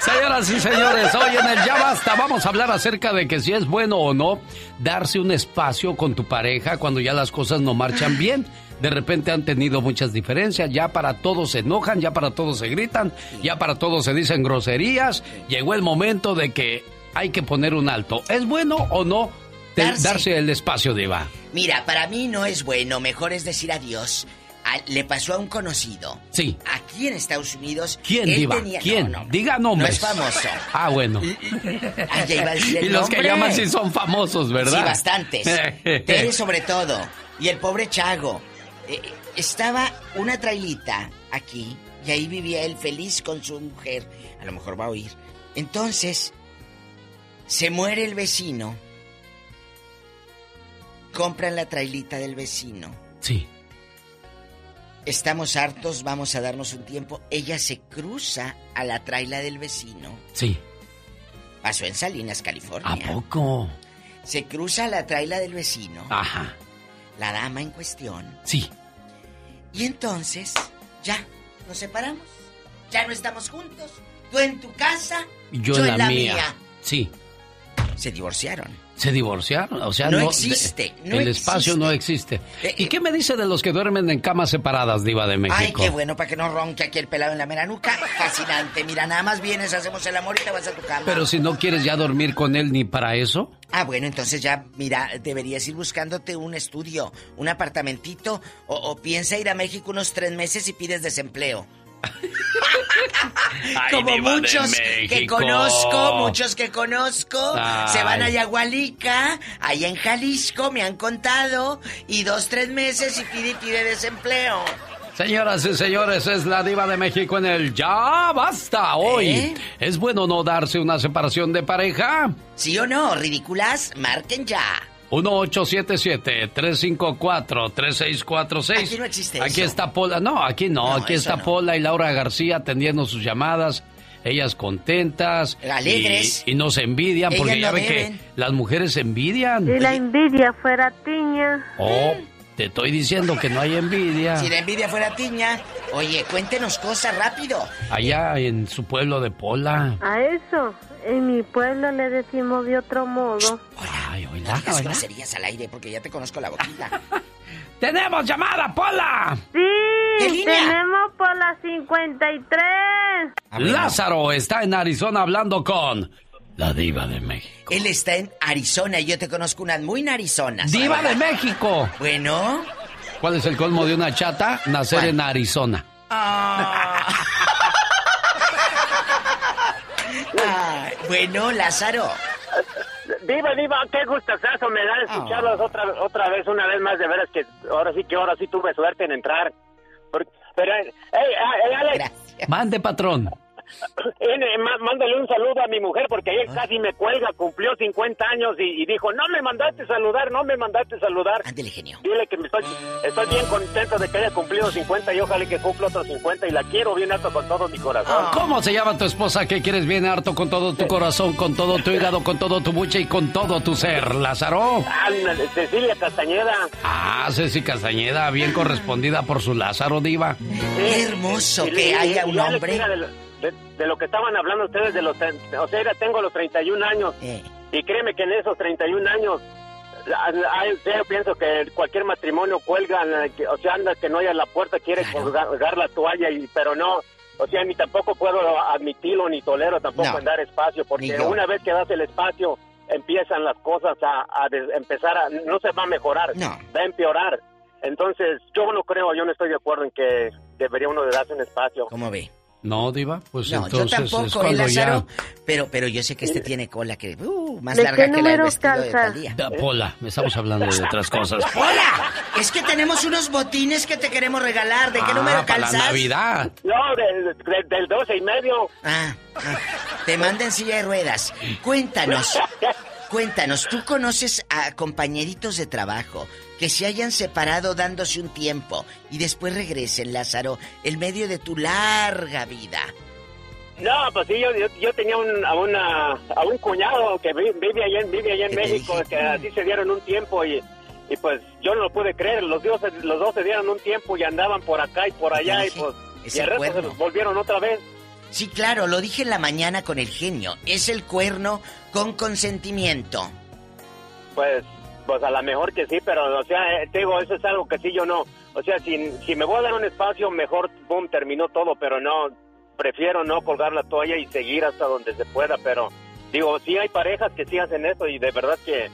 Señoras y señores, hoy en el Ya Basta vamos a hablar acerca de que si es bueno o no darse un espacio con tu pareja cuando ya las cosas no marchan bien. De repente han tenido muchas diferencias, ya para todos se enojan, ya para todos se gritan, ya para todos se dicen groserías. Llegó el momento de que hay que poner un alto. ¿Es bueno o no Darse. darse el espacio, Diva? Mira, para mí no es bueno, mejor es decir adiós. A- le pasó a un conocido. Sí. Aquí en Estados Unidos. ¿Quién, él Diva? tenía- ¿Quién? No, no, Diga no nombres. es famoso. Ah, bueno. Ah, ya iba a decir el Y los que llaman sí son famosos, ¿verdad? Sí, bastantes. Tere sobre todo. Y el pobre Chago. Eh, estaba una trailita aquí y ahí vivía él feliz con su mujer. A lo mejor va a oír. Entonces, se muere el vecino compran la trailita del vecino. Sí. Estamos hartos, vamos a darnos un tiempo. Ella se cruza a la traila del vecino. Sí. Pasó en Salinas, California. ¿A poco? Se cruza a la traila del vecino. Ajá. La dama en cuestión. Sí. Y entonces, ya, nos separamos. Ya no estamos juntos. Tú en tu casa, Yo, en la, mía. Sí. Se divorciaron. Se divorciaron, o sea, No no, existe, no el espacio no existe. ¿Y qué me dice de los que duermen en camas separadas, diva de México? Ay, qué bueno, para que no ronque aquí el pelado en la mera nuca. Fascinante. Mira, nada más vienes, hacemos el amor y te vas a tu cama. Pero si no quieres ya dormir con él ni para eso. Ah, bueno, entonces ya, mira, deberías ir buscándote un estudio, un apartamentito, o, o piensa ir a México unos tres meses y pides desempleo. Como muchos que conozco, muchos que conozco, Ay. se van a Yagualica, allá en Jalisco, me han contado, y dos, tres meses y pide y pide desempleo. Señoras y señores, es la diva de México en el Ya Basta hoy. ¿Eh? ¿Es bueno no darse una separación de pareja? ¿Sí o no? Ridículas, marquen ya. 1877-354-3646. Aquí no existe Aquí eso. está Pola. No, aquí no. No, aquí está no. Pola y Laura García atendiendo sus llamadas. Ellas contentas. Alegres. Y, y nos envidian porque ya ve que las mujeres envidian. Si la envidia fuera tiña. Oh, te estoy diciendo que no hay envidia. Si la envidia fuera tiña, oye, cuéntenos cosas rápido. Allá en su pueblo de Pola. A eso, en mi pueblo le decimos de otro modo. Ay, No oíla, digas oíla. groserías al aire porque ya te conozco la boquita. ¡Tenemos llamada, Pola! Sí, tenemos por la 53. Lázaro está en Arizona hablando con la diva de México. Él está en Arizona y yo te conozco unas muy narizonas. ¡Diva de México! Bueno. ¿Cuál es el colmo de una chata? Nacer ¿Cuál? en Arizona. Ah. Bueno, Lázaro. Diva, Diva, qué gustazo me da escucharlos otra, otra vez, una vez más, de veras que ahora sí que ahora sí tuve suerte en entrar. Porque- pero, hey, hey, Alex, Mande, patrón. Má- mándale un saludo a mi mujer porque ayer casi me cuelga, cumplió 50 años y, y dijo, no me mandaste saludar, no me mandaste saludar. Ándele, genio. Dile que me estoy, estoy bien contento de que haya cumplido 50 y ojalá que cumpla otros 50 y la quiero bien alto con todo mi corazón. ¿Cómo se llama tu esposa que quieres bien harto con todo tu corazón, con todo tu hígado, con todo tu buche y con todo tu ser, Lázaro? Ándale, Cecilia Castañeda. Ah, Ceci Castañeda, bien correspondida por su Lázaro Diva. Qué hermoso que haya un hombre. De, lo- de- lo que estaban hablando ustedes de los... O sea, ya tengo los 31 años. Eh. Y créeme que en esos 31 años... Yo pienso que cualquier matrimonio cuelga, o sea, anda que no haya la puerta, quiere colgar, colgar la toalla, y pero no, o sea, ni tampoco puedo admitirlo, ni tolero tampoco No. en dar espacio, porque una vez que das el espacio, empiezan las cosas a, a des- empezar a... No se va a mejorar, No. va a empeorar. Entonces, yo no creo, yo no estoy de acuerdo en que debería uno de darse un espacio. ¿Cómo ve? No, Diva, pues No, entonces yo es tampoco, ¿eh, cuando Lázaro? ya... Pero, pero yo sé que este tiene cola que uh, más ¿De larga que la del vestido de calza? Talía. Da, Pola, estamos hablando de otras cosas. ¡Hola! Es que tenemos unos botines que te queremos regalar. ¿De qué Ah, número para la calzas? Navidad. No, del, del, del 12 y medio. Ah, ah, te manden silla de ruedas. Cuéntanos, cuéntanos, ¿tú conoces a compañeritos de trabajo que se hayan separado dándose un tiempo y después regresen, Lázaro, en medio de tu larga vida? No, pues sí, yo, yo, yo tenía un, a, una, a un cuñado que vi- vive allá en, vive allá en ¿Qué te México, que así se dieron un tiempo y, y pues yo no lo pude creer. Los se- los dos se dieron un tiempo y andaban por acá y por ¿Qué te allá y pues Es y el se los volvieron otra vez. Sí, claro, lo dije en la mañana con el genio. Es el cuerno con consentimiento. Pues, pues a lo mejor que sí, pero o sea, eh, te digo, eso es algo que sí yo no. O sea, si, si me voy a dar un espacio, mejor, boom, terminó todo, pero no, prefiero no colgar la toalla y seguir hasta donde se pueda, pero digo, sí hay parejas que sí hacen eso y de verdad que,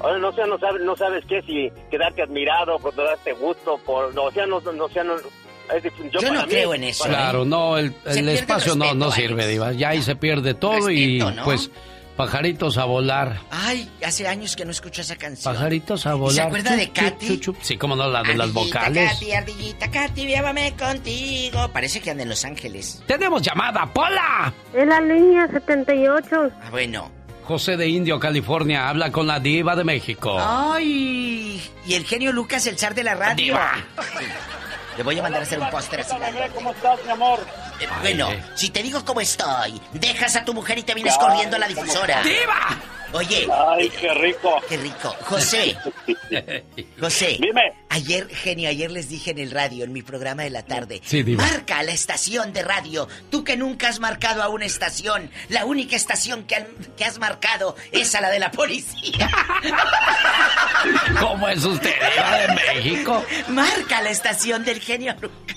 ahora no sé, no sabes, no sabes qué, si quedarte admirado, por darte gusto, por, no, o sea, no, no, o sea, no, es Yo para no mí- creo en eso. Claro, no, el, el espacio no, respeto, no sirve. Diva. Ya ahí se pierde todo y pues pajaritos a volar. Ay, hace años que no escucho esa canción. Pajaritos a ¿Y volar. se acuerda de Katy? chup, chup. Sí, como no, la de las vocales. Katy, ardillita, Katy, llévame contigo. Parece que anda en Los Ángeles. ¡Tenemos llamada, Pola! En la línea 78. Ah, bueno. José de Indio, California. Habla con la diva de México. ¡Ay! Y el genio Lucas, el zar de la radio. Diva. Le voy a mandar a hacer un póster así. ¿Cómo estás, mi amor? Eh, bueno, si te digo cómo estoy, dejas a tu mujer y te vienes corriendo a la difusora. ¡Diva! Oye. Ay, qué rico. Qué rico. José. José. Dime. Ayer, genio, ayer les dije en el radio, en mi programa de la tarde. Sí, diva. Marca la estación de radio. Tú que nunca has marcado a una estación. La única estación que, han- que has marcado es a la de la policía. ¿Cómo es usted, diva de México? Marca la estación del genio Lucas.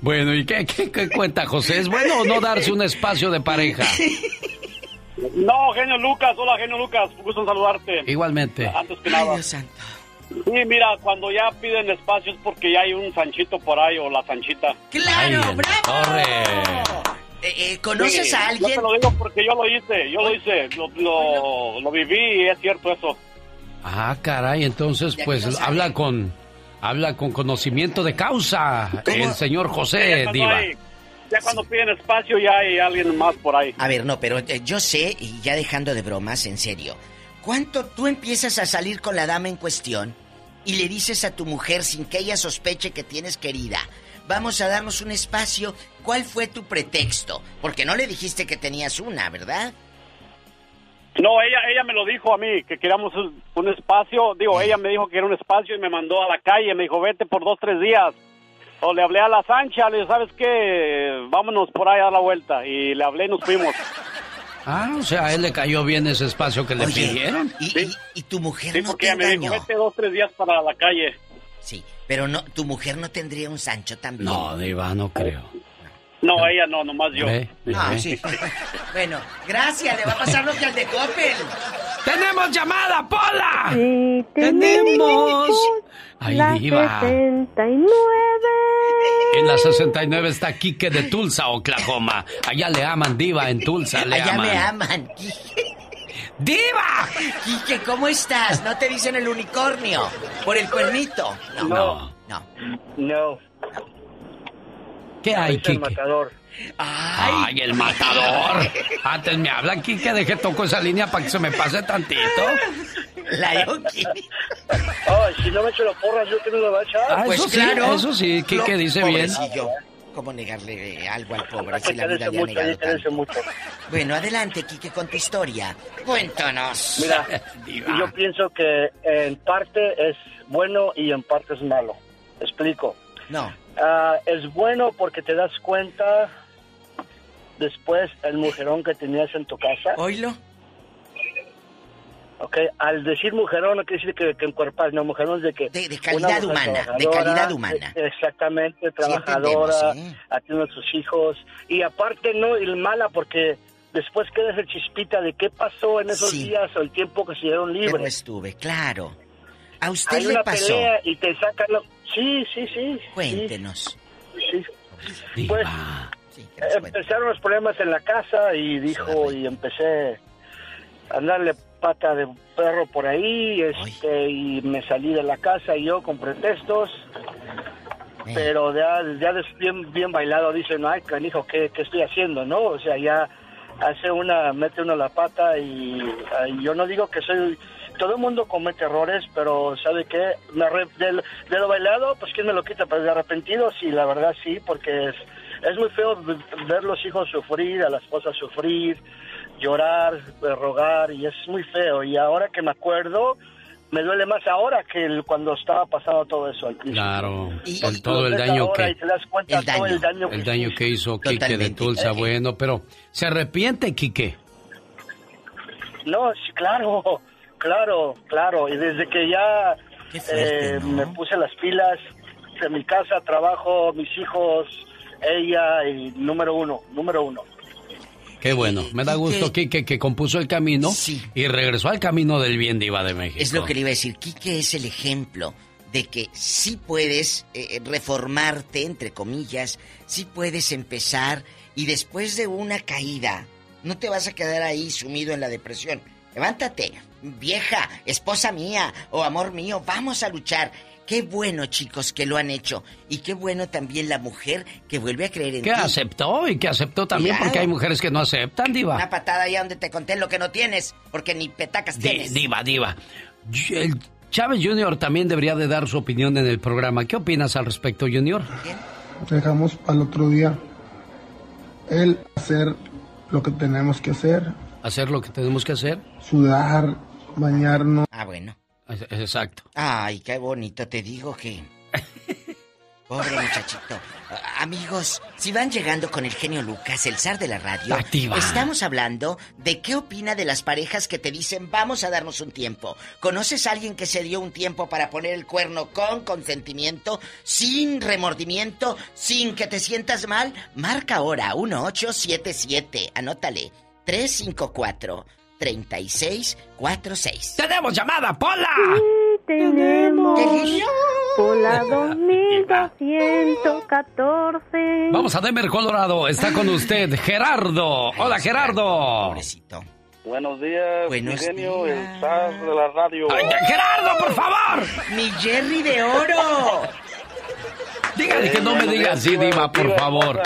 Bueno, ¿y qué, qué- qué cuenta, José? ¿Es bueno o no darse un espacio de pareja? No, genio Lucas. Hola, genio Lucas. Gusto en saludarte. Igualmente. Antes que nada. Sí, mira, cuando ya piden espacio es porque ya hay un Sanchito por ahí o la Sanchita. ¡Claro, Ay, bravo! torre. Eh, eh, ¿Conoces Sí, a alguien? Yo te lo digo porque yo lo hice, yo lo hice, lo, lo, lo viví y es cierto eso. Ah, caray, entonces pues no habla con habla con conocimiento de causa el señor José Diva. Ya cuando piden espacio ya hay alguien más por ahí. A ver, no, pero eh, yo sé, y ya dejando de bromas, en serio, ¿cuánto tú empiezas a salir con la dama en cuestión y le dices a tu mujer sin que ella sospeche que tienes querida? Vamos a darnos un espacio. ¿Cuál fue tu pretexto? Porque no le dijiste que tenías una, ¿verdad? No, ella ella me lo dijo a mí, que queríamos un, un espacio. Digo, ella me dijo que era un espacio y me mandó a la calle. Me dijo, vete por dos, tres días. O le hablé a la Sancha, le dije, ¿sabes qué? Vámonos por ahí a dar la vuelta. Y le hablé y nos fuimos. Ah, o sea, a él le cayó bien ese espacio que le Oye, pidieron. ¿Y, y, y tu mujer Sí, no porque te me dijo, engañó? vete dos, tres días para la calle. Sí, pero no, tu mujer no tendría un Sancho también. No, Diva, no creo. No, ella no, nomás yo. Ve, ve. Ah, sí. bueno, gracias, le va a pasar lo que al de Coppel. ¡Tenemos llamada, Pola! Sí, ¡Tenemos! ¡Ay, la Diva! 69. En la 69 está Quique de Tulsa, Oklahoma. Allá le aman, Diva, en Tulsa le Allá aman. me aman. ¡Diva! Quique, ¿cómo estás? ¿No te dicen el unicornio? ¿Por el cuernito? No. No. No. No. ¿Qué hay, Es el Quique? matador. ¡Ay, el matador! Antes me hablan, Quique, deje toco esa línea para que se me pase tantito. La Yoki. Ay, si no me echo la porra, ¿yo qué me lo va a echar? Ah, Pues eso sí, claro. eso sí, Quique Lo- dice bien. pobrecillo. ¿Cómo negarle algo al pobre si que la vida le ha negado que tanto? mucho. Bueno, adelante, Quique, con tu historia. Cuéntanos. Mira, Diva. yo pienso que en parte es bueno y en parte es malo. Explico. No. Ah, es bueno porque te das cuenta después el mujerón que tenías en tu casa. ¿Oílo? Ok, al decir mujerón no quiere decir que, que encuerpas, no, mujerón es de que... De- de calidad humana, de calidad humana. eh, Exactamente, entendemos, trabajadora, sí. atiende a sus hijos. Y aparte no, y mala porque después queda esa chispita de qué pasó en esos Sí. días o el tiempo que se dieron libres. estuve, claro. ¿A usted Hay le una pasó? pelea y te sacan... lo- Sí, sí, sí. Cuéntenos. Sí, sí. Pues Sí, empezaron los problemas en la casa y dijo, y empecé a darle pata de perro por ahí, este, y me salí de la casa y yo con pretextos, pero ya, ya bien, bien bailado dicen, ay, canijo, ¿qué, ¿qué estoy haciendo? ¿No? O sea, ya hace una, mete uno la pata y, y yo no digo que soy... Todo el mundo comete errores, pero ¿sabe qué? Me arre- de, lo- de lo bailado, pues ¿quién me lo quita? Pues de arrepentido, sí, la verdad sí, porque es, es muy feo ver los hijos sufrir, a la esposa sufrir, llorar, eh, rogar, y es muy feo. Y ahora que me acuerdo, me duele más ahora que el- cuando estaba pasando todo eso al principio. Claro, Y- y todo el daño que y te das cuenta El todo el daño que el daño que hizo Quique de. Tulsa, bueno, pero ¿se arrepiente Quique? No, sí, claro, claro, claro. Y desde que ya fuerte, eh, ¿no? me puse las pilas de mi casa, trabajo, mis hijos, ella y número uno, número uno. Qué bueno, me da Quique- gusto Quique que compuso el camino Sí. y regresó al camino del bien diva de México. Es lo que le iba a decir. Quique es el ejemplo de que sí puedes eh, reformarte, entre comillas, sí puedes empezar y después de una caída, no te vas a quedar ahí sumido en la depresión. Levántate, vieja, esposa mía o amor mío, vamos a luchar. Qué bueno, chicos, que lo han hecho. Y qué bueno también la mujer que vuelve a creer en Que ti. aceptó y que aceptó también Claro. porque hay mujeres que no aceptan, diva. Una patada allá donde te conté lo que no tienes, porque ni petacas Di- tienes. diva, diva. El Chávez Jr. también debería de dar su opinión en el programa. ¿Qué opinas al respecto, Junior? dejamos al otro día el hacer lo que tenemos que hacer, Hacer lo que tenemos que hacer. sudar, bañarnos. Ah, bueno. Es- Exacto. Ay, qué bonito, te digo que... Pobre muchachito. Amigos, si van llegando con el genio Lucas, el zar de la radio, Activa. estamos hablando de qué opina de las parejas que te dicen vamos a darnos un tiempo. ¿Conoces a alguien que se dio un tiempo para poner el cuerno con consentimiento, sin remordimiento, sin que te sientas mal? Marca ahora 1877, anótale, 354 3646. ¡Tenemos llamada, Pola! Tenemos por la 2214. Vamos a Denver, Colorado. Está con usted Gerardo. Hola, Gerardo. Buenos días, Buenos zar de la radio. Gerardo, por favor! ¡Mi Jerry de oro! Dígale que no me diga así, Diva, por favor.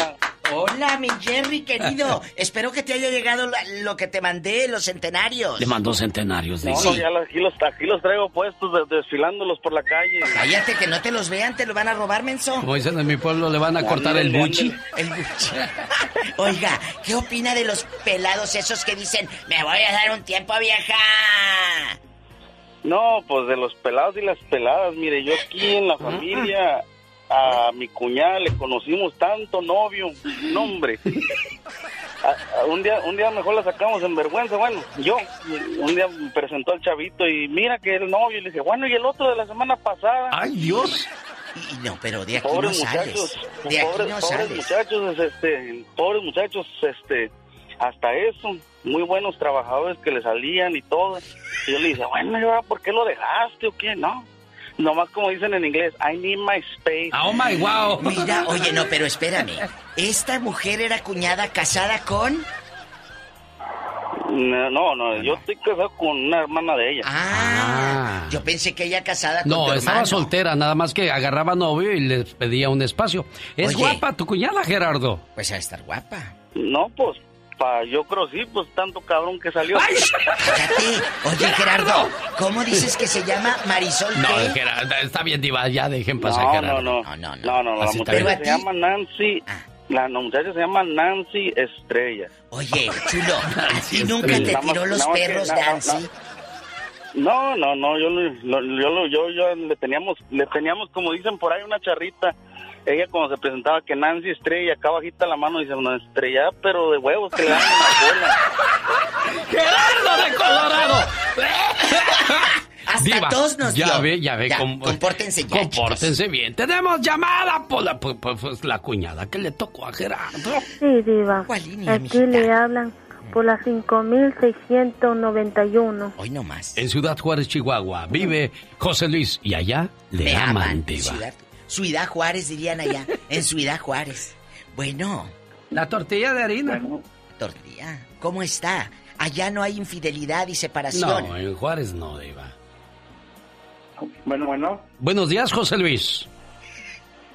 Hola, mi Jerry querido. Espero que te haya llegado la- lo que te mandé, los centenarios. Le mandó centenarios, No, dice. no, ya los- aquí, los, aquí los traigo puestos, de- desfilándolos por la calle. Cállate, que no te los vean, te lo van a robar, menso. Como dicen en mi pueblo, le van a cortar el buchi. El buchi. Oiga, ¿qué opina de los pelados esos que dicen, me voy a dar un tiempo, vieja? No, pues de los pelados y las peladas. Mire, yo aquí en la familia, a mi cuñada le conocimos tanto novio. No, hombre. A- a- un día un día mejor la sacamos en vergüenza. Bueno, yo un día me presentó al chavito y mira que el novio. Y le dije, bueno, y el otro de la semana pasada. ¡Ay, Dios! Y no, pero de aquí pobres no sales. muchachos, De aquí pobres, no pobres sales. muchachos, este, pobres muchachos, este, hasta eso, muy buenos trabajadores que le salían y todo. Y yo le dije, bueno, ¿y ahora por qué lo dejaste o qué? No, nomás como dicen en inglés, I need my space. Oh my wow. Mira, oye, no, pero espérame. ¿Esta mujer era cuñada casada con? No, no, no, yo estoy casado con una hermana de ella. Ah, yo pensé que ella casada con No, tu estaba hermano. soltera, nada más que agarraba novio y les pedía un espacio. Es Oye. guapa tu cuñada, Gerardo. Pues a estar guapa. No, pues, pa, yo creo sí, pues tanto cabrón que salió. Cállate. Oye, Gerardo, ¿cómo dices que se llama Marisol No, qué? Gerardo, está bien, diva, ya dejen pasar, No, Gerardo. no, no, no, no, no, la Así está muchacha se llama Nancy, la muchacha se llama Nancy Estrella. Oye, chulo, ¿a ti nunca te tiró los perros, Nancy? No, no, no, yo, yo, lo- yo, yo le teníamos, le teníamos, como dicen por ahí, una charrita. Ella cuando se presentaba que Nancy Estrella, acá bajita la mano, dice, una estrella, pero de huevos, que le dan en la cola. ¡Gerardo de Colorado! Hasta Diva, nos ya dio. ve, ya ve. Ya, com- compórtense ya, Compórtense bien. Tenemos llamada por la, por- por- pues, la cuñada que le tocó a Gerardo. Sí, Diva. Aquí le hablan por la 5691. Hoy no más. En Ciudad Juárez, Chihuahua, vive José Luis y allá le Me aman, aman. diva. Ciudad, Ciudad Juárez, dirían allá. En Ciudad Juárez. Bueno. La tortilla de harina. Tortilla. ¿Cómo está? Allá no hay infidelidad y separación. No, en Juárez no, diva. Bueno, bueno. Buenos días, José Luis.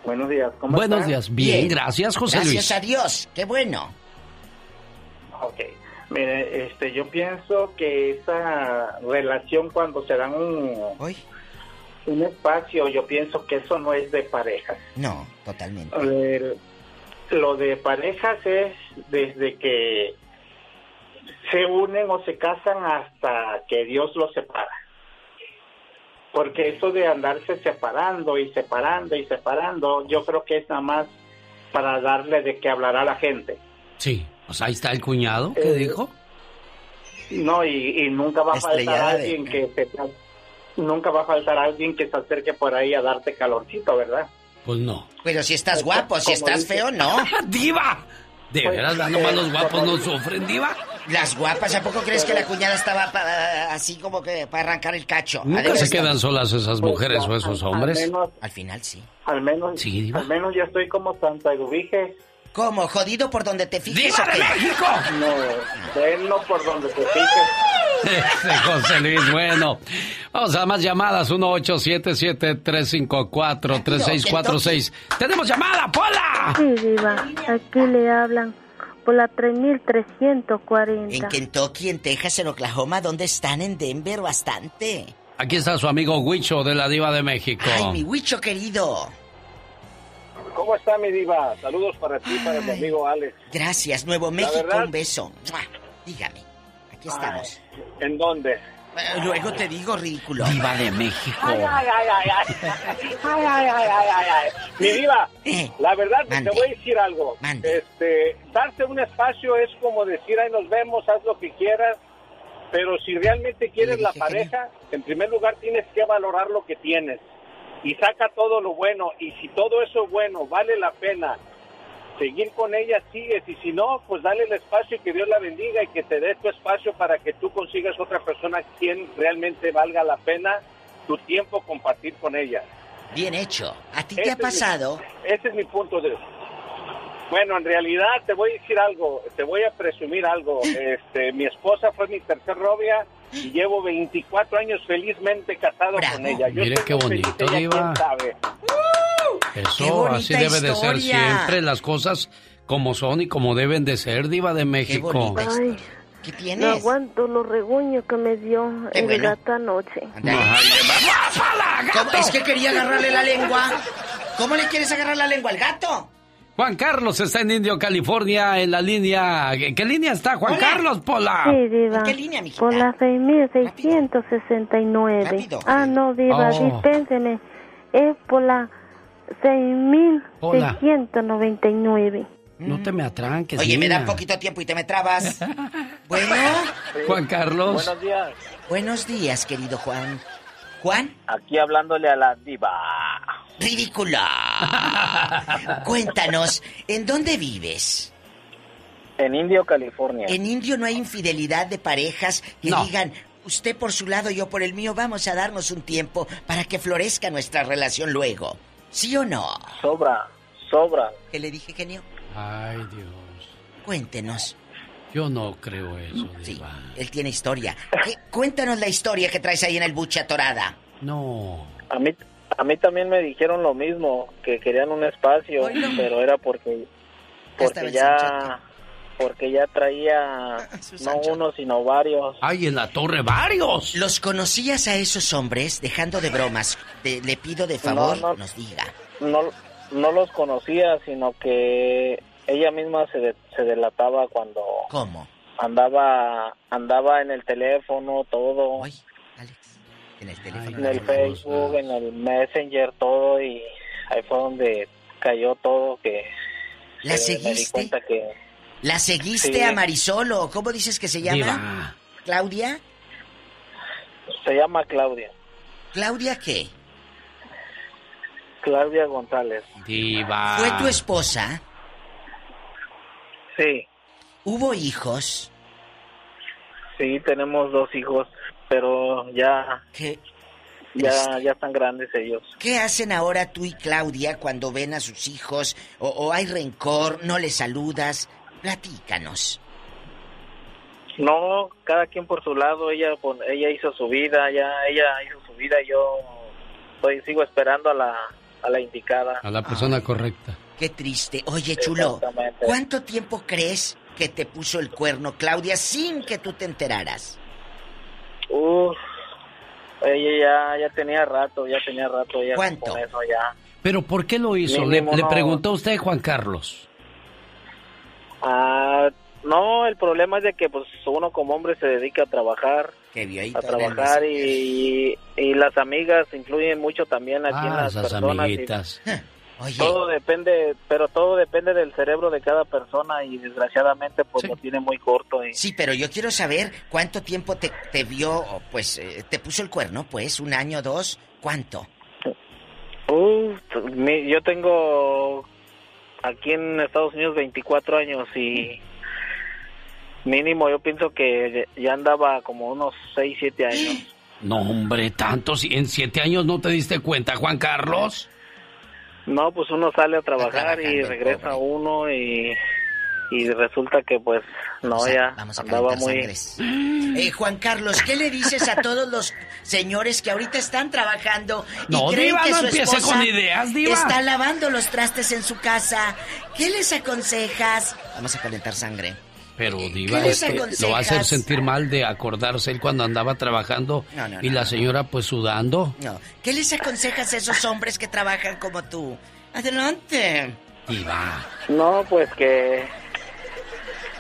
Buenos días. ¿Cómo Buenos está? días. Bien, gracias, José Gracias Luis. a Dios. Qué bueno. Ok. Mire, este, yo pienso que esa relación cuando se dan un, un espacio, yo pienso que eso no es de parejas. No, totalmente. El- lo de parejas es desde que se unen o se casan hasta que Dios los separa. Porque eso de andarse separando y separando y separando, yo creo que es nada más para darle de qué hablar a la gente. Sí, pues ahí está el cuñado que Eh, dijo. No, y, y nunca va a faltar de- alguien que se, nunca va a faltar alguien que se acerque por ahí a darte calorcito, ¿verdad? Pues no. Pero si estás guapo, si estás dice- feo, no. ¡Diva! ¿De Pues, veras, eh, nomás los guapos no sufren, diva? Las guapas, ¿a poco crees que la cuñada estaba pa- así como que para arrancar el cacho? Nunca Además, se quedan solas esas Pues, mujeres o esos al- hombres. Al menos, Al final sí. al menos, al menos yo estoy como Santa Eduvige. ¿Cómo? ¿Jodido por donde te fijes ¡Diva o de? México! No, bueno por donde te fijes. Ese José Luis, bueno. Vamos a más llamadas, 1877-354-3646. ¡Tenemos llamada, Pola! Sí, Diva. Aquí le hablan por la 3340. En Kentucky, en Texas, en Oklahoma, ¿dónde están? En Denver, bastante. Aquí está su amigo Huicho de la Diva de México. Ay, mi Huicho querido. ¿Cómo está mi diva? Saludos para ti, para mi amigo Alex. Gracias, Nuevo México, verdad- un beso. ¡Mua! Dígame, aquí estamos. ¿En dónde? Eh, Luego te digo, ridículo. Diva de México. Ay, ay, ay, ay, ay. Ay, ay, ay, ay, ay, ay. Mi diva, la verdad te voy a decir algo. Este, darte un espacio es como decir, ahí nos vemos, haz lo que quieras. Pero si realmente quieres la pareja, en primer lugar tienes que valorar lo que tienes. Y saca todo lo bueno. Y si todo eso bueno vale la pena seguir con ella, sigues. Y si no, pues dale el espacio y que Dios la bendiga y que te dé tu espacio para que tú consigas otra persona quien realmente valga la pena tu tiempo compartir con ella. Bien hecho. ¿A ti Ese te ha es mi- pasado? ese es mi punto de... Bueno, en realidad te voy a decir algo, te voy a presumir algo. Este, mi esposa fue mi tercer novia y llevo 24 años felizmente casado con ella. Yo Mire qué bonito, Diva. quién sabe. ¡Qué Eso, así debe de ser historia! siempre, las cosas como son y como deben de ser, Diva de México. ¿Qué no tienes? aguanto los reguños que me dio Qué el bueno. gato anoche. ¿Cómo? Es que quería agarrarle la lengua. ¿Cómo le quieres agarrar la lengua al gato? Juan Carlos está en Indio, California, en la línea. ¿En qué línea está Juan Carlos, Pola? Sí, Diva. qué línea, mijita? Por la 6669. Rápido. Ah, no, Diva, Oh. dispénseme. Es por la 6699. No te me atranques, Oye, me da poquito tiempo y te me trabas. Bueno. Juan Carlos. Buenos días. Buenos días, querido Juan. ¿Juan? Aquí hablándole a la diva. ¡Ridícula! Cuéntanos, ¿en dónde vives? En Indio, California. En Indio no hay infidelidad de parejas que No. digan, usted por su lado, yo por el mío, vamos a darnos un tiempo para que florezca nuestra relación luego. ¿Sí o no? Sobra, sobra. ¿Qué le dije, genio? Ay, Dios. Cuéntenos. Yo no creo eso, Sí, Diva. él tiene historia. ¿Qué? Cuéntanos la historia que traes ahí en el buche atorada. No. A mí, a mí también me dijeron lo mismo, que querían un espacio, Ay, pero era porque, porque ya, porque ya traía no uno sino varios. Ay, en la torre varios. ¿Los conocías a esos hombres? Dejando de bromas, de- le pido de favor, No, no. nos diga. No, no los conocía, sino que ella misma se, de- se delataba cuando ¿Cómo? andaba andaba en el teléfono, todo, En el teléfono. en el Facebook, en el Messenger, todo, y ahí fue donde cayó todo, que ¿La se- me di seguiste? cuenta que ¿La seguiste Sí. a Marisol o cómo dices que se llama? Diva. ¿Claudia? se llama Claudia, ¿Claudia qué? Claudia González. Diva. ¿Fue tu esposa? Sí, ¿Hubo hijos? sí, tenemos dos hijos, pero ya, ya, ya están grandes ellos. ¿Qué hacen ahora tú y Claudia cuando ven a sus hijos? ¿O, o hay rencor? ¿No les saludas? Platícanos. No, cada quien por su lado, ella pon- ella hizo su vida, ya ella hizo su vida, yo estoy, sigo esperando a la, a la indicada. A la persona correcta. Qué triste. Oye, chulo. ¿cuánto tiempo crees que te puso el cuerno Claudia sin que tú te enteraras? Uf, ella ya, ya tenía rato, ya tenía rato, ya ¿Cuánto? con eso ya. ¿Pero por qué lo hizo? Le, preguntó a usted, Juan Carlos. Ah, no, el problema es de que pues uno como hombre se dedica a trabajar, a trabajar y, y las amigas influyen mucho también aquí en Ah, las esas personas. y Todo depende, pero todo depende del cerebro de cada persona y desgraciadamente pues lo tiene muy corto. Y, Sí, pero yo quiero saber cuánto tiempo te, te vio, pues, eh, te puso el cuerno, pues, un año, dos, ¿cuánto? Uf, mi- yo tengo aquí en Estados Unidos 24 años y mínimo yo pienso que ya andaba como unos 6, 7 años. No, hombre, tantos. ¿En siete años no te diste cuenta, Juan Carlos? No, pues uno sale a trabajar y regresa uno y y resulta que pues no, ya andaba muy... Eh, Juan Carlos, ¿qué le dices a todos los señores que ahorita están trabajando y no, creen que no su esposa con ideas, diva. está lavando los trastes en su casa? ¿Qué les aconsejas? Vamos a calentar sangre. Pero Diva, lo va a hacer sentir mal de acordarse él cuando andaba trabajando y la señora pues sudando. No. ¿Qué les aconsejas a esos hombres que trabajan como tú? Adelante. Diva. No, pues que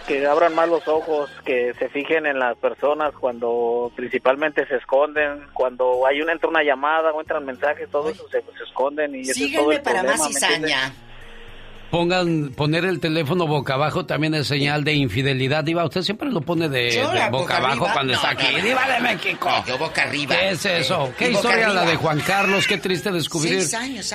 que abran más los ojos, que se fijen en las personas cuando principalmente se esconden, cuando hay una entra una llamada o entran mensajes, todo eso se, esconden y eso es todo el para más cizaña. Pongan, poner el teléfono boca abajo también es señal de infidelidad. Diva, usted siempre lo pone de, boca, abajo cuando está aquí. Diva de México. yo boca arriba. ¿Qué es eso? ¿Qué historia la de Juan Carlos? Qué triste descubrir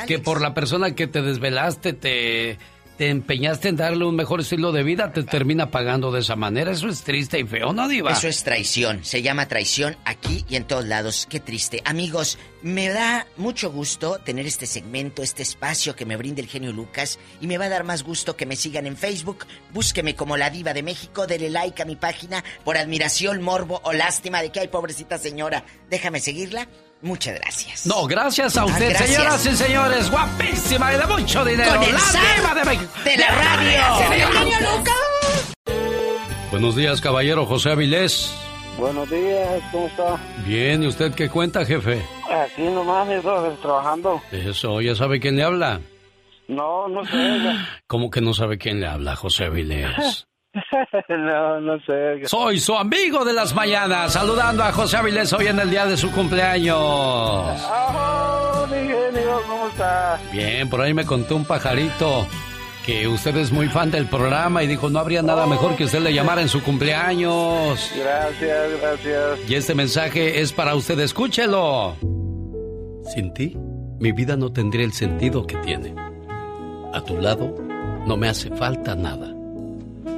que por la persona que te desvelaste te te empeñaste en darle un mejor estilo de vida, te termina pagando de esa manera. Eso es triste y feo, ¿no, Diva? Eso es traición. Se llama traición aquí y en todos lados. Qué triste. Amigos, me da mucho gusto tener este segmento, este espacio que me brinda el genio Lucas. Y me va a dar más gusto que me sigan en Facebook. Búsqueme como la Diva de México. Dele like a mi página por admiración, morbo o lástima de que hay pobrecita señora. Déjame seguirla Muchas gracias. No, gracias a usted, señoras y señores. Guapísima y de mucho dinero. Con el la de, de la radio. Buenos días, caballero José Avilés. Buenos días, ¿cómo está? Bien, ¿y usted qué cuenta, jefe? Aquí nomás, trabajando. Eso, ¿ya sabe quién le habla? No, no sé. ¿Cómo que no sabe quién le habla, José Avilés? no, no sé. Soy su amigo de las mañanas, saludando a José Avilés hoy en el día de su cumpleaños. Oh, mi genio, ¿cómo está? Bien, por ahí me contó un pajarito que usted es muy fan del programa y dijo no habría nada mejor que usted le llamara en su cumpleaños. Gracias, gracias. Y este mensaje es para usted, escúchelo. Sin ti, mi vida no tendría el sentido que tiene. A tu lado, no me hace falta nada.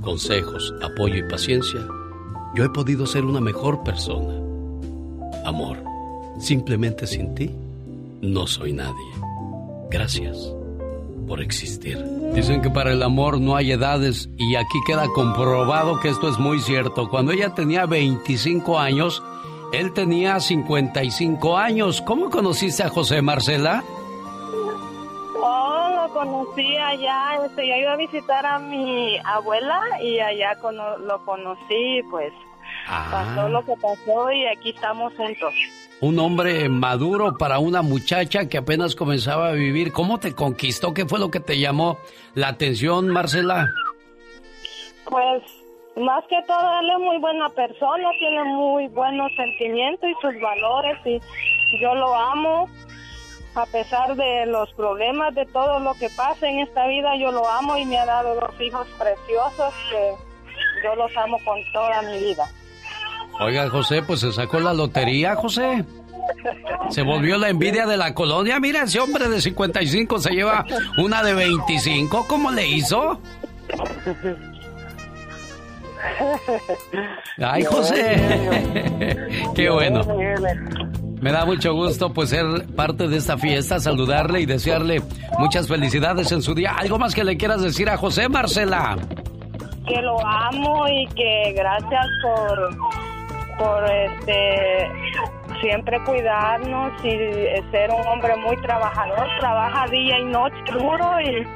consejos, apoyo y paciencia, yo he podido ser una mejor persona. Amor, simplemente sin ti, no soy nadie. Gracias por existir. Dicen que para el amor no hay edades y aquí queda comprobado que esto es muy cierto. Cuando ella tenía 25 años, él tenía 55 años. ¿Cómo conociste a José Marcela? Conocí allá, este, yo iba a visitar a mi abuela y allá lo conocí, pues ah. pasó lo que pasó y aquí estamos juntos. Un hombre maduro para una muchacha que apenas comenzaba a vivir. ¿Cómo te conquistó? ¿Qué fue lo que te llamó la atención, Marcela? Pues más que todo, él es muy buena persona, tiene muy buenos sentimientos y sus valores y yo lo amo a pesar de los problemas, de todo lo que pasa en esta vida, yo lo amo y me ha dado dos hijos preciosos que yo los amo con toda mi vida. Oiga, José, pues se sacó la lotería, José. Se volvió la envidia de la colonia. Mira, ese hombre de 55 se lleva una de 25. ¿Cómo le hizo? Ay, José. Qué bueno. Me da mucho gusto pues ser parte de esta fiesta, saludarle y desearle muchas felicidades en su día. ¿Algo más que le quieras decir a José Marcela? Que lo amo y que gracias por por este siempre cuidarnos y ser un hombre muy trabajador, trabaja día y noche duro y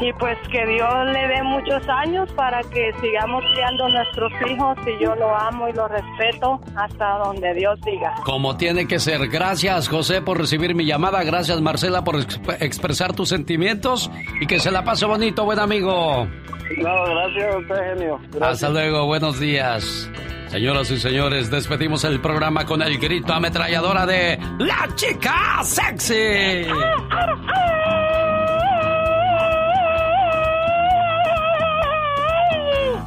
y pues que Dios le dé muchos años para que sigamos criando nuestros hijos y yo lo amo y lo respeto hasta donde Dios diga. Como tiene que ser. Gracias José por recibir mi llamada. Gracias Marcela por expresar tus sentimientos y que se la pase bonito, buen amigo. No, gracias a usted, genio. Hasta luego, buenos días. Señoras y señores, despedimos el programa con el grito ametralladora de La Chica Sexy.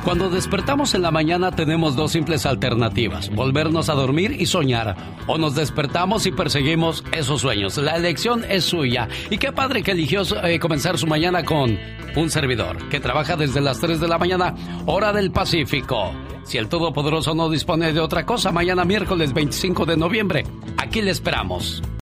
Cuando despertamos en la mañana tenemos dos simples alternativas, volvernos a dormir y soñar, o nos despertamos y perseguimos esos sueños. La elección es suya. Y qué padre que eligió eh, comenzar su mañana con un servidor que trabaja desde las 3 de la mañana, hora del Pacífico. Si el Todopoderoso no dispone de otra cosa, mañana miércoles 25 de noviembre, aquí le esperamos.